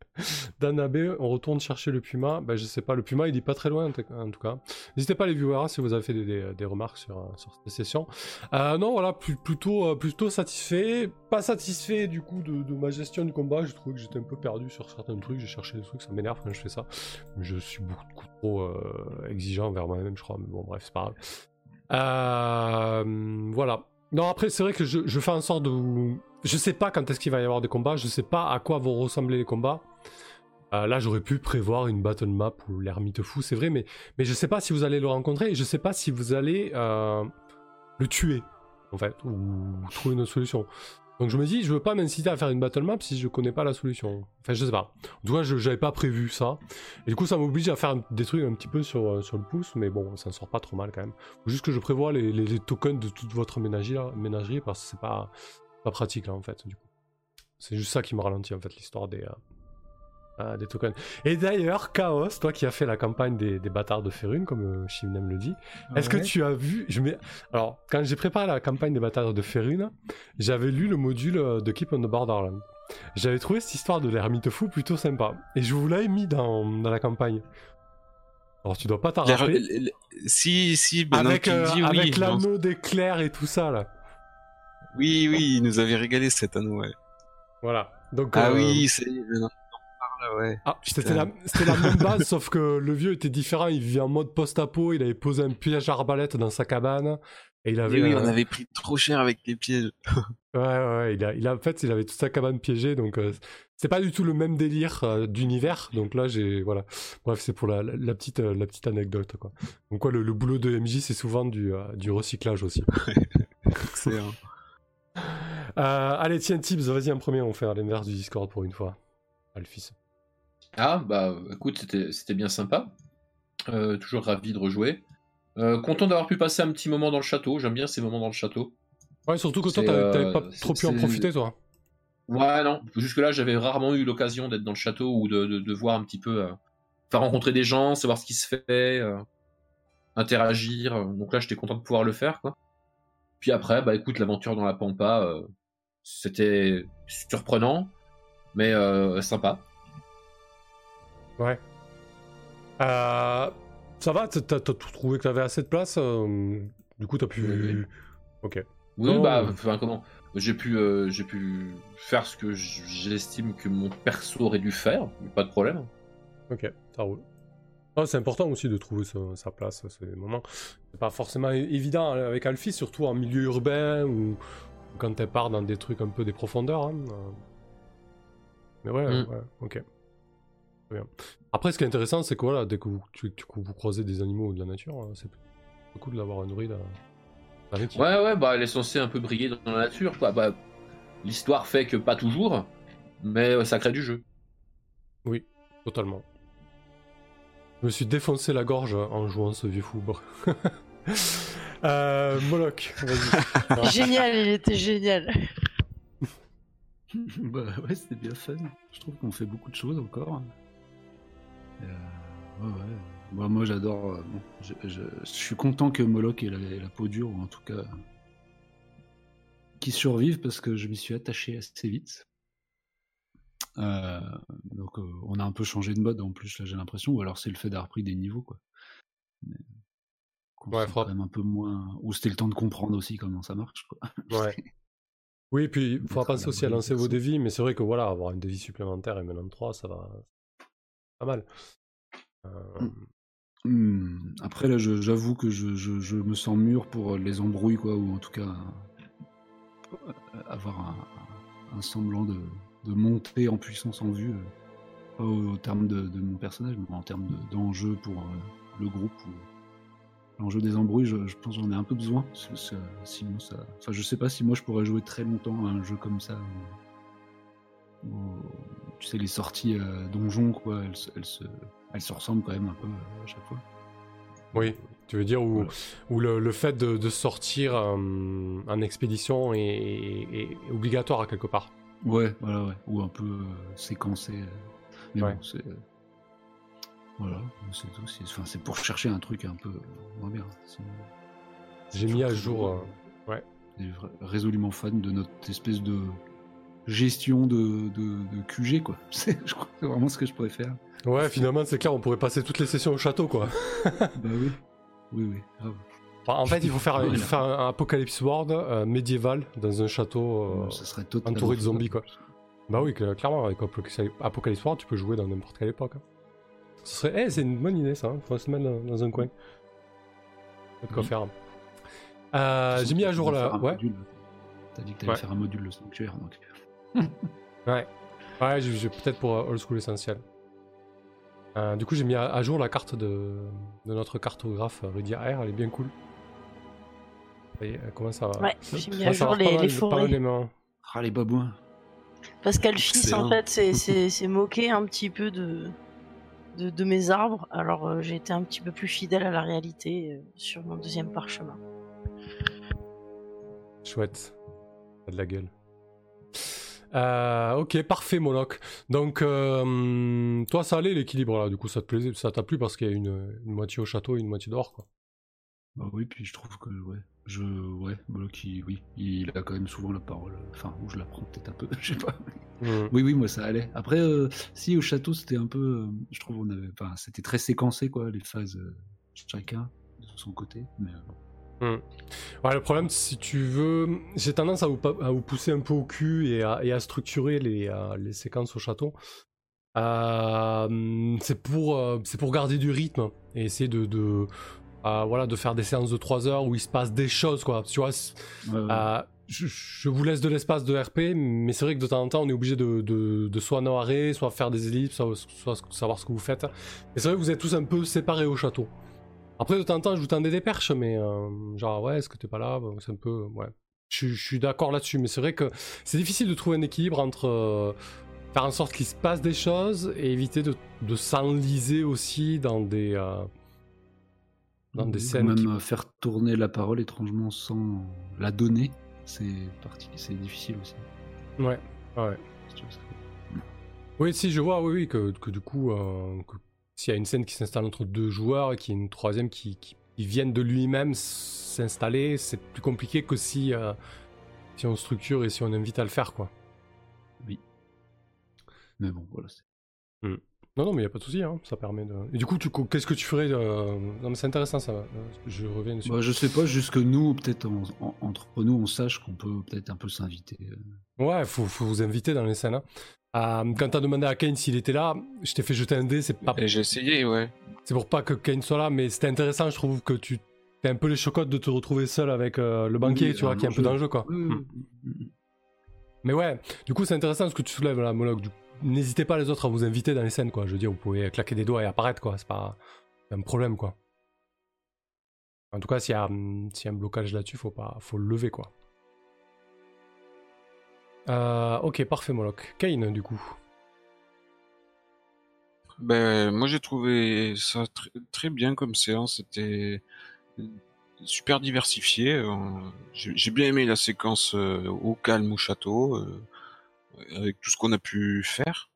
Dan Abbé, on retourne chercher le Puma. Ben, je sais pas, le Puma il est pas très loin en tout- cas. N'hésitez pas les viewers si vous avez fait des, remarques sur, euh, sur cette session. Euh, non, voilà, euh, plutôt satisfait. Pas satisfait du coup de, ma gestion du combat. J'ai trouvé que j'étais un peu perdu sur certains trucs. J'ai cherché des trucs, ça m'énerve quand je fais ça. Je suis beaucoup trop exigeant envers moi-même, je crois. Mais bon, bref, c'est pas grave. Voilà. Non, après, c'est vrai que je, je fais en sorte de. Je sais pas quand est-ce qu'il va y avoir des combats, je sais pas à quoi vont ressembler les combats. Euh, là, j'aurais pu prévoir une battle map ou l'ermite fou, c'est vrai, mais, mais je sais pas si vous allez le rencontrer et je sais pas si vous allez euh, le tuer, en fait, ou trouver une autre solution. Donc je me dis, je veux pas m'inciter à faire une battle map si je connais pas la solution. Enfin, je sais pas. En tout cas, j'avais pas prévu ça. Et du coup, ça m'oblige à faire des trucs un petit peu sur, euh, le pouce, mais bon, ça ne sort pas trop mal quand même. Juste que je prévois les, tokens de toute votre ménagerie, parce que c'est pas, pas pratique là en fait. C'est juste ça qui me ralentit en fait, l'histoire des, Ah, des tokens. Et d'ailleurs, Chaos, toi qui as fait la campagne des, des bâtards de Ferune, comme euh, Shimnem le dit, est-ce que tu as vu je mets... Alors, quand j'ai préparé la campagne des bâtards de Ferune, j'avais lu le module euh, de Keep on the Borderland. J'avais trouvé cette histoire de l'ermite fou plutôt sympa. Et je vous l'avais mis dans, dans la campagne. Alors, tu dois pas t'en rappeler. les- Si, si, maintenant Avec, euh, dis, oui. avec l'anneau d'éclair et tout ça, là. Oui, oui, il nous avait régalé cet anneau, ouais. Voilà. Donc, Ah euh, oui, c'est ouais. Ah, Putain. c'était la, même base, [laughs] sauf que le vieux était différent. Il vivait en mode post-apo. Il avait posé un piège à arbalète dans sa cabane. Et il avait. Oui, oui, un- on avait pris trop cher avec les pièges. [laughs] Ouais, ouais, Il a, il a, en fait, il avait toute sa cabane piégée. Donc, euh, c'est pas du tout le même délire euh, d'univers. Donc là, j'ai. Voilà. Bref, c'est pour la, la, la petite, euh, la petite anecdote, quoi. Donc, quoi, le, le boulot de MJ, c'est souvent du, euh, du recyclage aussi. [laughs] C'est un- Euh, allez, tiens, Tips, vas-y, en premier, on fait l'inverse du Discord pour une fois. Alphys. Ah, bah écoute, c'était bien sympa. Euh, toujours ravi de rejouer. Euh, content d'avoir pu passer un petit moment dans le château. J'aime bien ces moments dans le château. Ouais, surtout que toi, t'avais, t'avais euh, pas trop pu en profiter, toi. Ouais, non. Jusque-là, j'avais rarement eu l'occasion d'être dans le château ou de, de, de voir un petit peu. euh, faire rencontrer des gens, savoir ce qui se fait, interagir. Donc là, j'étais content de pouvoir le faire, quoi. Puis après, bah écoute, l'aventure dans la Pampa, c'était surprenant, mais sympa. Ouais. Euh, ça va, t'as, t'as- t'as trouvé que t'avais assez de place euh, Du coup, t'as pu. Oui, oui. Ok. Oui, Non, bah, euh. enfin, comment J'ai pu, euh, j'ai pu faire ce que j'estime que mon perso aurait dû faire, pas de problème. Ok, ça roule. Ah, c'est important aussi de trouver sa, sa place à ces moments. C'est pas forcément évident avec Alphys, surtout en milieu urbain ou quand t'es part dans des trucs un peu des profondeurs. hein. Mais ouais, Mm. ouais, ok. Bien. Après, ce qui est intéressant, c'est que voilà, dès que vous, tu- tu- que vous croisez des animaux ou de la nature, hein, c'est cool d'avoir nourri dans, dans l'équipe. Ouais, ouais, bah, elle est censée un peu briller dans la nature, quoi. Bah, l'histoire fait que pas toujours, mais euh, ça crée du jeu. Oui, totalement. Je me suis défoncé la gorge en jouant ce vieux fou. Bon. [laughs] euh, Moloch, vas-y. [laughs] Génial, il était génial. [laughs] bah ouais, c'était bien fun. Je trouve qu'on fait beaucoup de choses encore. Euh, ouais, ouais. Bah, moi j'adore. euh, bon, je, je- je suis content que Moloch ait la, peau dure, ou en tout cas qu'il survive parce que je m'y suis attaché assez vite. Euh, donc euh, on a un peu changé de mode en plus là j'ai l'impression, ou alors c'est le fait d'avoir pris des niveaux quoi. Mais, qu'on Ouais, sent faudra- quand même un peu moins. Ou c'était le temps de comprendre aussi comment ça marche quoi. Ouais. [laughs] Oui, et puis il faudra penser aussi à lancer vos dévis, mais c'est vrai que voilà, avoir un dévis supplémentaire et maintenant 3, ça va. Pas mal. Euh, Mm. Hmm, Après là, j'avoue que je, je- je me sens mûr pour les embrouilles, quoi, ou en tout cas euh, avoir un, un semblant de, de montée en puissance en vue, euh, pas au, au terme de, de mon personnage, mais en termes de- d'enjeu pour euh, le groupe ou l'enjeu des embrouilles. Je, je pense que j'en ai un peu besoin. parce que ça- sinon, ça, enfin, je sais pas si moi je pourrais jouer très longtemps à un jeu comme ça. Tu sais, les sorties euh, donjons, quoi, elles, se- elles se, elles se ressemblent quand même un peu euh, à chaque fois. Oui, tu veux dire où, Voilà. où le, le fait de, de sortir euh, en expédition est, est- est obligatoire à quelque part. Ouais, voilà, ouais. Ou un peu euh, séquencé. euh. Mais Ouais. bon, c'est. Voilà, c'est tout. C'est enfin, c'est pour chercher un truc un peu moins bien. J'ai mis à jour. ouais. résolument fan de notre espèce de gestion de, de, de QG, quoi. [laughs] C'est, vraiment ce que je préfère. Ouais, finalement, c'est clair, on pourrait passer toutes les sessions au château, quoi. [laughs] bah oui. Oui, oui, grave. Enfin, en fait, il faut faire, il faut [laughs] faire un Apocalypse World euh, médiéval dans un château. euh, ça entouré de faisable. zombies, quoi. Bah oui, cl- clairement, avec Apocalypse World, tu peux jouer dans n'importe quelle époque. hein. Ce serait... Eh, c'est une bonne idée, ça. Il faudrait se mettre dans, dans un coin. Pas de quoi faire. Euh, J'ai mis à jour là. faire Ouais. module. T'as dit que t'allais Ouais. faire un module de sanctuaire, donc. [laughs] Ouais. Ouais, j'ai- j'ai peut-être pour euh, Old School Essentiel. Euh, du coup, j'ai mis à, à jour la carte de, de notre cartographe euh, Rudy R. Elle est bien cool. Et elle commence à. Ouais, j'ai mis à jour les, mal- les forêts. Ah, les babouins. Parce qu'Alphys, Excellent. en fait, c'est moqué un petit peu de, de, de mes arbres. Alors, euh, j'ai été un petit peu plus fidèle à la réalité euh, sur mon deuxième parchemin. Chouette. Ça a de la gueule. Euh, ok, parfait, Moloch. Donc, euh, toi, ça allait l'équilibre là. Du coup, ça te plaisait, ça t'a plu parce qu'il y a une, une moitié au château et une moitié dehors, quoi. Bah oui, puis je trouve que, ouais, je, ouais, Moloch, il- oui, il a quand même souvent la parole. Enfin, ou je la prends peut-être un peu, [laughs] je sais pas. Mhm. Oui, oui, moi ça allait. Après, euh, si au château, c'était un peu, je trouve, on avait, enfin, c'était très séquencé, quoi, les phases, chacun de son côté. Mais Ouais, le problème, si tu veux, j'ai tendance à vous, pa- à vous pousser un peu au cul et à, et à structurer les, euh, les séquences au château. Euh, c'est pour, euh, c'est pour garder du rythme et essayer de, de, euh, voilà, de faire des séances de 3 heures où il se passe des choses, quoi. Tu vois, c'est- ouais, ouais. je, je vous laisse de l'espace de RP, mais c'est vrai que de temps en temps, on est obligé de, de, de soit narrer, soit faire des ellipses, soit, soit savoir ce que vous faites. Et c'est vrai que vous êtes tous un peu séparés au château. Après, de temps en temps, je vous tendais des perches, mais euh, genre, ouais, est-ce que t'es pas là? Bon, C'est un peu. Ouais. Je, je suis d'accord là-dessus, mais c'est vrai que c'est difficile de trouver un équilibre entre euh, faire en sorte qu'il se passe des choses et éviter de, de s'enliser aussi dans des. euh, dans des scènes. Même qui- euh, faire tourner la parole étrangement sans la donner, c'est parti, difficile aussi. Ouais, ouais. Oui, si, je vois, oui, oui, que, que du coup, euh, que s'il y a une scène qui s'installe entre deux joueurs et qu'il y a une troisième qui, qui, qui vienne de lui-même s'installer, c'est plus compliqué que si, euh, si on structure et si on invite à le faire, quoi. Mais bon, voilà. c'est- Non, non, mais il n'y a pas de souci, hein, ça permet de... Et du coup, tu, qu'est-ce que tu ferais euh, Non, mais c'est intéressant, ça. euh, Je reviens dessus. Bah, je sais pas, juste que nous, peut-être en- en- entre nous, on sache qu'on peut peut-être un peu s'inviter. Ouais, faut, faut vous inviter dans les scènes. hein. Euh, quand t'as demandé à Kane s'il était là, je t'ai fait jeter un dé, c'est pas Et j'ai essayé, ouais. C'est pour pas que Kane soit là, mais c'était intéressant, je trouve que tu t'es un peu les chocottes de te retrouver seul avec euh, le banquier, Oui, tu vois, qui est un peu dans le jeu, quoi. Oui, oui, oui. Mais ouais, du coup, c'est intéressant ce que tu soulèves là, Moloch. N'hésitez pas les autres à vous inviter dans les scènes, quoi. Je veux dire, vous pouvez claquer des doigts et apparaître, quoi. C'est pas un problème, quoi. En tout cas, s'il y, a, hum, y a un blocage là-dessus, faut, pas, faut le lever, quoi. Euh, ok, parfait, Moloch. Kane, du coup. Ben, moi j'ai trouvé ça tr- très bien comme séance, c'était super diversifié. euh, J'ai bien aimé la séquence euh, au calme au château, euh, avec tout ce qu'on a pu faire.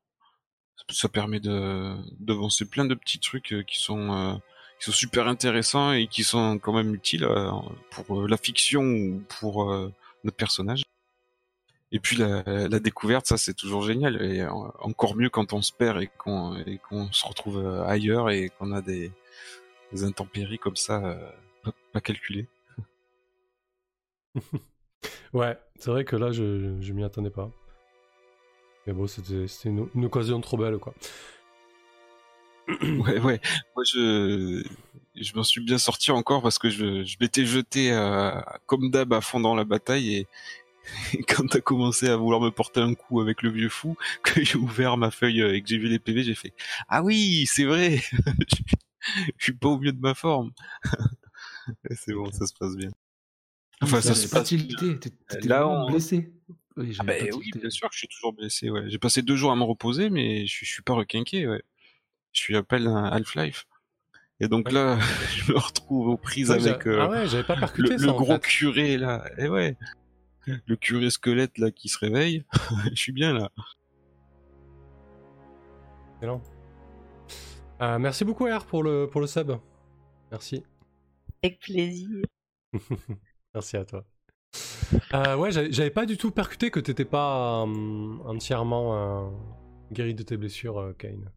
Ça permet d'avancer plein de petits trucs qui sont qui sont super intéressants et qui sont quand même utiles pour la fiction ou pour notre personnage. Et puis la, la découverte, ça c'est toujours génial. Et euh, encore mieux quand on se perd et qu'on se retrouve euh, ailleurs et qu'on a des, des intempéries comme ça, euh, pas, pas calculées. [laughs] Ouais, c'est vrai que là, je, je m'y attendais pas. Mais bon, c'était une, une occasion trop belle, quoi. Ouais, ouais. Moi, je, je m'en suis bien sorti encore parce que je, je m'étais jeté comme d'hab à fond dans la bataille et, et [laughs] quand t'as commencé à vouloir me porter un coup avec le vieux fou, [laughs] que j'ai ouvert ma feuille et que j'ai vu les PV, j'ai fait ah oui, c'est vrai, [laughs] je suis pas au mieux de ma forme. Et c'est bon, ça se passe bien. Enfin, ça se pas passe. tilté, t'étais t'étais Là, on- blessé. Oui, Ah ben oui, bien sûr que je suis toujours blessé. Ouais, j'ai passé deux jours à me reposer, mais je, suis- je suis pas requinqué. Ouais, je suis à peine un Half-Life. Et donc Ouais. là, je me retrouve aux prises Ouais, avec euh, ah ouais, j'avais pas le, percuté le ça, en gros fait. curé là. Et ouais, le curé squelette là qui se réveille. [laughs] je suis bien là. Excellent. Euh, merci beaucoup, R, pour le, pour le sub. Merci. Avec plaisir. [laughs] Merci à toi. Euh, ouais, j'avais pas du tout percuté que t'étais pas euh, entièrement euh, guéri de tes blessures, euh, Kane.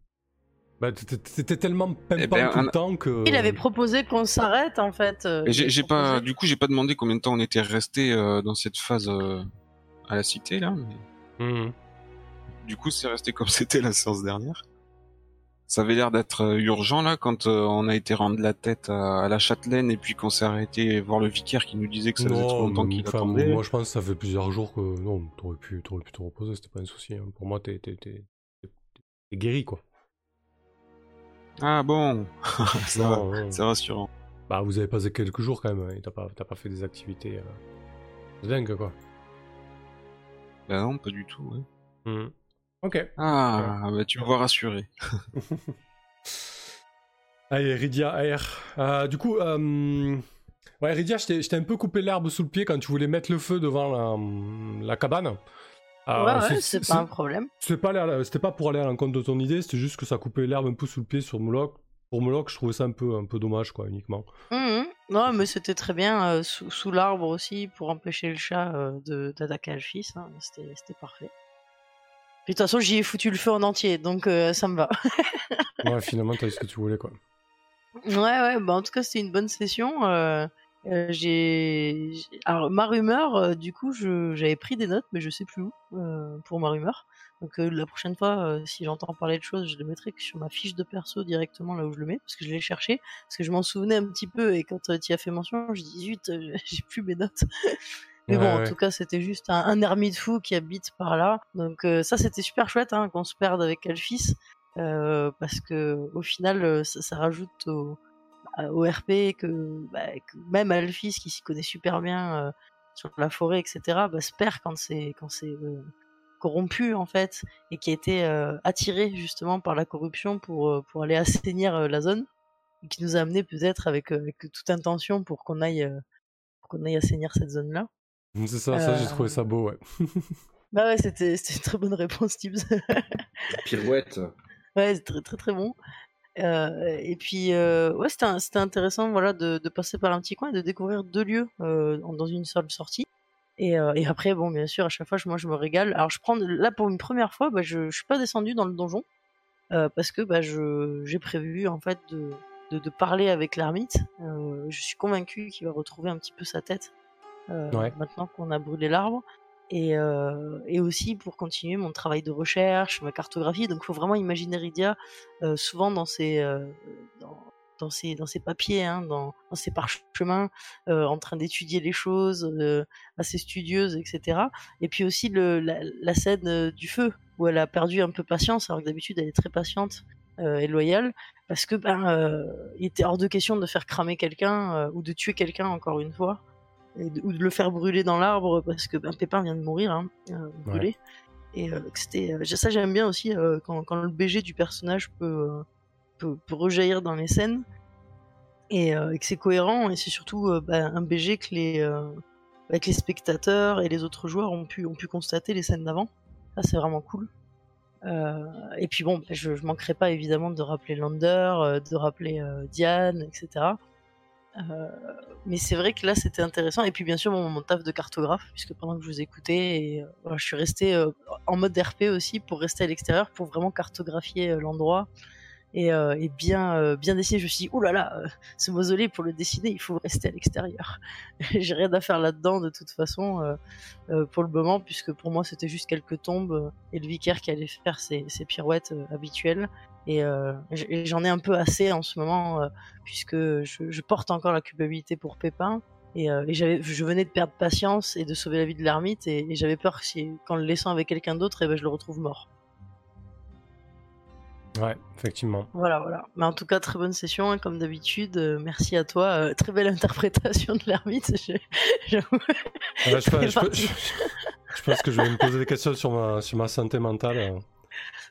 Bah, t'étais- tellement pimpant Eh ben, tout le temps que. Il avait proposé qu'on s'arrête en fait. euh, j'ai pas, du coup, j'ai pas demandé combien de temps on était resté euh, dans cette phase euh, à la cité là. mais Mhm. Du coup, c'est resté comme [laughs] c'était la séance dernière. Ça avait l'air d'être euh, urgent là quand euh, on a été rendre la tête à, à la châtelaine et puis qu'on s'est arrêté voir le vicaire qui nous disait que ça faisait trop longtemps qu'il enfin, attendait. moi je pense que ça fait plusieurs jours que non, t'aurais pu, t'aurais pu te reposer, c'était pas un souci. hein. Pour moi, t'es, t'es, t'es- t'es- t'es guéri quoi. Ah bon, [laughs] c'est rassurant. Bah, vous avez passé quelques jours quand même, hein, et t'as pas, t'as pas fait des activités euh, de dingue quoi. Bah non, pas du tout. ouais. Mhm. Ok. Ah, bah tu me vois rassuré. [laughs] Allez, Rydia AR. Euh, du coup, euh... ouais, Rydia, je t'ai je t'ai un peu coupé l'herbe sous le pied quand tu voulais mettre le feu devant la, la cabane. Ah, ouais, c'est- ouais, c'est pas un problème. C'était pas, pas pour aller à l'encontre de ton idée, c'était juste que ça coupait l'herbe un peu sous le pied sur Moloch. Pour Moloch, je trouvais ça un peu, un peu dommage, quoi, uniquement. Mhm. Non, mais c'était très bien euh, sous, sous l'arbre aussi pour empêcher le chat euh, d'attaquer Alphys. hein. C'était c'était parfait. Puis de toute façon, j'y ai foutu le feu en entier, donc euh, ça me va. Ouais, finalement, t'as eu ce que tu voulais, quoi. Ouais, ouais, bah en tout cas, c'était une bonne session. Euh, j'ai. Alors, ma rumeur, euh, du coup, j'avais pris des notes, mais je sais plus où euh, pour ma rumeur. Donc, la prochaine fois, si j'entends parler de choses, je le mettrai que sur ma fiche de perso directement là où je le mets, parce que je l'ai cherché, parce que je m'en souvenais un petit peu, et quand tu as fait mention, je dis zut, [laughs] j'ai plus mes notes. [laughs] Mais bon, Ouais, en ouais. tout cas, c'était juste un, un ermite fou qui habite par là. Donc, ça, c'était super chouette hein, qu'on se perde avec Alphys, parce que au final, ça, ça rajoute au, au RP que, bah, que même Alphys qui s'y connaît super bien euh, sur la forêt etc bah, se perd quand c'est quand c'est euh, corrompu en fait et qui a été euh, attiré justement par la corruption pour euh, pour aller assainir euh, la zone et qui nous a amené peut-être avec, euh, avec toute intention pour qu'on aille euh, pour qu'on aille assainir cette zone là C'est ça, ça, j'ai trouvé ça beau, ouais. [laughs] bah ouais c'était c'était une très bonne réponse Tibbs Pirouette. Ouais, c'est très très très bon. Euh, et puis euh, ouais, c'était intéressant voilà de, de passer par un petit coin et de découvrir deux lieux euh, dans une seule sortie. Et, et après bon bien sûr à chaque fois je- moi je me régale. Alors je prends là pour une première fois bah, je, je suis pas descendu dans le donjon parce que bah, je j'ai prévu en fait de, de, de parler avec l'ermite. Je suis convaincu qu'il va retrouver un petit peu sa tête Ouais. maintenant qu'on a brûlé l'arbre. Et, euh, et aussi pour continuer mon travail de recherche, ma cartographie. Donc il faut vraiment imaginer Rydia euh, souvent dans ses, euh, dans, ses, dans ses papiers, hein, dans, ses parchemins, en train d'étudier les choses, assez studieuse, etc. Et puis aussi la, scène du feu, où elle a perdu un peu patience, alors que d'habitude elle est très patiente et loyale, parce que ben, il était hors de question de faire cramer quelqu'un ou de tuer quelqu'un encore une fois. Et de- ou de le faire brûler dans l'arbre parce que ben, Pépin vient de mourir, hein, euh, brûlé. Et euh, c'était, euh, ça j'aime bien aussi quand, quand le BG du personnage peut, peut, peut rejaillir dans les scènes et, et que c'est cohérent et c'est surtout bah, un BG que les, que les spectateurs et les autres joueurs ont pu, ont pu constater les scènes d'avant. Ça c'est vraiment cool. Euh, et puis bon, bah, je, je manquerai pas évidemment de rappeler Lander, euh, de rappeler euh, Diane, etc. Euh, mais c'est vrai que là c'était intéressant. Et puis bien sûr mon, taf de cartographe puisque pendant que je vous écoutais euh, je suis resté euh, en mode RP aussi pour rester à l'extérieur pour vraiment cartographier l'endroit et, euh, et bien euh, bien dessiner je me suis dit oulala là là, euh, ce mausolée pour le dessiner il faut rester à l'extérieur. [laughs] J'ai rien à faire là dedans de toute façon pour le moment puisque pour moi c'était juste quelques tombes et le vicaire qui allait faire ses, pirouettes habituelles. Et, et j'en ai un peu assez en ce moment puisque je, porte encore la culpabilité pour Pépin. Et, et je venais de perdre patience et de sauver la vie de l'ermite et, et j'avais peur que si, qu'en le laissant avec quelqu'un d'autre, eh ben, je le retrouve mort. Ouais, effectivement. Voilà, voilà. Mais en tout cas, très bonne session, hein, comme d'habitude. Euh, merci à toi. Euh, très belle [laughs] interprétation de l'ermite. je-. Ouais, je, pense, je que je vais me poser des questions sur ma, sur ma santé mentale.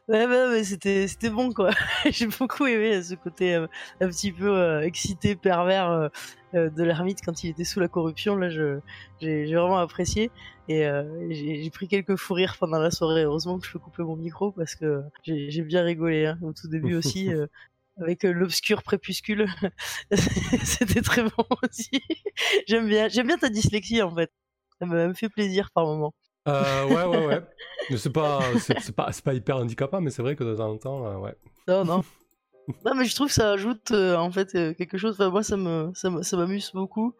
Euh. [laughs] Ouais, ouais, mais c'était, c'était bon, quoi. [laughs] J'ai beaucoup aimé ce côté euh, un petit peu euh, excité, pervers euh, euh, de l'ermite quand il était sous la corruption. Là, je, j'ai, j'ai vraiment apprécié. Et euh, j'ai, j'ai pris quelques fous rires pendant la soirée. Heureusement que je peux couper mon micro parce que j'ai, j'ai bien rigolé hein, au tout début aussi. [laughs] euh, avec euh, l'obscur prépuscule, c'était très bon aussi. j'aime bien, j'aime bien ta dyslexie en fait. Ça me, me fait plaisir par moment. Euh, ouais, ouais, ouais. Mais c'est pas, c'est, pas, c'est pas hyper handicapant, mais c'est vrai que de temps en temps, euh, ouais. Non, non. non, mais je trouve que ça ajoute euh, en fait euh, quelque chose. Enfin, moi, ça me, ça me- ça m'amuse beaucoup.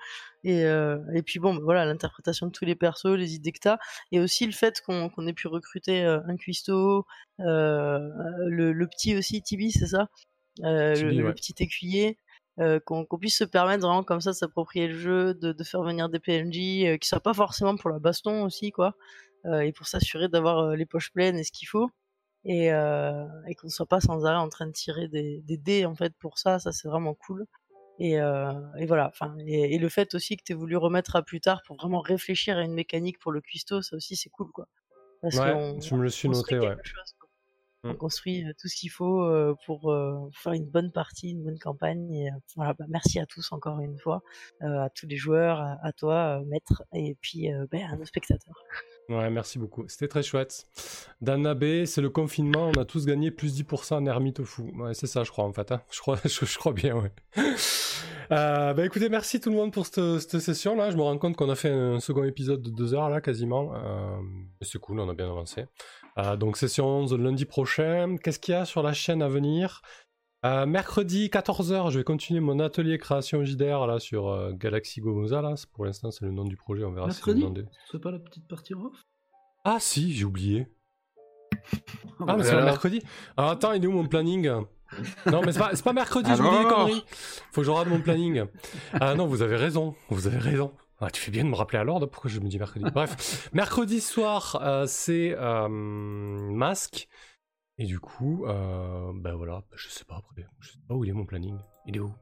Et, et puis bon, voilà, l'interprétation de tous les persos, les idées que t'as, et aussi le fait qu'on ait pu recruter un cuistot, le, le petit aussi, Tibi, c'est ça, Tibi, le, petit écuyer. Euh, qu'on puisse se permettre vraiment comme ça de s'approprier le jeu, de, de faire venir des PNJ euh, qui soient pas forcément pour la baston aussi quoi, euh, et pour s'assurer d'avoir euh, les poches pleines et ce qu'il faut et, et qu'on soit pas sans arrêt en train de tirer des, des dés en fait pour ça, ça c'est vraiment cool. Et, et voilà, enfin, et, et le fait aussi que tu voulu remettre à plus tard pour vraiment réfléchir à une mécanique pour le cuistot, ça aussi c'est cool quoi. Parce Ouais, qu'on je me le suis noté, ouais. chose. On construit euh, tout ce qu'il faut euh, pour euh, faire une bonne partie, une bonne campagne. Et, voilà, bah, merci à tous encore une fois, à tous les joueurs, à, toi, maître, et puis ben, à nos spectateurs. Ouais, merci beaucoup. C'était très chouette. Dan B, c'est le confinement, on a tous gagné plus 10% en ermite au fou. Ouais, c'est ça, je crois, en fait. hein. Je, crois, [laughs] je, je crois bien, ouais. Euh, bah écoutez, merci tout le monde pour cette, cette session là. Je me rends compte qu'on a fait un second épisode de deux heures là, quasiment. Euh, c'est cool, on a bien avancé. Euh, donc session 11 lundi prochain. Qu'est-ce qu'il y a sur la chaîne à venir? Euh, Mercredi 14h, je vais continuer mon atelier création JDR là sur euh, Galaxy Gomoza là. C'est- Pour l'instant, c'est le nom du projet. On verra si c'est le Mercredi nom des- Ce serait pas la petite partie off? Ah si, j'ai oublié. Ah, mais c'est alors pas mercredi. Ah, attends, il est où mon planning? Non, mais c'est pas, c'est pas mercredi, j'ai oublié les Alors conneries. Faut que je rate mon planning. Ah non, vous avez raison, vous avez raison. Ah, tu fais bien de me rappeler à l'ordre, pourquoi je me dis mercredi? Bref, [laughs] mercredi soir, euh, c'est euh, masque. Et du coup, euh, ben voilà, je sais pas après, je sais pas où il est mon planning. Il est où?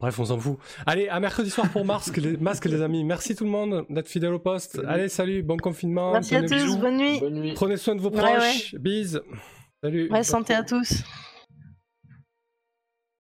Bref, on s'en fout. Allez, à mercredi soir pour masque, les, masque les amis. Merci tout le monde d'être fidèle au poste. Allez, salut, bon confinement. Merci à tous, bonne nuit. Bonne nuit. Prenez soin de vos Ouais, proches. Bises. Salut. Ouais, santé à tous.